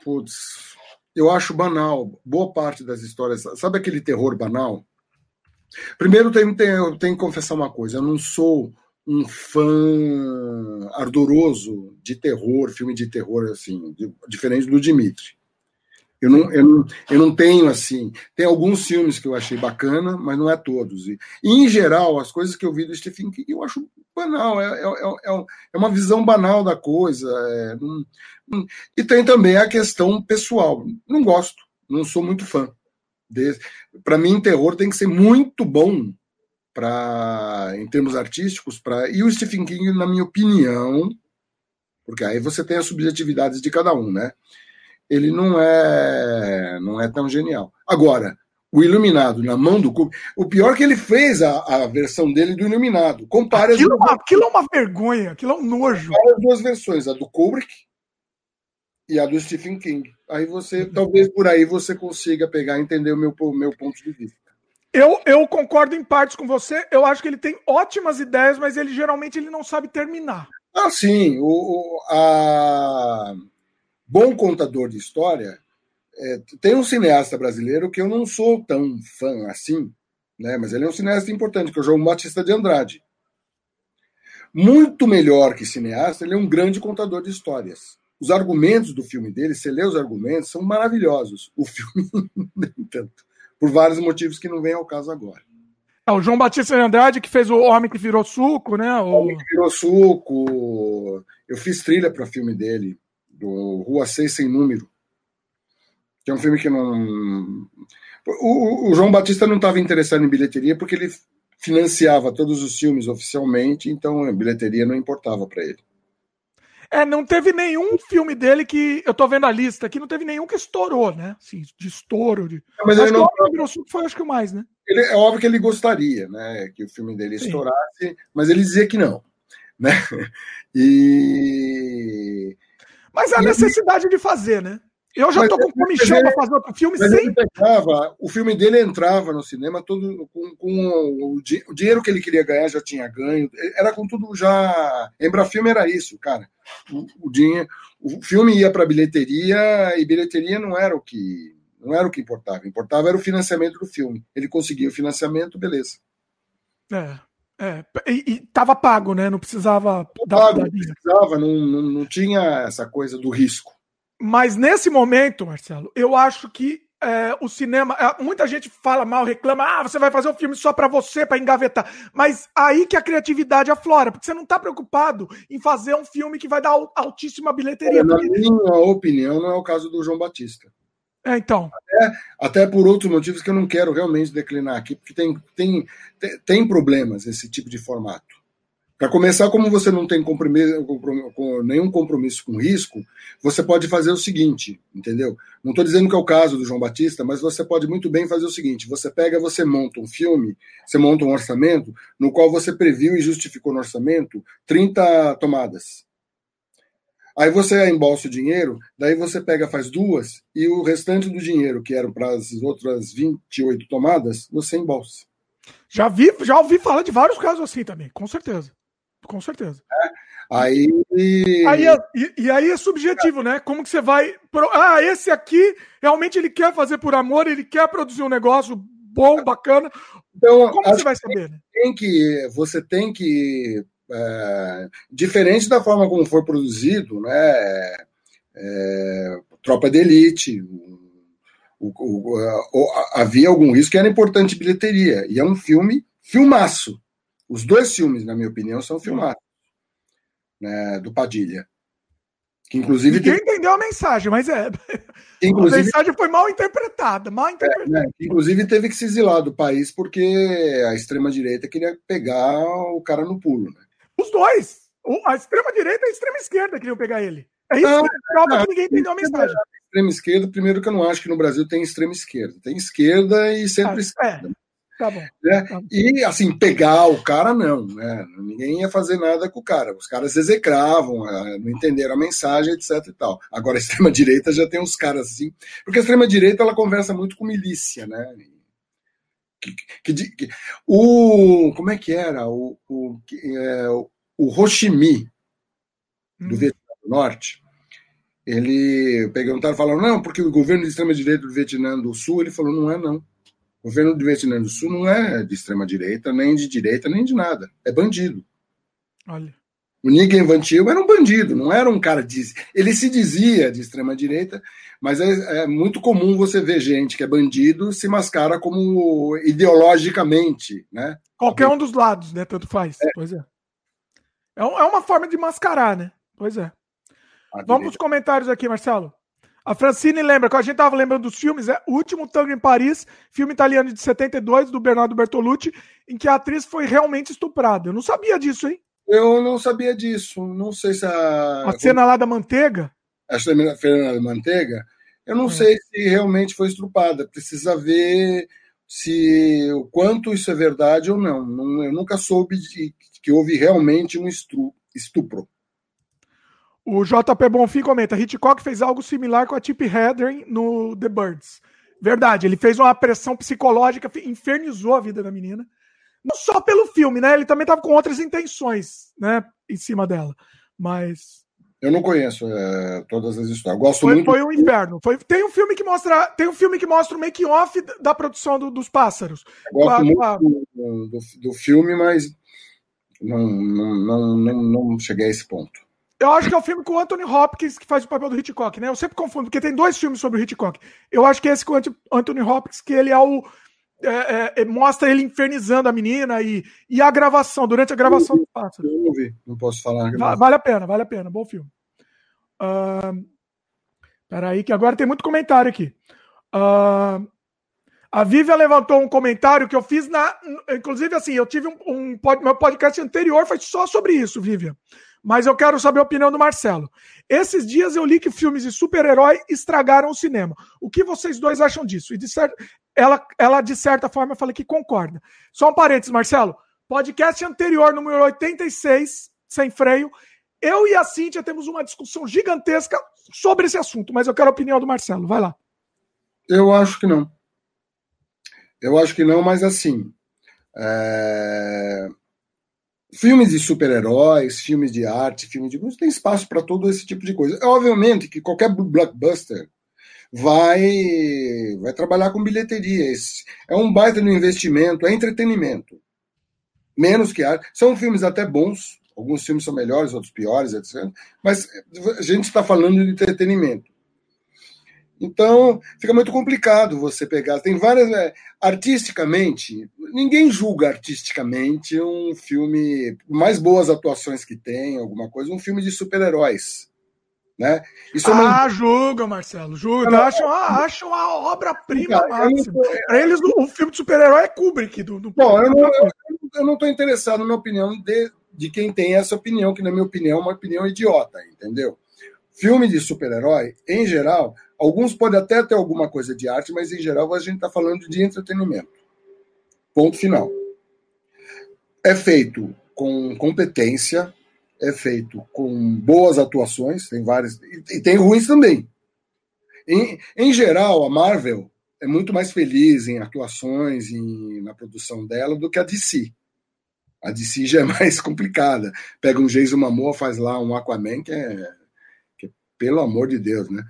Putz, eu acho banal. Boa parte das histórias. Sabe aquele terror banal? Primeiro, tenho, tenho que confessar uma coisa: eu não sou um fã ardoroso de terror, filme de terror, assim, diferente do Dimitri. Eu não, eu, não, eu não tenho assim. Tem alguns filmes que eu achei bacana, mas não é todos. E, e em geral, as coisas que eu vi do Stephen King eu acho banal. É, é, é, é uma visão banal da coisa. É, não, e tem também a questão pessoal. Não gosto, não sou muito fã. Para mim, terror tem que ser muito bom para em termos artísticos. Pra, e o Stephen King, na minha opinião, porque aí você tem as subjetividades de cada um, né? Ele não é não é tão genial. Agora, o Iluminado na mão do Kubrick. O pior é que ele fez a, a versão dele do Iluminado. Compare aquilo, as duas... aquilo é uma vergonha, aquilo é um nojo. Compare as duas versões, a do Kubrick e a do Stephen King. Aí você, talvez por aí você consiga pegar e entender o meu, meu ponto de vista. Eu, eu concordo em partes com você. Eu acho que ele tem ótimas ideias, mas ele geralmente ele não sabe terminar. Ah, sim. O, o a bom contador de história, é, tem um cineasta brasileiro que eu não sou tão fã assim, né, mas ele é um cineasta importante, que é o João Batista de Andrade. Muito melhor que cineasta, ele é um grande contador de histórias. Os argumentos do filme dele, você lê os argumentos, são maravilhosos. O filme, nem tanto. Por vários motivos que não vem ao caso agora. É o João Batista de Andrade que fez o Homem que Virou Suco, né? O Homem que Virou Suco. Eu fiz trilha para o filme dele do Rua 6 Sem Número, que é um filme que não. O, o João Batista não estava interessado em bilheteria porque ele financiava todos os filmes oficialmente, então a bilheteria não importava para ele. É, não teve nenhum filme dele que. Eu tô vendo a lista aqui, não teve nenhum que estourou, né? Assim, de estouro. De... Mas ele não. Que foi, acho que o mais, né? Ele, é óbvio que ele gostaria, né? Que o filme dele Sim. estourasse, mas ele dizia que não. Né? E. Mas a necessidade de fazer, né? Eu já tô com comichão para fazer outro filme mas sem. Pegava, o filme dele entrava no cinema todo com, com o, o, dinheiro que ele queria ganhar já tinha ganho. Era com tudo já. Embrafilme era isso, cara. O, o dinheiro, o filme ia para bilheteria e bilheteria não era o que não era o que importava. Importava era o financiamento do filme. Ele conseguia o financiamento, beleza. É. É, e, e tava pago, né? Não precisava. Não, pago, não precisava, não, não, não tinha essa coisa do risco. Mas nesse momento, Marcelo, eu acho que é, o cinema. É, muita gente fala mal, reclama, ah, você vai fazer um filme só para você, para engavetar. Mas aí que a criatividade aflora, porque você não tá preocupado em fazer um filme que vai dar altíssima bilheteria. Na porque... minha opinião, não é o caso do João Batista. É, então. Até, até, por outros motivos que eu não quero realmente declinar aqui, porque tem, tem, tem, problemas esse tipo de formato. Para começar, como você não tem compromisso, com nenhum compromisso com risco, você pode fazer o seguinte, entendeu? Não estou dizendo que é o caso do João Batista, mas você pode muito bem fazer o seguinte: você pega, você monta um filme, você monta um orçamento, no qual você previu e justificou no orçamento 30 tomadas. Aí você embolsa o dinheiro, daí você pega, faz duas, e o restante do dinheiro, que eram para as outras 28 tomadas, você embolsa. Já vi, já ouvi falar de vários casos assim também, com certeza. Com certeza. É. Aí. aí é, e, e, aí é subjetivo, né? Como que você vai. Pro... Ah, esse aqui realmente ele quer fazer por amor, ele quer produzir um negócio bom, bacana. Então, Como você vai saber, né? Tem que, você tem que. É, diferente da forma como foi produzido, né? É, Tropa de Elite. O, o, o, havia algum risco que era importante bilheteria. E é um filme filmaço. Os dois filmes, na minha opinião, são filmados né, do Padilha. Que inclusive Ninguém teve... entendeu a mensagem, mas é. Inclusive... A mensagem foi mal interpretada, mal interpretada. É, né? Inclusive teve que se exilar do país porque a extrema-direita queria pegar o cara no pulo. Né? Os dois. A extrema-direita e a extrema-esquerda queriam pegar ele. É isso não, que prova não, que ninguém entendeu a mensagem. Extrema esquerda, primeiro que eu não acho que no Brasil tem extrema esquerda. Tem esquerda e centro-esquerda. Ah, é. Tá bom. Né? Tá bom. E, assim, pegar o cara, não. Né? Ninguém ia fazer nada com o cara. Os caras execravam, eh, não entenderam a mensagem, etc e tal. Agora, a extrema-direita já tem uns caras assim. Porque a extrema-direita, ela conversa muito com milícia, né? Que, que, que, o, como é que era? O, o, é, o Ho Chi Minh, do hum. Vietnã do Norte, ele perguntaram, falaram, não, porque o governo de extrema-direita do Vietnã do Sul, ele falou, não é não. O governo do Vietnã do Sul não é de extrema direita, nem de direita, nem de nada. É bandido. Olha. O Nguyen Van Til era um bandido, não era um cara de. Ele se dizia de extrema direita, mas é, é, muito comum você ver gente que é bandido se mascara como ideologicamente, né? Qualquer um dos lados, né? Tanto faz. É. Pois é. É, é uma forma de mascarar, né? Pois é. Vamos para os comentários aqui, Marcelo. A Francine lembra, que a gente estava lembrando dos filmes, é O Último Tango em Paris, filme italiano de 72, do Bernardo Bertolucci, em que a atriz foi realmente estuprada. Eu não sabia disso, hein? Eu não sabia disso. Não sei se a. A cena lá da manteiga? A cena da manteiga? Eu não é. sei se realmente foi estuprada. Precisa ver se o quanto isso é verdade ou não. eu nunca soube de, que houve realmente um estupro. O JP Bonfim comenta: Hitchcock fez algo similar com a Tip Hedren no The Birds. Verdade, ele fez uma pressão psicológica, infernizou a vida da menina. Não só pelo filme, né? Ele também estava com outras intenções, né? Em cima dela. Mas. Eu não conheço é, todas as histórias. Gosto foi, muito. Foi um inferno. Foi, tem um filme que mostra. Tem um filme que mostra o make off da produção do, dos pássaros. Eu gosto muito do, do, do, filme, mas não, não, não, não, não cheguei a esse ponto. Eu acho que é o filme com o Anthony Hopkins que faz o papel do Hitchcock, né? Eu sempre confundo, porque tem dois filmes sobre o Hitchcock. Eu acho que é esse com o Anthony Hopkins, que ele é o. É, é, é, mostra ele infernizando a menina e, e a gravação, durante a gravação do pássaro. Eu não vi, não posso falar. Vale a pena, vale a pena, bom filme. Uh, peraí, que agora tem muito comentário aqui. Uh, a Vivian levantou um comentário que eu fiz na. Inclusive, assim, eu tive um, um. Meu podcast anterior foi só sobre isso, Vivian. mas eu quero saber a opinião do Marcelo. Esses dias eu li que filmes de super-herói estragaram o cinema. O que vocês dois acham disso? E de certo, ela, ela, de certa forma, fala que concorda. Só um parênteses, Marcelo. Podcast anterior, número 86, sem freio, eu e a Cíntia temos uma discussão gigantesca sobre esse assunto, mas eu quero a opinião do Marcelo. Vai lá. Eu acho que não. Eu acho que não, mas assim. É... Filmes de super-heróis, filmes de arte, filmes de tem espaço para todo esse tipo de coisa. É, obviamente que qualquer blockbuster vai, vai trabalhar com bilheteria. É um baita no investimento, é entretenimento. Menos que arte. São filmes até bons, alguns filmes são melhores, outros piores, etc. Mas a gente está falando de entretenimento. Então, fica muito complicado você pegar. Tem várias. Né, artisticamente, ninguém julga artisticamente um filme, mais boas atuações que tem, alguma coisa, um filme de super-heróis. Né? Isso é ah, julga, Marcelo, julga. Acham, ah, acham a obra-prima máxima. Para eles, o filme de super-herói é Kubrick. Do, do... Bom, eu não estou interessado, na opinião, de, de quem tem essa opinião, que, na minha opinião, é uma opinião idiota, entendeu? Filme de super-herói, em geral, Alguns podem até ter alguma coisa de arte, mas em geral a gente está falando de entretenimento. Ponto final. É feito com competência, é feito com boas atuações, tem várias, e tem ruins também. Em, em geral, a Marvel é muito mais feliz em atuações e na produção dela do que a DC. A DC já é mais complicada. Pega um Jason Momoa, faz lá um Aquaman, que é, que é pelo amor de Deus, né?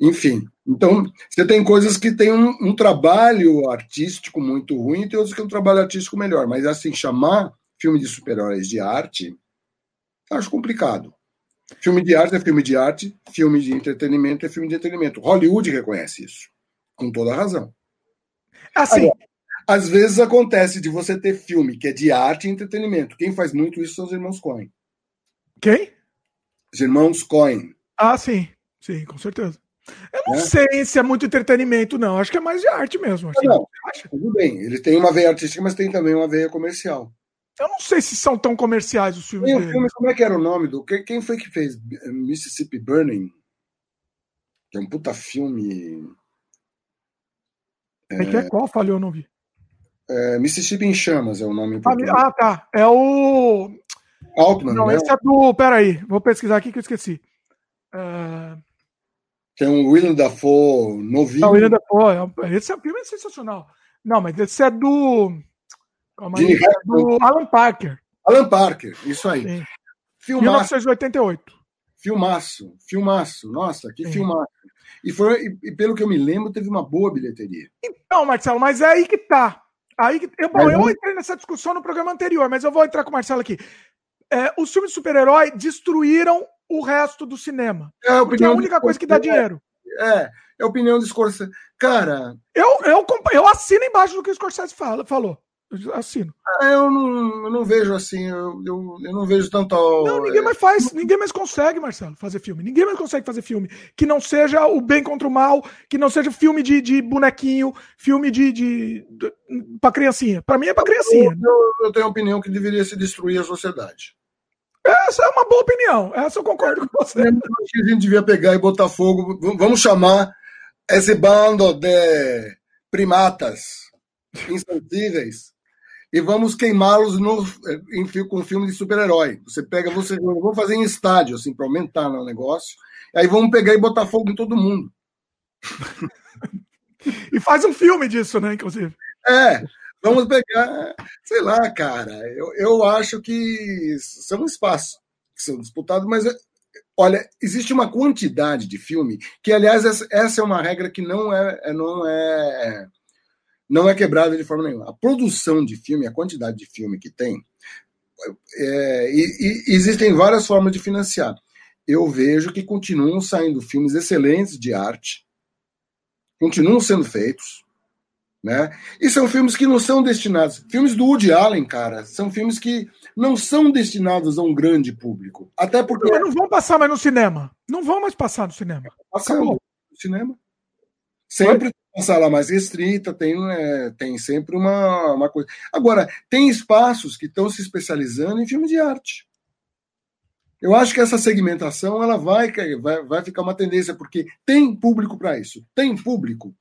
Enfim, então você tem coisas que tem um, um, trabalho artístico muito ruim e tem outros que tem um trabalho artístico melhor. Mas assim, chamar filme de super-heróis de arte, acho complicado. Filme de arte é filme de arte, filme de entretenimento é filme de entretenimento. Hollywood reconhece isso, com toda razão. Assim. Agora, às vezes acontece de você ter filme que é de arte e entretenimento. Quem faz muito isso são os irmãos Coen. Quem? Os irmãos Coen. Ah, sim. Sim, com certeza. Eu não né? sei se é muito entretenimento, não. Acho que é mais de arte mesmo. Assim. Não, tudo bem. Ele tem uma veia artística, mas tem também uma veia comercial. Eu não sei se são tão comerciais os filmes tem um. Filme, como é que era o nome do. Quem foi que fez Mississippi Burning? Que é um puta filme. É, que é qual? Falhou, eu não vi. É, Mississippi em Chamas é o nome. Ah, tá. É o. Altman. Não, né? esse é do. Peraí, vou pesquisar aqui que eu esqueci. Uh... Tem um William Dafoe novinho. Não, William Dafoe, é esse é, filme é sensacional. Não, mas esse é do. É do Alan Parker. Alan Parker, isso aí. Sim. Filmaço. 1988. Filmaço, filmaço. Nossa, que Sim. filmaço. E, foi, e, pelo que eu me lembro, teve uma boa bilheteria. Então, Marcelo, mas é aí que tá. Aí que, eu, bom, eu entrei nessa discussão no programa anterior, mas eu vou entrar com o Marcelo aqui. É, os filmes de super-herói destruíram o resto do cinema. É a, opinião é a única coisa que dá dinheiro. É, é a opinião do Scorsese. Cara. Eu, eu, eu assino embaixo do que o Scorsese fala, falou. Eu assino. Ah, eu, não, eu não vejo assim, eu, eu, eu não vejo tanto. Não, ninguém mais faz, ninguém mais consegue, Marcelo, fazer filme. Ninguém mais consegue fazer filme que não seja o bem contra o mal, que não seja filme de, de bonequinho, filme de, de, de pra criancinha. Pra mim é pra criancinha. Eu, eu tenho a opinião que deveria se destruir a sociedade. Essa é uma boa opinião. Essa eu concordo com você. A gente devia pegar e botar fogo. Vamos chamar esse bando de primatas insensíveis e vamos queimá-los no, em, com filme de super-herói. Você pega, você vamos fazer em estádio, assim, para aumentar o negócio. Aí vamos pegar e botar fogo em todo mundo. e faz um filme disso, né, inclusive. É. Vamos pegar, sei lá, cara. Eu, eu acho que são espaços que são disputados, mas olha, existe uma quantidade de filme que, aliás, essa é uma regra que não é, é, não é não é quebrada de forma nenhuma. A produção de filme, a quantidade de filme que tem, é, e, e existem várias formas de financiar. Eu vejo que continuam saindo filmes excelentes de arte, continuam sendo feitos, né? E são filmes que não são destinados. Filmes do Woody Allen, cara, são filmes que não são destinados a um grande público. Até porque. Mas não vão passar mais no cinema. Não vão mais passar no cinema. Passando no cinema. Sempre uma sala mais restrita, tem, é, tem sempre uma, uma coisa. Agora, tem espaços que estão se especializando em filmes de arte. Eu acho que essa segmentação ela vai, vai, vai ficar uma tendência, porque tem público para isso. Tem público.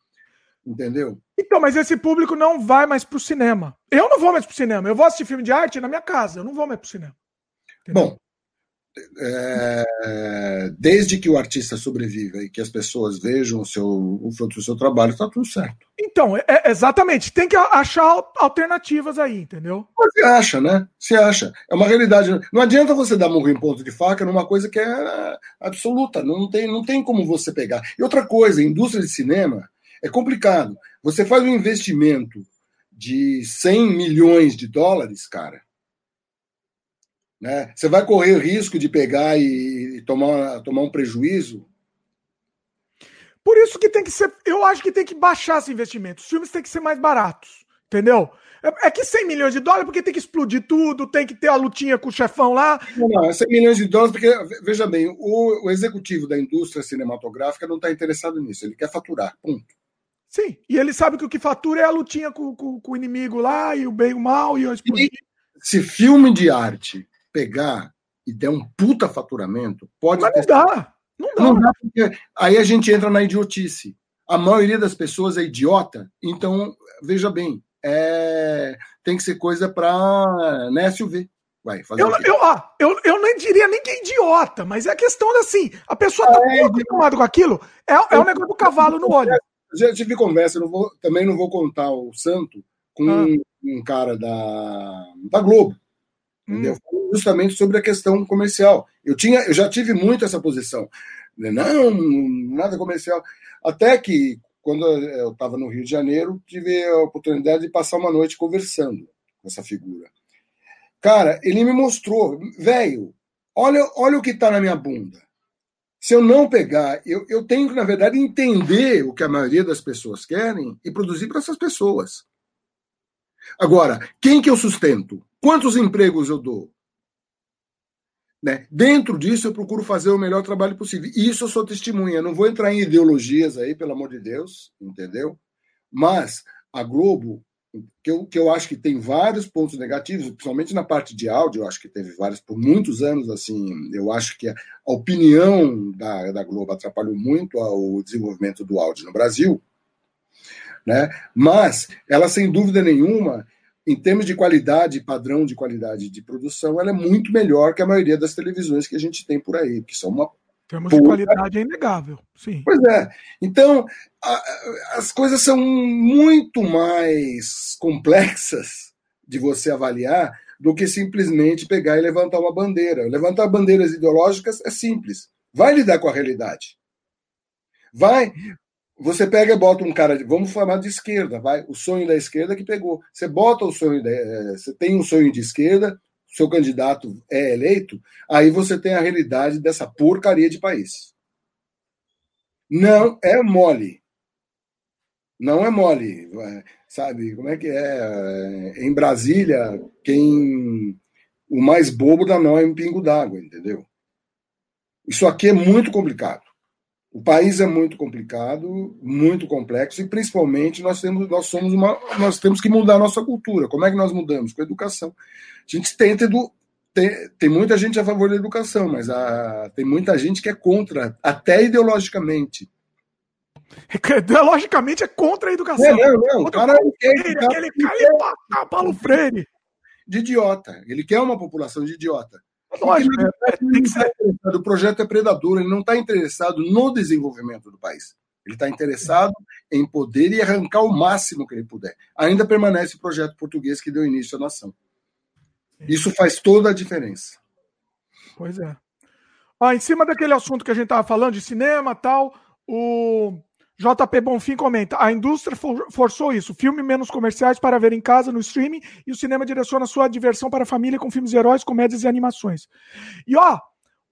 Entendeu? Então, mas esse público não vai mais pro cinema. Eu não vou mais pro cinema. Eu vou assistir filme de arte na minha casa. Eu não vou mais pro cinema. Entendeu? Bom, é, desde que o artista sobreviva e que as pessoas vejam o, seu, o fruto do seu trabalho, está tudo certo. Então, é, é, exatamente. Tem que achar alternativas aí, entendeu? Você acha, né? Você acha. É uma realidade. Não adianta você dar murro em ponto de faca numa coisa que é absoluta. Não tem, não tem como você pegar. E outra coisa, a indústria de cinema é complicado. Você faz um investimento de 100 milhões de dólares, cara né? Você vai correr o risco de pegar e, tomar, tomar um prejuízo? Por isso que tem que ser. Eu acho que tem que baixar esse investimento. Os filmes têm que ser mais baratos. Entendeu? É, é que 100 milhões de dólares, porque tem que explodir tudo, tem que ter a lutinha com o chefão lá. Não, não, é 100 milhões de dólares, porque, veja bem, o, o executivo da indústria cinematográfica não está interessado nisso, ele quer faturar, ponto. Sim, e ele sabe que o que fatura é a lutinha com, com, com o inimigo lá, e o bem e o mal, e o explodir. Se filme de arte pegar e der um puta faturamento, pode. Mas não dá. Não dá. Não dá porque aí a gente entra na idiotice. A maioria das pessoas é idiota, então, veja bem, é... tem que ser coisa para né, SUV. Vai, fazer eu, eu, eu, eu nem diria nem que é idiota, mas é a questão assim: a pessoa tá é, acostumada com aquilo, é, é o negócio do cavalo no olho. Já tive conversa, não vou, também não vou contar o santo com ah. um, um cara da, da Globo. Entendeu? Hum. Justamente sobre a questão comercial. Eu, tinha, eu já tive muito essa posição. Né? Não, nada comercial. Até que, quando eu estava no Rio de Janeiro, tive a oportunidade de passar uma noite conversando com essa figura. Cara, ele me mostrou, velho, olha, olha o que está na minha bunda. Se eu não pegar, eu, eu tenho que, na verdade, entender o que a maioria das pessoas querem e produzir para essas pessoas. Agora, quem que eu sustento? Quantos empregos eu dou? Né? Dentro disso, eu procuro fazer o melhor trabalho possível. E isso eu sou testemunha. Não vou entrar em ideologias aí, pelo amor de Deus, entendeu? Mas a Globo, que eu, que eu acho que tem vários pontos negativos, principalmente na parte de áudio, eu acho que teve vários por muitos anos. assim Eu acho que a opinião da, da Globo atrapalhou muito o desenvolvimento do áudio no Brasil. Né? Mas ela, sem dúvida nenhuma, em termos de qualidade, padrão de qualidade de produção, ela é muito melhor que a maioria das televisões que a gente tem por aí, que são uma. Termos de qualidade é inegável, sim. Pois é. Então, a, as coisas são muito mais complexas de você avaliar do que simplesmente pegar e levantar uma bandeira. Levantar bandeiras ideológicas é simples. Vai lidar com a realidade. Vai, você pega e bota um cara, de, vamos falar de esquerda, vai, o sonho da esquerda que pegou. Você bota o sonho, de, eh, você tem um sonho de esquerda, seu candidato é eleito, aí você tem a realidade dessa porcaria de país. Não é mole. Não é mole. Sabe, como é que é? Em Brasília, quem. O mais bobo dá não é um pingo d'água, entendeu? Isso aqui é muito complicado. O país é muito complicado, muito complexo e principalmente nós temos nós somos uma nós temos que mudar a nossa cultura. Como é que nós mudamos? Com a educação. A gente tenta edu, tem, tem muita gente a favor da educação, mas a, tem muita gente que é contra, até ideologicamente. Ideologicamente é contra a educação. É, não, não. O cara, Paulo Freire, cara, aquele cara, ele Paulo Freire. De idiota. Ele quer uma população de idiota. Lógico, é, é. O projeto é predador, ele não está interessado no desenvolvimento do país. Ele está interessado em poder e arrancar o máximo que ele puder. Ainda permanece o projeto português que deu início à nação. Isso faz toda a diferença. Pois é. Ó, em cima daquele assunto que a gente estava falando de cinema tal, o JP Bonfim comenta: a indústria forçou isso. Filme menos comerciais para ver em casa, no streaming, e o cinema direciona sua diversão para a família com filmes heróis, comédias e animações. E ó,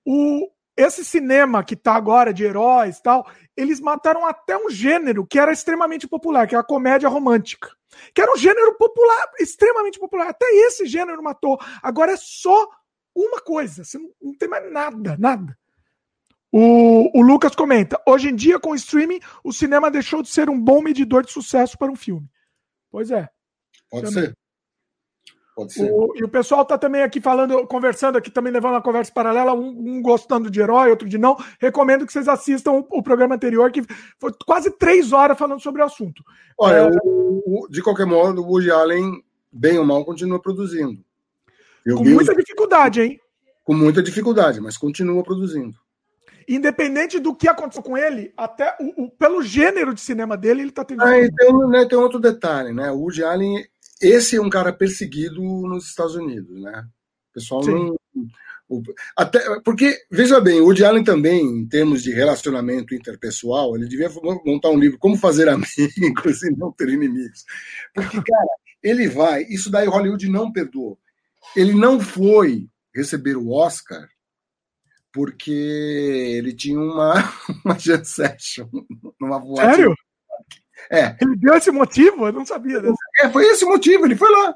o, esse cinema que tá agora de heróis tal, eles mataram até um gênero que era extremamente popular, que é a comédia romântica. Que era um gênero popular, extremamente popular. Até esse gênero matou. Agora é só uma coisa. Você não, não tem mais nada, nada. O, o, Lucas comenta: hoje em dia, com o streaming, o cinema deixou de ser um bom medidor de sucesso para um filme. Pois é. Pode ser. Pode ser. O, e o pessoal tá também aqui falando, conversando aqui, também levando uma conversa paralela, um, um gostando de herói, outro de não. Recomendo que vocês assistam o, o, programa anterior, que foi quase três horas falando sobre o assunto. Olha, é... o, de qualquer modo, o Woody Allen, bem ou mal, continua produzindo. Eu com muita dificuldade, hein? Com muita dificuldade, mas continua produzindo. Independente do que aconteceu com ele, até o, o pelo gênero de cinema dele, ele tá tendo. Ah, e tem, né, tem outro detalhe, né? O Woody Allen, esse é um cara perseguido nos Estados Unidos, né? O pessoal Sim. não. O, até, porque, veja bem, o Woody Allen também, em termos de relacionamento interpessoal, ele devia montar um livro Como Fazer Amigos e Não Ter Inimigos. Porque, cara, ele vai, isso daí Hollywood não perdoou. Ele não foi receber o Oscar porque ele tinha uma, uma jam session numa boate. Sério? É. Ele deu esse motivo? Eu não sabia desse. É, foi esse motivo, ele foi lá.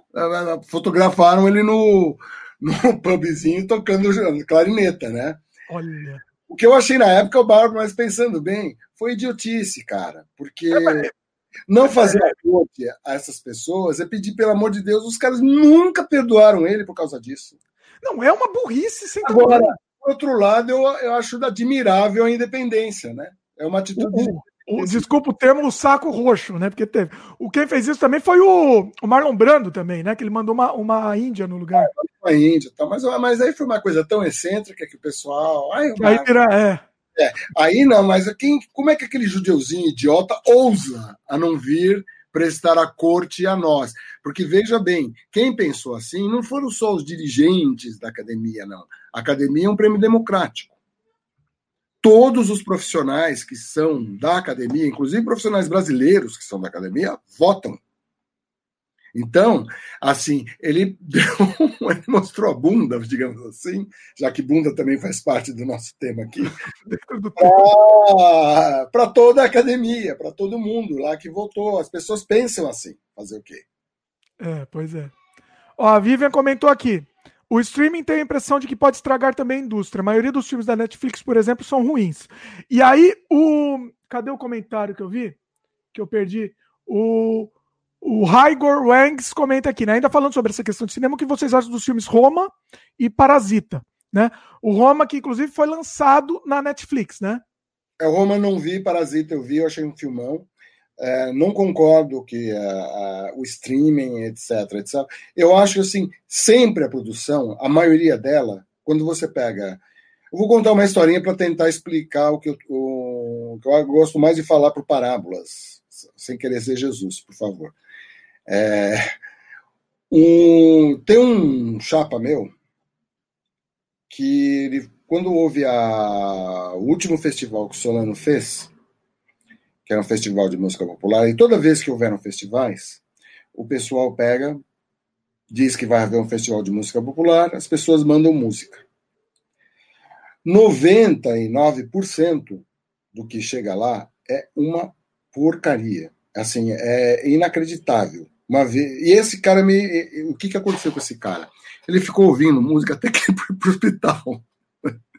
Fotografaram ele no, no pubzinho tocando clarineta, né? Olha. O que eu achei na época, o Bárbaro, mas pensando bem, foi idiotice, cara. Porque é, não fazer a corte a essas pessoas é pedir, pelo amor de Deus, os caras nunca perdoaram ele por causa disso. Não, é uma burrice sem Agora, por outro lado, eu, eu acho admirável a independência, né? É uma atitude. O, o, desculpa o termo, o saco roxo, né? Porque teve. O quem fez isso também foi o, o Marlon Brando também, né? Que ele mandou uma, uma Índia no lugar. Uma Índia, tá, mas, mas aí foi uma coisa tão excêntrica que o pessoal. Ai, aí vira, é. É, aí não, mas quem, como é que aquele judeuzinho idiota ousa a não vir prestar a corte a nós? Porque veja bem, quem pensou assim não foram só os dirigentes da academia, não. A academia é um prêmio democrático. Todos os profissionais que são da academia, inclusive profissionais brasileiros que são da academia, votam. Então, assim, ele, deu, ele mostrou a bunda, digamos assim, já que bunda também faz parte do nosso tema aqui, para toda a academia, para todo mundo lá que votou. As pessoas pensam assim, fazer o quê? É, pois é. Ó, a Vivian comentou aqui. O streaming tem a impressão de que pode estragar também a indústria. A maioria dos filmes da Netflix, por exemplo, são ruins. E aí, o. Cadê o comentário que eu vi? Que eu perdi. O. O Raigor Wangs comenta aqui, né? Ainda falando sobre essa questão de cinema, o que vocês acham dos filmes Roma e Parasita? Né? O Roma, que inclusive foi lançado na Netflix, né? É, o Roma não vi, Parasita eu vi, eu achei um filmão. É, não concordo que uh, uh, o streaming, etc, etc. Eu acho assim, sempre a produção, a maioria dela, quando você pega. Eu vou contar uma historinha para tentar explicar o que eu, o que eu gosto mais de falar por parábolas, sem querer ser Jesus, por favor. É, um, tem um chapa meu que ele, quando houve a, o último festival que o Solano fez, que era um festival de música popular, e toda vez que houveram festivais, o pessoal pega, diz que vai haver um festival de música popular, as pessoas mandam música. 99% do que chega lá é uma porcaria. Assim, é inacreditável. Uma vez, e esse cara me. O que, que aconteceu com esse cara? Ele ficou ouvindo música até que foi pro hospital.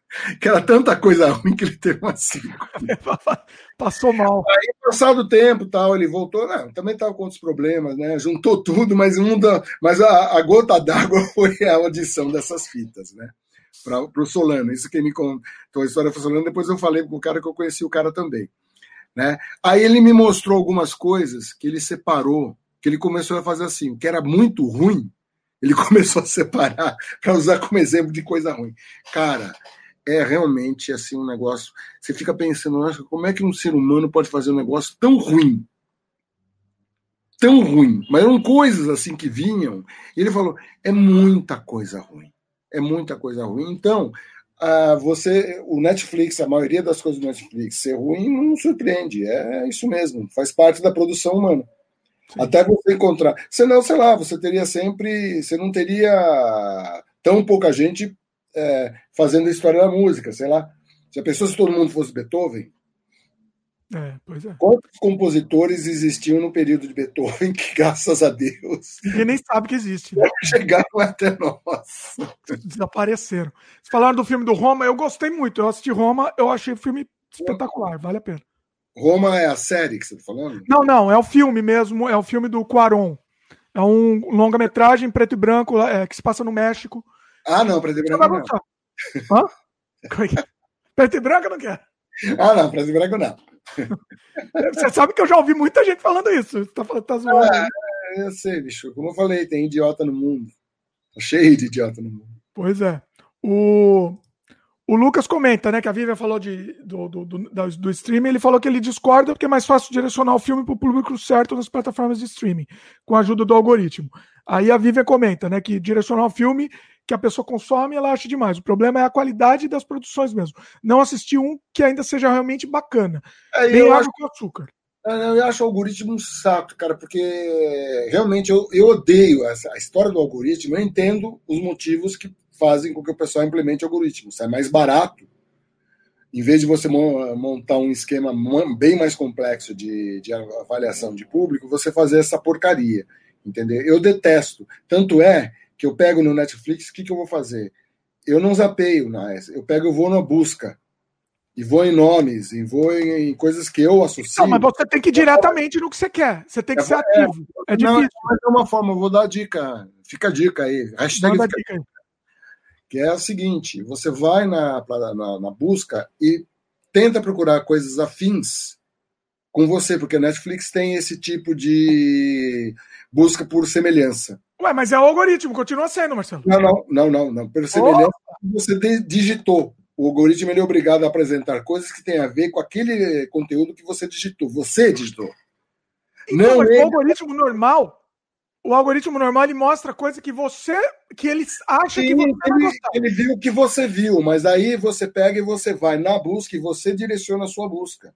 Que era tanta coisa ruim que ele teve uma cinco. Passou mal. Aí, passado o tempo, tal, ele voltou. Não, também estava com outros problemas, né? Juntou tudo, mas, um da, mas a, a gota d'água foi a audição dessas fitas, né? Para o Solano. Isso que me contou a história foi Solano. Depois eu falei com o cara que eu conheci o cara também. Né? Aí ele me mostrou algumas coisas que ele separou que ele começou a fazer assim, que era muito ruim, ele começou a separar para usar como exemplo de coisa ruim. Cara, é realmente assim um negócio. Você fica pensando, como é que um ser humano pode fazer um negócio tão ruim? Tão ruim. Mas eram coisas assim que vinham. E ele falou: é muita coisa ruim. É muita coisa ruim. Então, uh, você, o Netflix, a maioria das coisas do Netflix ser ruim não surpreende. É isso mesmo. Faz parte da produção humana. Sim. Até você encontrar. Senão, sei lá, você teria sempre. Você não teria tão pouca gente é, fazendo a história da música, sei lá. Se a pessoa, se todo mundo fosse Beethoven. É, pois é. Quantos compositores existiam no período de Beethoven que, graças a Deus. Ninguém nem sabe que existe. Né? Chegaram até nós. Desapareceram. Vocês falaram do filme do Roma, eu gostei muito. Eu assisti Roma, eu achei o filme espetacular, vale a pena. Roma é a série que você está falando? Não, não, é o filme mesmo, é o filme do Quaron. É um longa-metragem preto e branco é, que se passa no México. Ah, não, preto e branco não. Hã? É preto e branco não quer? Ah, não, preto e branco não. Você sabe que eu já ouvi muita gente falando isso. Tá, tá zoando. Ah, eu sei, bicho. Como eu falei, tem idiota no mundo. Tá cheio de idiota no mundo. Pois é. O, o Lucas comenta, né, que a Vivian falou de, do, do, do, do streaming, ele falou que ele discorda porque é mais fácil direcionar o filme para o público certo nas plataformas de streaming, com a ajuda do algoritmo. Aí a Vivian comenta, né, que direcionar o filme que a pessoa consome, ela acha demais. O problema é a qualidade das produções mesmo. Não assistir um que ainda seja realmente bacana. É, Bem água acho... com açúcar. Eu acho o algoritmo um saco, cara, porque realmente eu, eu odeio essa, a história do algoritmo. Eu entendo os motivos que fazem com que o pessoal implemente algoritmos. É mais barato. Em vez de você montar um esquema bem mais complexo de, de avaliação de público, você fazer essa porcaria. Entendeu? Eu detesto. Tanto é que eu pego no Netflix, o que, que eu vou fazer? Eu não zapeio, eu pego, eu vou na busca e vou em nomes, e vou em, em, coisas que eu associo. Não, mas você tem que ir diretamente no que você quer. Você tem que é, ser ativo. É, é difícil. Não, é uma forma, eu vou dar a dica. Fica a dica aí. Hashtag fica dica aí. Que é a seguinte: você vai na, na, na busca e tenta procurar coisas afins com você, porque a Netflix tem esse tipo de busca por semelhança. Ué, mas é o algoritmo, continua sendo, Marcelo. Não, não, não, não, não. Semelhança, oh. você digitou o algoritmo é obrigado a apresentar coisas que têm a ver com aquele conteúdo que você digitou. Você digitou. Então, não mas ele... o algoritmo normal, o algoritmo normal ele mostra coisa que você, que ele acha Sim, que você ele, ele viu o que você viu, mas aí você pega e você vai na busca e você direciona a sua busca.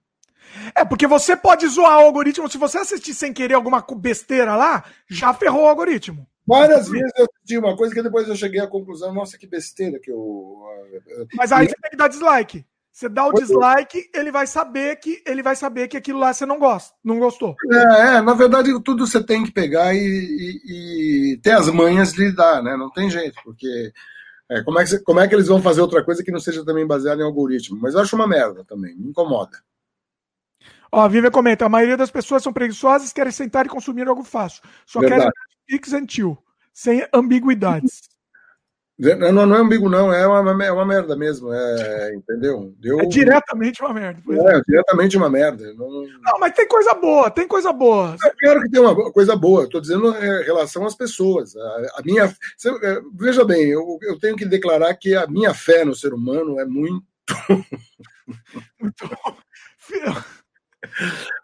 É, porque você pode zoar o algoritmo. Se você assistir sem querer alguma besteira lá, já ferrou o algoritmo. Várias vezes eu assisti uma coisa que depois eu cheguei à conclusão, nossa, que besteira que eu. Mas aí você tem que dar dislike. Você dá o dislike, ele vai saber que ele vai saber que aquilo lá você não gosta, não gostou. É, é na verdade, tudo você tem que pegar e, e, e, ter as manhas de lidar, né? Não tem jeito, porque é, como, é que, como é que eles vão fazer outra coisa que não seja também baseada em algoritmo? Mas eu acho uma merda também, me incomoda. Ó, a Vivian comenta: a maioria das pessoas são preguiçosas querem sentar e consumir algo fácil. Só Verdade. querem Netflix and chill, sem ambiguidades. Não, não é ambíguo, não, é uma, é uma merda mesmo, é, entendeu? Deu... É diretamente uma merda. É, é, diretamente uma merda. Não... não, mas tem coisa boa, tem coisa boa. É claro que tem uma coisa boa, estou dizendo em relação às pessoas. A, a minha, é, veja bem, eu, eu tenho que declarar que a minha fé no ser humano é muito. muito.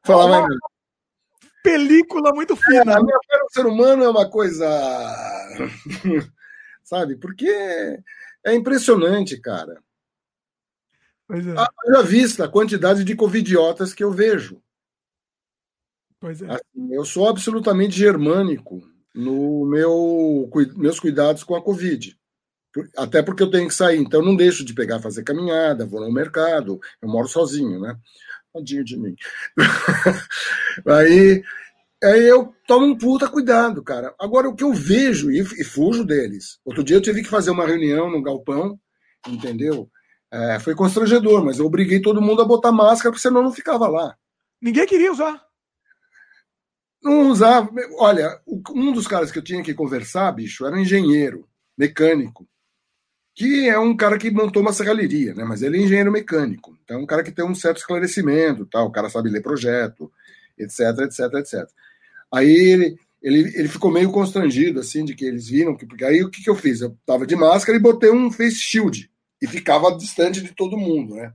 Fala mais película muito fina. É, a minha fé no ser humano é uma coisa. Sabe? Porque é impressionante, cara. Pois é. Haja vista a quantidade de covidiotas que eu vejo. Pois é. Assim, eu sou absolutamente germânico no meu meus cuidados com a Covid. Até porque eu tenho que sair, então não deixo de pegar, fazer caminhada, vou no mercado, eu moro sozinho, né? Tadinho de mim. aí, aí eu tomo um puta cuidado, cara. Agora, o que eu vejo, e, e fujo deles. Outro dia eu tive que fazer uma reunião no galpão, entendeu? É, foi constrangedor, mas eu obriguei todo mundo a botar máscara, porque senão não ficava lá. Ninguém queria usar. Não usava. Olha, um dos caras que eu tinha que conversar, bicho, era um engenheiro, mecânico que é um cara que montou uma serralheria, né? Mas ele é engenheiro mecânico, então é um cara que tem um certo esclarecimento, tal, o cara sabe ler projeto, etc, etc, etc. Aí ele, ele, ele ficou meio constrangido, assim, de que eles viram, que, porque aí o que, que eu fiz? Eu tava de máscara e botei um face shield, e ficava distante de todo mundo, né?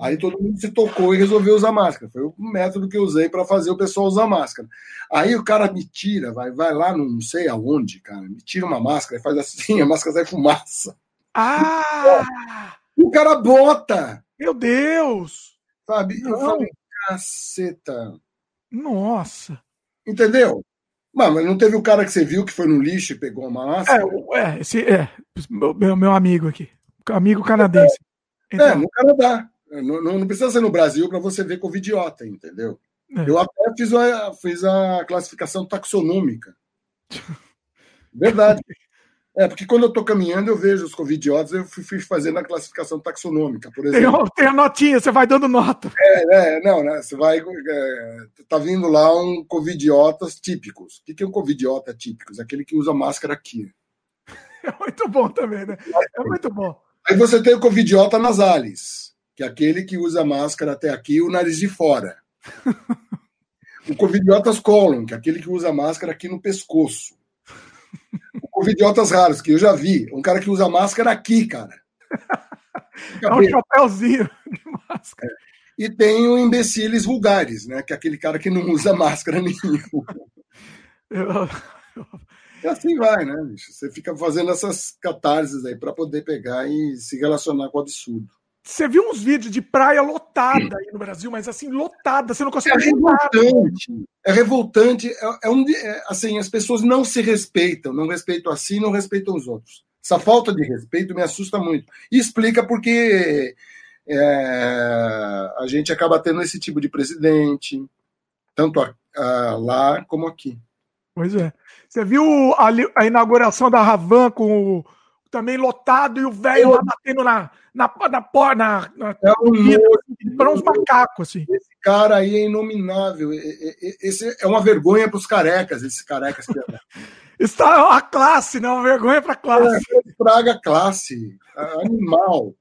Aí todo mundo se tocou e resolveu usar máscara. Foi o método que eu usei para fazer o pessoal usar máscara. Aí o cara me tira, vai, vai lá, não sei aonde, cara, me tira uma máscara e faz assim, a máscara sai fumaça. Ah! O cara bota! Meu Deus! Sabe? Não. Eu falei, caceta. Nossa! Entendeu? Mas não teve o cara que você viu que foi no lixo e pegou uma máscara? É, é, esse, é meu, meu amigo aqui. Amigo canadense. É, então... é no Canadá. Não, não, precisa ser no Brasil para você ver covidiota, entendeu? É. Eu até fiz a, fiz a classificação taxonômica. Verdade. É, porque quando eu estou caminhando, eu vejo os covidiotas, eu fui, fui fazendo a classificação taxonômica, por exemplo. Tem, tem a notinha, você vai dando nota. É, é não, né? Você vai. É, tá vindo lá um covidiotas típicos. O que é um covidiota típico? Aquele que usa máscara aqui. É muito bom também, né? É muito bom. Aí você tem o covidiota nasalis, que é aquele que usa máscara até aqui e o nariz de fora. o covidiotas colon, que é aquele que usa máscara aqui no pescoço. O covidiotas raros, que eu já vi, um cara que usa máscara aqui, cara. É um chapéuzinho de máscara. É. E tem o imbeciles vulgares, né? Que é aquele cara que não usa máscara nenhuma. Eu, e assim vai, né, bicho? Você fica fazendo essas catarses aí para poder pegar e se relacionar com o absurdo. Você viu uns vídeos de praia lotada aí no Brasil, mas assim, lotada, você não consegue. É revoltante. É revoltante. É, é um, é, assim, as pessoas não se respeitam, não respeitam assim, não respeitam os outros. Essa falta de respeito me assusta muito. E explica porque é, a gente acaba tendo esse tipo de presidente, tanto a, a, lá como aqui. Pois é. Você viu a, a inauguração da Ravan com o, também lotado e o velho lá batendo na, na, na, na, na é um para uns macacos, assim. Esse cara aí é inominável. Esse é uma vergonha para os carecas, esses carecas que Está a classe, não, uma vergonha para classe. É, praga classe, animal.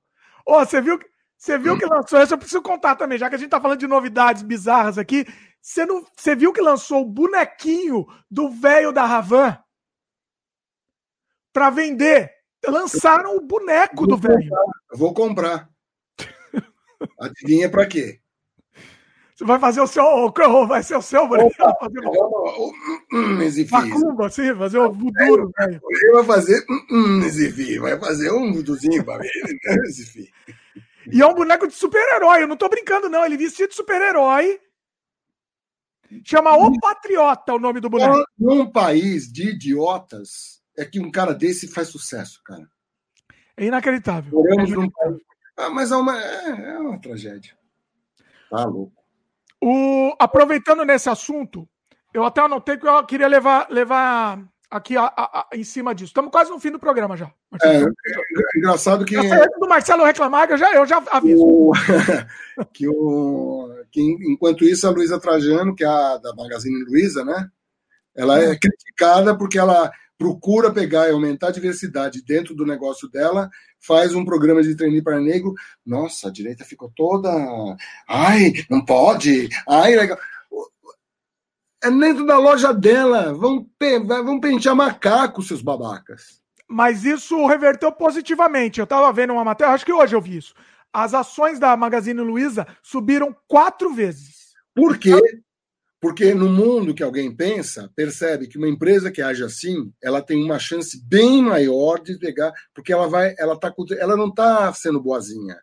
Ó, oh, você viu, você viu que lançou isso? Eu preciso contar também, já que a gente está falando de novidades bizarras aqui. Você, não, você viu que lançou o bonequinho do velho da Ravan para vender? Lançaram o boneco do velho. Vou comprar. Adivinha para quê? Você vai fazer o seu. Vai ser o seu boneco? Fazer Macumba, assim, fazer o voodoo. Ele vai fazer. Zifi, vai fazer um voodoozinho para ele? E é um boneco de super-herói. Eu não tô brincando, não. Ele vestiu de super-herói Chama O Patriota o nome do boneco. Num país de idiotas, é que um cara desse faz sucesso, cara. É inacreditável. Moramos é. Ah, mas é uma, é, é uma tragédia. Tá louco. O, aproveitando nesse assunto, eu até anotei que eu queria levar, levar aqui a, a, a, em cima disso. Estamos quase no fim do programa já. É, é, é, engraçado que. do Marcelo reclamar, eu já, eu já aviso. O, que, o, que enquanto isso, a Luísa Trajano, que é a da Magazine Luiza, né? Ela é criticada porque ela procura pegar e aumentar a diversidade dentro do negócio dela, faz um programa de treino para negro. Nossa, a direita ficou toda. Ai, não pode! Ai, legal. É dentro da loja dela. Vão, pe vão pentear macaco, seus babacas. Mas isso reverteu positivamente. Eu estava vendo uma matéria, acho que hoje eu vi isso. As ações da Magazine Luiza subiram quatro vezes. Por quê? Porque no mundo que alguém pensa, percebe que uma empresa que age assim, ela tem uma chance bem maior de pegar, porque ela vai, ela tá, ela não está sendo boazinha.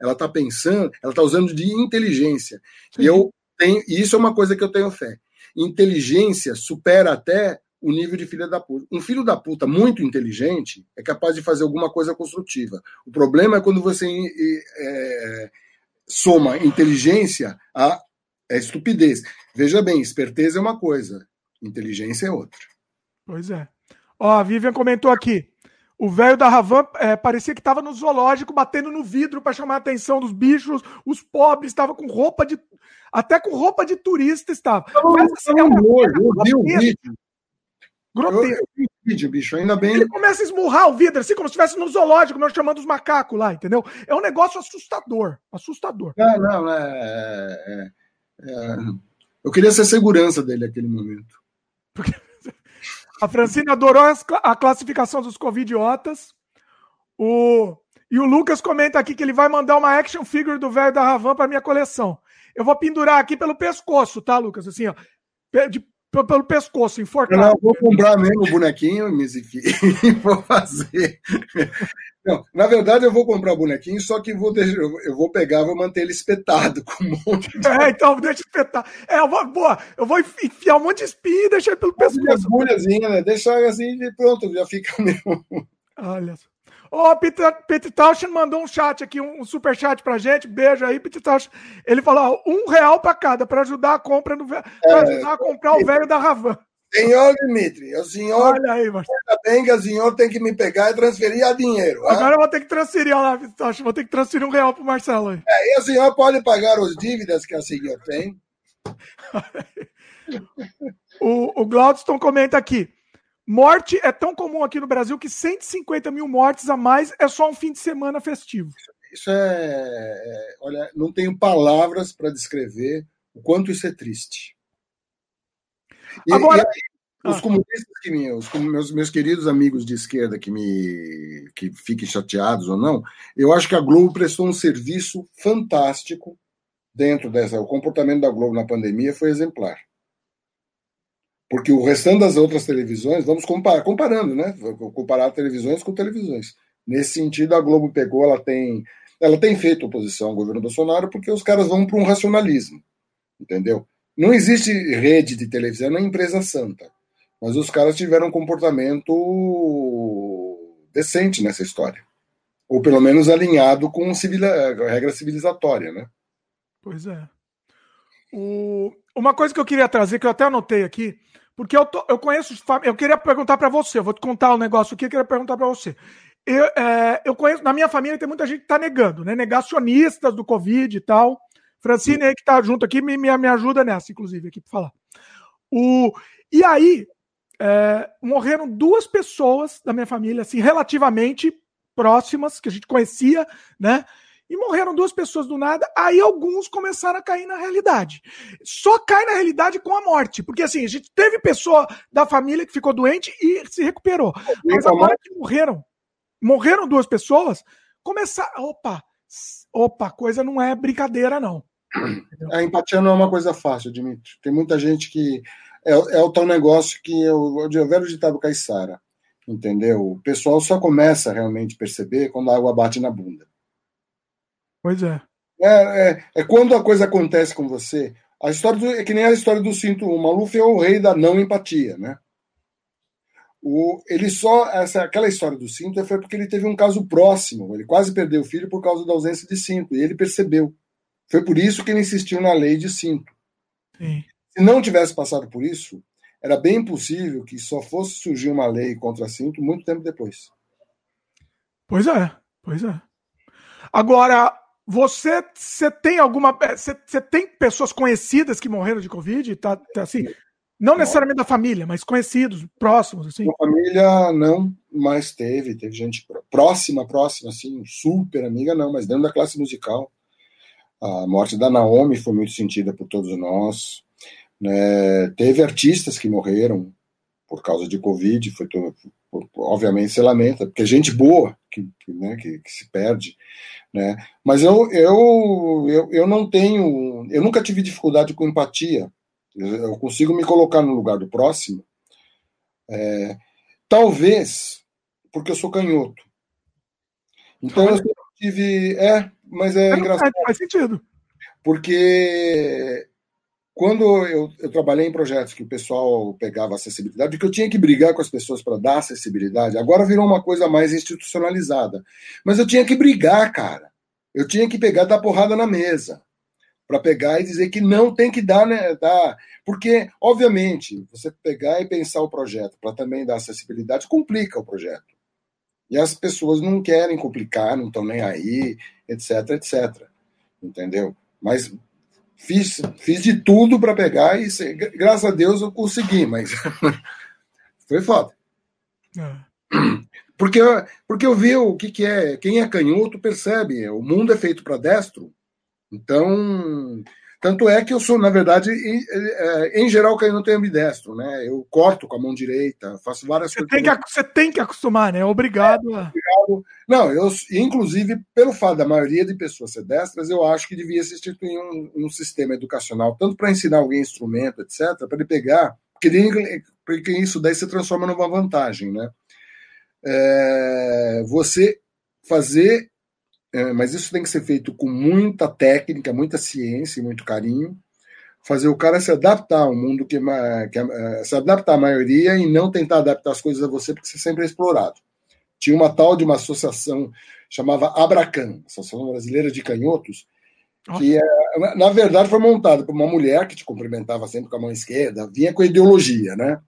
Ela está pensando, ela está usando de inteligência. Sim. E eu tenho, e isso é uma coisa que eu tenho fé inteligência supera até o nível de filho da puta. Um filho da puta muito inteligente é capaz de fazer alguma coisa construtiva. O problema é quando você é, soma inteligência a é estupidez. Veja bem, esperteza é uma coisa, inteligência é outra. Pois é. Ó, a Vivian comentou aqui. O velho da Ravan é, parecia que estava no zoológico batendo no vidro para chamar a atenção dos bichos. Os pobres estavam com roupa de. Até com roupa de turista estava. Mas, assim, é uma eu vi o vídeo. Grotesco. Eu, vi o vídeo, bicho, ainda bem. Ele começa a esmurrar o vidro, assim como se estivesse no zoológico, nós chamando os macacos lá, entendeu? É um negócio assustador. Assustador. Não, não, é, é, eu queria ser segurança dele naquele momento. A Francine adorou a classificação dos covidiotas. O... E o Lucas comenta aqui que ele vai mandar uma action figure do velho da Ravan para minha coleção. Eu vou pendurar aqui pelo pescoço, tá, Lucas? Assim, ó. De, pelo pescoço, enforcado. Não, eu vou comprar mesmo o bonequinho e vou fazer. Não, na verdade, eu vou comprar o bonequinho, só que vou deixar, eu vou pegar, vou manter ele espetado com um monte de... É, então, deixa espetar. É, eu vou, boa, eu vou enfiar um monte de espinho e deixar ele pelo pescoço. Agulhazinha, né? Deixar assim e pronto, já fica mesmo. Olha só. Ô, oh, Peter, Peter mandou um chat aqui, um super chat pra gente. Beijo aí, Peter Tauschen. Ele falou: ó, um real pra cada, pra ajudar a compra no pra é, ajudar a comprar o velho da Ravan. Senhor Dimitri, o senhor. Olha aí, Marcelo. bem que o senhor tem que me pegar e transferir a dinheiro. Agora eu vou ter que transferir, olha lá, vou ter que transferir um real pro Marcelo aí. É, e o senhor pode pagar as dívidas que o senhor tem. o, o Glaudston comenta aqui. Morte é tão comum aqui no Brasil que 150 mil mortes a mais é só um fim de semana festivo. Isso é. é olha, não tenho palavras para descrever o quanto isso é triste. E, Agora. E os ah. comunistas que me, os meus, meus queridos amigos de esquerda que me que fiquem chateados ou não, eu acho que a Globo prestou um serviço fantástico dentro dessa. O comportamento da Globo na pandemia foi exemplar. Porque o restante das outras televisões, vamos comparar, comparando, né? Comparar televisões com televisões. Nesse sentido, a Globo pegou, ela tem, ela tem feito oposição ao governo Bolsonaro porque os caras vão para um racionalismo, entendeu? Não existe rede de televisão na empresa santa, mas os caras tiveram um comportamento decente nessa história, ou pelo menos alinhado com civil, a regra civilizatória, né? Pois é. O... Uma coisa que eu queria trazer, que eu até anotei aqui, porque eu, tô, eu conheço. Eu queria perguntar para você, eu vou te contar um negócio aqui, eu queria perguntar para você. Eu, é, eu conheço, na minha família tem muita gente que está negando, né? Negacionistas do Covid e tal. Francine aí que está junto aqui me, me, me ajuda nessa, inclusive, aqui para falar. O, e aí, é, morreram duas pessoas da minha família, assim, relativamente próximas, que a gente conhecia, né? E morreram duas pessoas do nada. Aí alguns começaram a cair na realidade. Só cai na realidade com a morte, porque assim, a gente teve pessoa da família que ficou doente e se recuperou. Mas agora que morreram, morreram duas pessoas, começar, opa, opa, coisa não é brincadeira não. A empatia não é uma coisa fácil, Dimitri. Tem muita gente que é, é o tal negócio que é o, o velho ditado caiçara, entendeu? O pessoal só começa a realmente perceber quando a água bate na bunda. Pois é. É, é, é, quando a coisa acontece com você. A história do, é que nem a história do cinto. O Maluf é o rei da não empatia, né? O, ele só essa aquela história do cinto foi porque ele teve um caso próximo. Ele quase perdeu o filho por causa da ausência de cinto e ele percebeu. Foi por isso que ele insistiu na lei de cinto. Sim. Se não tivesse passado por isso, era bem possível que só fosse surgir uma lei contra cinto muito tempo depois. Pois é, pois é. Agora, você, você tem alguma. É, você, você tem pessoas conhecidas que morreram de Covid? Tá, tá assim? Não necessariamente da família, mas conhecidos, próximos, assim? Da família, não, mas teve. Teve gente próxima, próxima, assim, super amiga, não, mas dentro da classe musical. A morte da Naomi foi muito sentida por todos nós. Né? Teve artistas que morreram por causa de Covid, foi todo, obviamente se lamenta, porque é gente boa que, que, né, que, que se perde. Né? Mas eu, eu, eu, eu não tenho, eu nunca tive dificuldade com empatia. Eu, eu consigo me colocar no lugar do próximo. É, talvez porque eu sou canhoto. Então eu tive. É, mas é, é engraçado. Faz sentido. Porque quando eu, eu, trabalhei em projetos que o pessoal pegava acessibilidade, que eu tinha que brigar com as pessoas para dar acessibilidade, agora virou uma coisa mais institucionalizada. Mas eu tinha que brigar, cara. Eu tinha que pegar dar porrada na mesa para pegar e dizer que não tem que dar, né, dar, porque obviamente você pegar e pensar o projeto para também dar acessibilidade complica o projeto. E as pessoas não querem complicar, não estão nem aí, etc, etc. Entendeu? Mas Fiz, fiz de tudo para pegar e, graças a Deus, eu consegui, mas foi foda. É. Porque, porque eu vi o que, que é. Quem é canhoto percebe, o mundo é feito para destro. Então, tanto é que eu sou, na verdade, em, é, em geral, canhoto é ambidestro, né? Eu corto com a mão direita, faço várias você coisas. Tem que, você tem que acostumar, né? Obrigado. É, Não, eu, inclusive, pelo fato da maioria de pessoas ser destras, eu acho que devia se instituir um, um sistema educacional, tanto para ensinar alguém instrumento, etc., para ele pegar, porque, porque isso daí se transforma numa vantagem, né? É, você fazer é, mas isso tem que ser feito com muita técnica, muita ciência e muito carinho. Fazer o cara se adaptar ao mundo que, que é, se adaptar à maioria e não tentar adaptar as coisas a você, porque você sempre é explorado. Tinha uma tal de uma associação chamava Abracan, Associação Brasileira de Canhotos, que é, na verdade foi montada por uma mulher que te cumprimentava sempre com a mão esquerda, vinha com ideologia, né?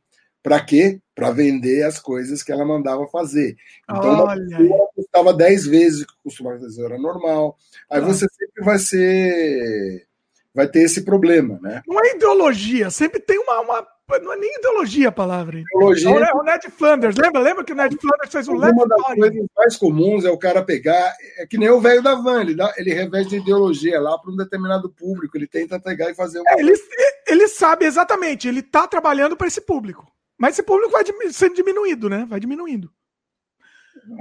Para quê? Para vender as coisas que ela mandava fazer. Então, ela custava 10 vezes o que costumava fazer, era normal. Aí ah. você sempre vai ser. Vai ter esse problema, né? Não é ideologia, sempre tem uma, uma não é nem ideologia a palavra. Ideologia. É o Ned Flanders, lembra? Lembra que o Ned Flanders fez um Uma das coisas mais comuns é o cara pegar, é que nem o velho da van, ele, dá, ele reveste ideologia lá para um determinado público, ele tenta pegar e fazer uma... é, ele, ele sabe exatamente, ele está trabalhando para esse público. Mas esse público vai sendo diminuído, né? Vai diminuindo.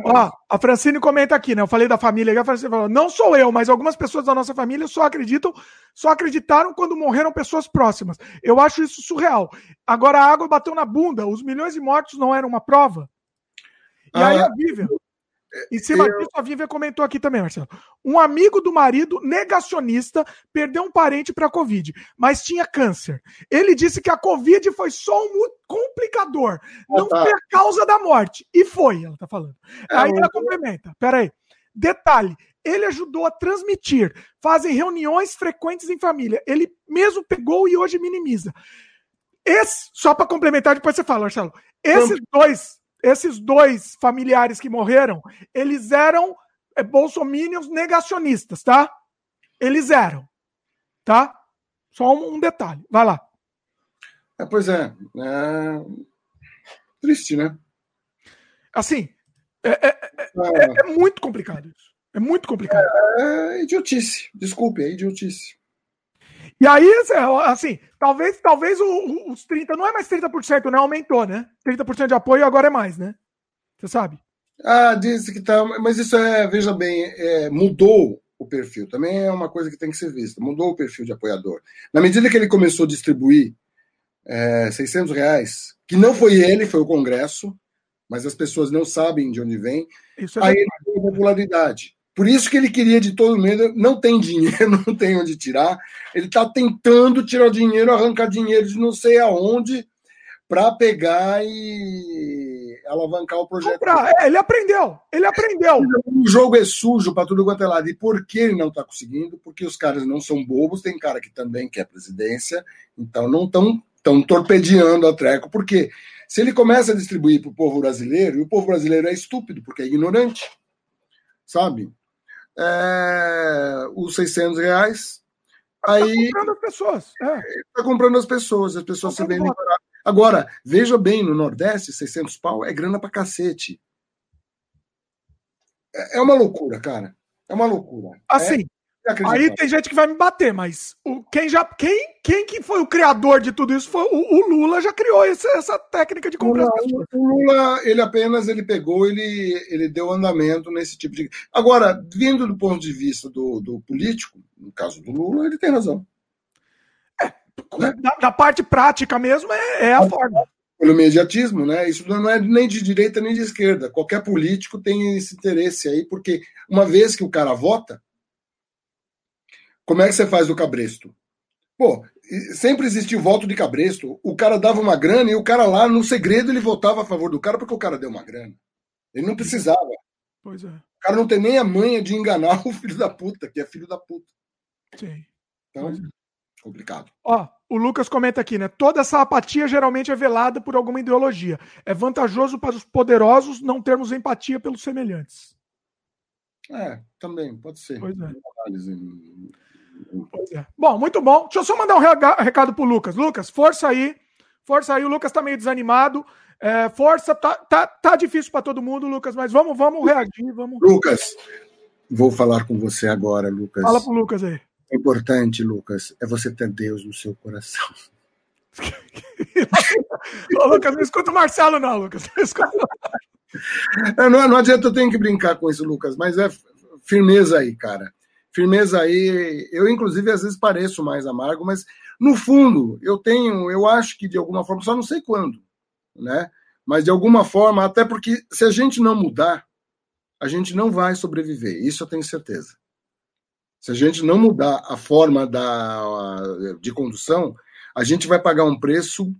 Ó, a Francine comenta aqui, né? Eu falei da família, a Francine falou: não sou eu, mas algumas pessoas da nossa família só acreditam, só acreditaram quando morreram pessoas próximas. Eu acho isso surreal. Agora a água bateu na bunda, os milhões de mortos não eram uma prova. E ah, aí a Vivian. Em cima eu... disso, a Vivian comentou aqui também, Marcelo. Um amigo do marido, negacionista, perdeu um parente para a Covid, mas tinha câncer. Ele disse que a Covid foi só um complicador, ah, não tá. foi a causa da morte. E foi, ela tá falando. É, Aí ela complementa. Peraí. Detalhe, ele ajudou a transmitir. Fazem reuniões frequentes em família. Ele mesmo pegou e hoje minimiza. Esse, só para complementar, depois você fala, Marcelo. Esses dois esses dois familiares que morreram, eles eram é, bolsominions negacionistas, tá? Eles eram, tá? Só um, um detalhe. Vai lá. É, pois é, é. Triste, né? Assim, é, é, é, é, é muito complicado isso. É muito complicado. É, idiotice. Desculpe, é idiotice. E aí, assim, talvez, talvez os 30, não é mais 30%, né? Aumentou, né? 30% de apoio agora é mais, né? Você sabe? Ah, disse que tá. Mas isso é, veja bem, é, mudou o perfil. Também é uma coisa que tem que ser vista. Mudou o perfil de apoiador. Na medida que ele começou a distribuir é, 600 reais, que não foi ele, foi o Congresso, mas as pessoas não sabem de onde vem, isso é aí ele tem popularidade. Por isso que ele queria de todo mundo, não tem dinheiro, não tem onde tirar. Ele está tentando tirar dinheiro, arrancar dinheiro de não sei aonde, para pegar e alavancar o projeto. É, ele aprendeu, ele aprendeu. O jogo é sujo para tudo quanto é lado. E por que ele não está conseguindo? Porque os caras não são bobos, tem cara que também quer presidência, então não estão tão torpedeando a treco. Porque se ele começa a distribuir para o povo brasileiro, e o povo brasileiro é estúpido, porque é ignorante, sabe? É, os 600 reais. Tá aí está comprando as pessoas. Está é. comprando as pessoas, as pessoas tá se vendem Agora, veja bem, no Nordeste, 600 pau é grana pra cacete. É, é uma loucura, cara. É uma loucura. Assim. Aí tem gente que vai me bater, mas o, quem já quem, quem que foi o criador de tudo isso foi o, o Lula já criou essa, essa técnica de comprar Lula, O Lula, ele apenas ele pegou, ele, ele deu andamento nesse tipo de. Agora, vindo do ponto de vista do, do político, no caso do Lula, ele tem razão. É, né? da, da, parte prática mesmo é, é a forma. Pelo mediatismo, né? Isso não é nem de direita nem de esquerda. Qualquer político tem esse interesse aí, porque uma vez que o cara vota como é que você faz o cabresto? Pô, sempre existiu voto de cabresto. O cara dava uma grana e o cara lá, no segredo, ele votava a favor do cara porque o cara deu uma grana. Ele não precisava. Pois é. O cara não tem nem a manha de enganar o filho da puta, que é filho da puta. Sim. Então, é. complicado. Ó, o Lucas comenta aqui, né? Toda essa apatia geralmente é velada por alguma ideologia. É vantajoso para os poderosos não termos empatia pelos semelhantes. É, também, pode ser. Pois é. É. Bom, muito bom. Deixa eu só mandar um recado pro Lucas. Lucas, força aí. Força aí. O Lucas tá meio desanimado. É, força, tá, tá, tá difícil para todo mundo, Lucas, mas vamos, vamos reagir. Vamos... Lucas, vou falar com você agora, Lucas. Fala pro Lucas aí. O importante, Lucas, é você ter Deus no seu coração. Ô, Lucas, não escuta o Marcelo, não, Lucas. Não, escuta... não, não adianta, eu tenho que brincar com isso, Lucas, mas é firmeza aí, cara firmeza aí. Eu, inclusive, às vezes pareço mais amargo, mas no fundo, eu tenho, eu acho que de alguma forma, só não sei quando, né? Mas de alguma forma, até porque se a gente não mudar, a gente não vai sobreviver. Isso eu tenho certeza. Se a gente não mudar a forma da, de condução, a gente vai pagar um preço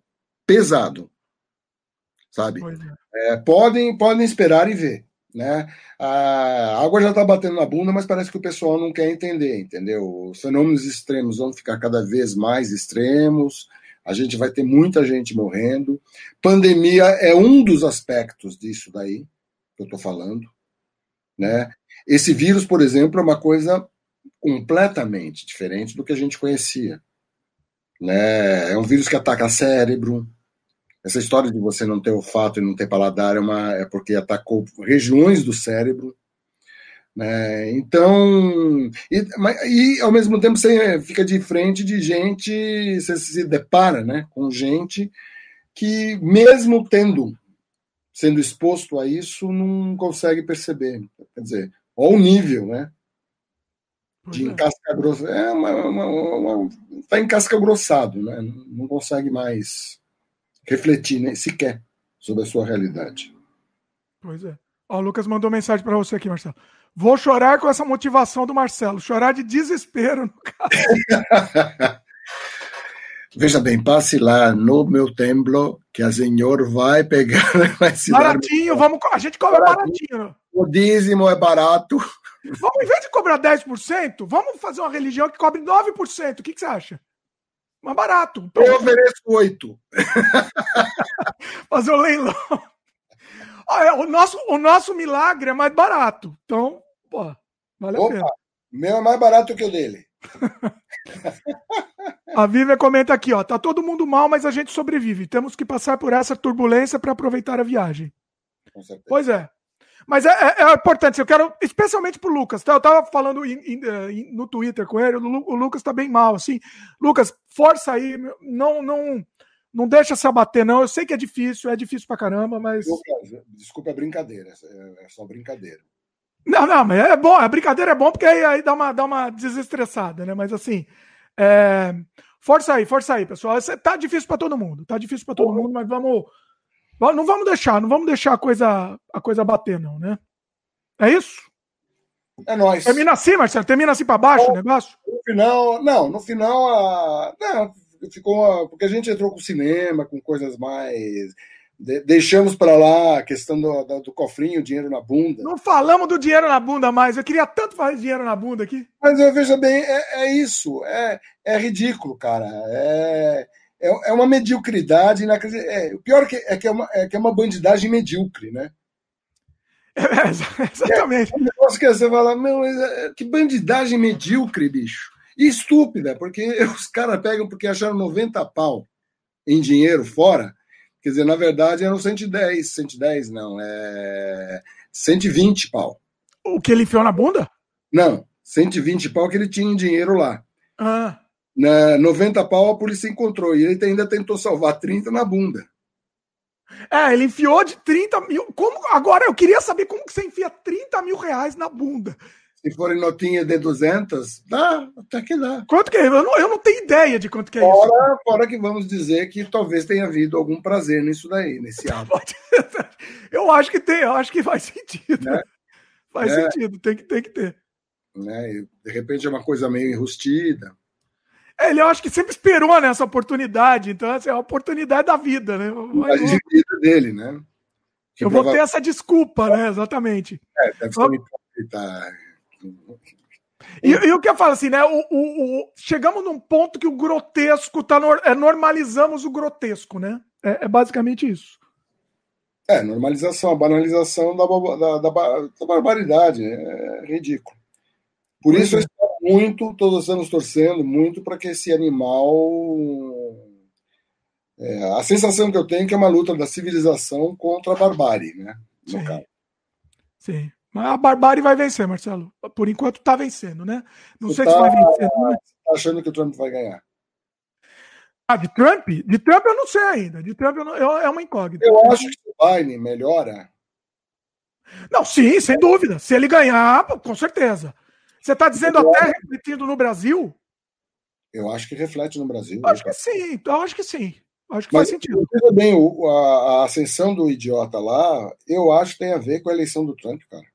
pesado, sabe? É. É, podem, podem esperar e ver. Né? A água já está batendo na bunda, mas parece que o pessoal não quer entender, entendeu? Os fenômenos extremos vão ficar cada vez mais extremos, a gente vai ter muita gente morrendo. Pandemia é um dos aspectos disso daí que eu estou falando. Né? Esse vírus, por exemplo, é uma coisa completamente diferente do que a gente conhecia. Né? É um vírus que ataca cérebro. Essa história de você não ter olfato e não ter paladar é, uma, é porque atacou regiões do cérebro. Né? Então, e, e, ao mesmo tempo você fica de frente de gente, você se depara né, com gente que, mesmo tendo sendo exposto a isso, não consegue perceber. Quer dizer, olha o nível, né? De é. encasca grossa. É uma, uma, uma, tá encasca-grossado, né? Não consegue mais refletir nem sequer sobre a sua realidade. Pois é. Ó, o Lucas mandou mensagem para você aqui, Marcelo. Vou chorar com essa motivação do Marcelo, chorar de desespero, no caso. Veja bem, passe lá no meu templo, que a senhor vai pegar. Vai baratinho, vamos, a gente cobra baratinho. baratinho. O dízimo é barato. Vamos, em vez de cobrar 10%, vamos fazer uma religião que cobre 9%. O que, que você acha? Mais barato. Então, Eu ofereço 8%. fazer o leilão. Olha, o, nosso, o nosso milagre é mais barato. Então, pô, vale Opa, a pena. Meu é mais barato que o dele. a Vivian comenta aqui, ó. Tá todo mundo mal, mas a gente sobrevive. Temos que passar por essa turbulência para aproveitar a viagem. Pois é. Mas é, é, é, importante, eu quero, especialmente pro Lucas, tá? Eu tava falando in, in, in, no Twitter com ele, o, o, Lucas tá bem mal, assim. Lucas, força aí, não, não, não deixa se abater, não. Eu sei que é difícil, é difícil pra caramba, mas. Lucas, desculpa a brincadeira, é, é só brincadeira. Não, não, mas é bom, a brincadeira é bom porque aí, aí dá, uma, dá uma desestressada, né? Mas assim, é... força aí, força aí, pessoal. Tá difícil para todo mundo, tá difícil para todo mundo, mas vamos, não vamos deixar, não vamos deixar a coisa, a coisa bater, não, né? É isso? É nóis. Termina assim, Marcelo? Termina assim para baixo o negócio? No final, não, no final, a... não, ficou. Porque a gente entrou com cinema, com coisas mais de deixamos para lá a questão do, do, do, cofrinho, dinheiro na bunda. Não falamos do dinheiro na bunda mais. Eu queria tanto fazer dinheiro na bunda aqui. Mas eu veja bem, é, é isso. É, é ridículo, cara. É, é, é uma mediocridade. É, o pior é que é, que é, uma, é que é uma bandidagem medíocre, né? É, exatamente. É, um negócio que você fala, meu, é, que bandidagem medíocre, bicho. E estúpida, porque os caras pegam porque acharam 90 pau em dinheiro fora Quer dizer, na verdade eram 110, 110 não, é 120 pau. O que ele enfiou na bunda? Não, 120 pau que ele tinha em dinheiro lá. Ah. Na 90 pau a polícia encontrou e ele ainda tentou salvar 30 na bunda. É, ele enfiou de 30 mil. Como, agora, eu queria saber como que você enfia 30 mil reais na bunda. Se forem notinha de 200, dá, até que dá. Quanto que é? Eu não, eu não tenho ideia de quanto que é fora, isso. Fora que vamos dizer que talvez tenha havido algum prazer nisso daí, nesse ato. eu acho que tem, eu acho que faz sentido. Né? Faz é. sentido, tem que, tem que ter. Né? De repente é uma coisa meio enrustida. É, ele eu acho que sempre esperou nessa oportunidade, então assim, é a oportunidade da vida, né? Mas, a vida dele, né? Que eu vou ter essa desculpa, né? Exatamente. É, deve ser Vamos... tá e, e, o que eu falo assim, né? O, o, o, chegamos num ponto que o grotesco tá no, é, normalizamos o grotesco, né? É, é, basicamente isso. É, normalização, a banalização da, da, da, da barbaridade. É ridículo. Por isso eu é. estou muito, todos os anos torcendo muito para que esse animal. É, a sensação que eu tenho é que é uma luta da civilização contra a barbárie, né? No Sim. Caso. Sim. Mas a Barbárie vai vencer, Marcelo. Por enquanto está vencendo, né? Não Você sei tá, se vai vencer. Né? Tá achando que o Trump vai ganhar? Ah, de Trump? De Trump eu não sei ainda. De Trump não, eu, é uma incógnita. Eu acho que o Biden melhora. Não, sim, sem dúvida. Se ele ganhar, com certeza. Você está dizendo eu até acho... refletindo no Brasil? Eu acho que reflete no Brasil. Acho que sim, eu acho que sim. Acho que Mas, faz sentido. Veja bem, a, a ascensão do idiota lá, eu acho que tem a ver com a eleição do Trump, cara.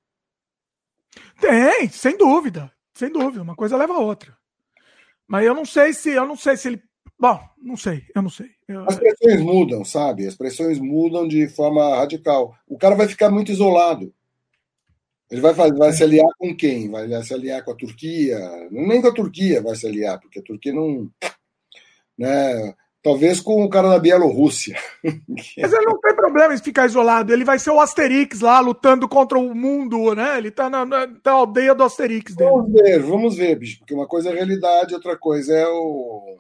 Tem, sem dúvida. Sem dúvida. Uma coisa leva a outra. Mas eu não sei se. Eu não sei se ele. Bom, não sei, eu não sei. Eu... As pressões mudam, sabe? As pressões mudam de forma radical. O cara vai ficar muito isolado. Ele vai, fazer, vai se aliar com quem? Vai se aliar com a Turquia? Nem com a Turquia vai se aliar, porque a Turquia não. Né, Talvez com o cara da Bielorrússia. Mas ele não tem problema em ficar isolado. Ele vai ser o Asterix lá, lutando contra o mundo, né? Ele tá na, na, na aldeia do Asterix dele. Vamos ver, vamos ver, bicho. Porque uma coisa é a realidade, outra coisa é o.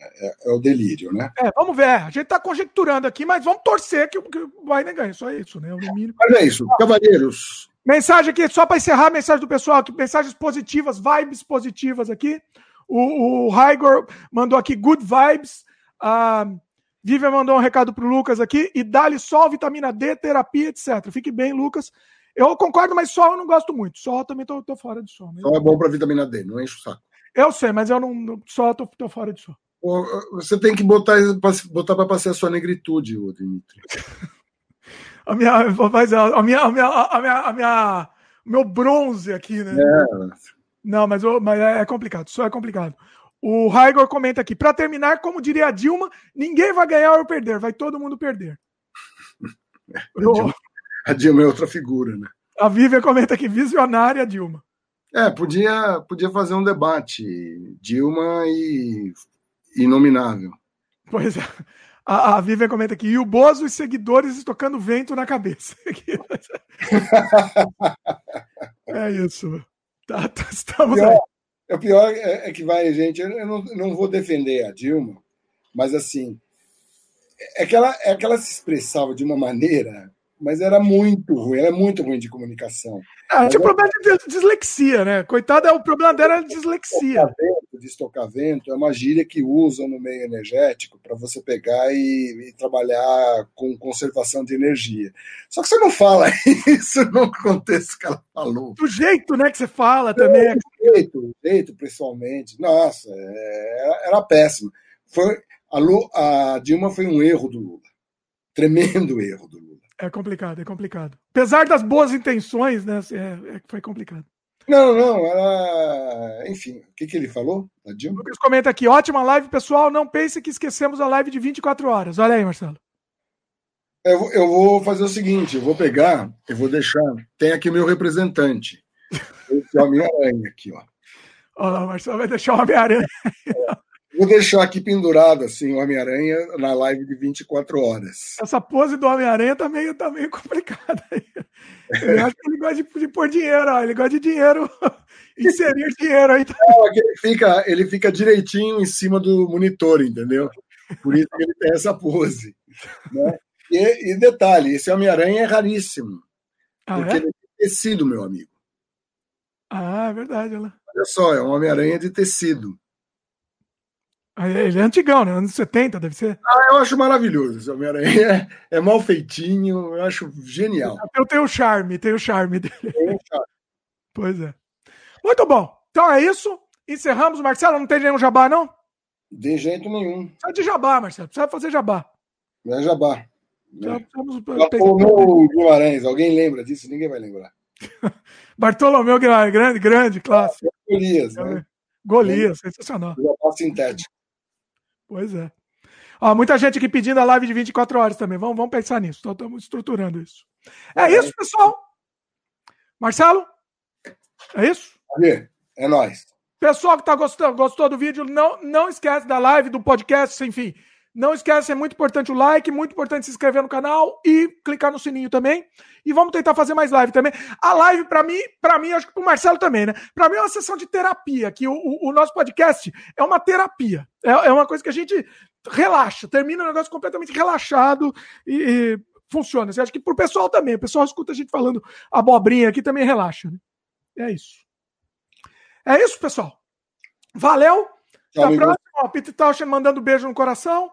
É, é o delírio, né? É, vamos ver. A gente tá conjecturando aqui, mas vamos torcer que, que o Biden ganhe. Só isso, né? O. Mas é isso, cavalheiros. Mensagem aqui, só para encerrar, mensagem do pessoal aqui, mensagens positivas, vibes positivas aqui. O, o Raigor mandou aqui good vibes. A Vivian mandou um recado pro Lucas aqui. E dá-lhe só vitamina D, terapia, etc. Fique bem, Lucas. Eu concordo, mas sol eu não gosto muito. Sol também tô, tô fora de sol. Sol é bom para vitamina D, não enche o saco. Eu sei, mas eu não. Só tô, tô fora de sol. Você tem que botar botar para passear a sua negritude, Dimitri. a minha, a minha, a minha, a minha, a minha, meu bronze aqui, né? É. Não, mas, mas é complicado. Só é complicado. O Raigor comenta aqui: para terminar, como diria a Dilma, ninguém vai ganhar ou perder, vai todo mundo perder. a, Dilma, a Dilma é outra figura, né? A Vivian comenta aqui: visionária Dilma. É, podia, podia fazer um debate Dilma e inominável. Pois é. A, a Vivian comenta aqui: e o Bozo e seguidores tocando vento na cabeça. é isso. Tá, tá, estamos aí. O pior é, é que vai, gente, eu não, não vou defender a Dilma, mas assim, é que, ela, é que ela se expressava de uma maneira, mas era muito ruim, ela é muito ruim de comunicação. Ah, tinha problema de dislexia, né? Coitada, o problema dela era dislexia. Destocamento é uma gíria que usam no meio energético para você pegar e, e, trabalhar com conservação de energia. Só que você não fala isso no contexto que ela falou. Do jeito né, que você fala também. É, do jeito, do jeito, pessoalmente. Nossa, é, era péssimo. Foi, a, Lu, a Dilma foi um erro do Lula. Tremendo erro do Lula. É complicado, é complicado. Apesar das boas intenções, né? É, é, foi complicado. Não, não, ela. Enfim, o que, que ele falou? O Lucas comenta aqui: ótima live, pessoal. Não pense que esquecemos a live de 24 horas. Olha aí, Marcelo. Eu, eu vou fazer o seguinte: eu vou pegar, eu vou deixar. Tem aqui o meu representante. Esse o Homem-Aranha aqui, ó. Olha lá, Marcelo vai deixar o Homem-Aranha. É. Vou deixar aqui pendurado assim o Homem-Aranha na live de 24 horas. Essa pose do Homem-Aranha tá meio, tá meio complicada aí. Eu acho que ele gosta de, de pôr dinheiro, ó. ele gosta de dinheiro, inserir dinheiro aí. Não, é ele, fica, ele fica direitinho em cima do monitor, entendeu? Por isso que ele tem essa pose. Né? E, e detalhe, esse Homem-Aranha é raríssimo. Ah, porque é? ele é de tecido, meu amigo. Ah, é verdade. Ela... Olha só, é um Homem-Aranha de tecido. Ah, é, ele é antigão, né? Anos 70, deve ser. Ah, eu acho maravilhoso esse Homem-Aranha. É, é, mal feitinho, eu acho genial. Eu tenho o charme, tem o charme dele. Tem o charme. Pois é. Muito bom. Então é isso. Encerramos. Marcelo, não tem nenhum jabá, não? De jeito nenhum. Precisa de jabá, Marcelo. Precisa fazer jabá. Não é jabá. Bartolomeu Guimarães. Alguém lembra disso? Ninguém vai lembrar. Bartolomeu Guimarães, grande, grande, clássico. Golias, né? Golias, sensacional. Jabá sintético. Pois é. Ó, muita gente aqui pedindo a live de 24 horas também. Vamos, vamos pensar nisso. Estamos estruturando isso. É isso, pessoal. Marcelo? É isso? É nóis. Pessoal que tá gostando, gostou do vídeo, não, não esquece da live, do podcast, enfim. Não esquece, é muito importante o like, muito importante se inscrever no canal e clicar no sininho também. E vamos tentar fazer mais live também. A live, para mim, para mim, acho que pro Marcelo também, né? Para mim é uma sessão de terapia, que o, o, o nosso podcast é uma terapia. É, é, uma coisa que a gente relaxa, termina um negócio completamente relaxado e, e funciona. Você acha que pro pessoal também, o pessoal escuta a gente falando abobrinha aqui também relaxa, né? É isso. É isso, pessoal. Valeu. Até a próxima. Ó, Peter Tauschen mandando beijo no coração.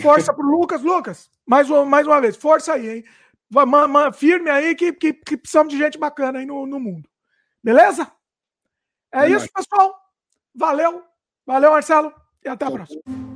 Força pro Lucas. Lucas, mais uma, mais uma vez, força aí, hein? Firme aí que, que, que precisamos de gente bacana aí no, no mundo. Beleza? É, é isso, pessoal. Valeu. Valeu, Marcelo. E até a próxima.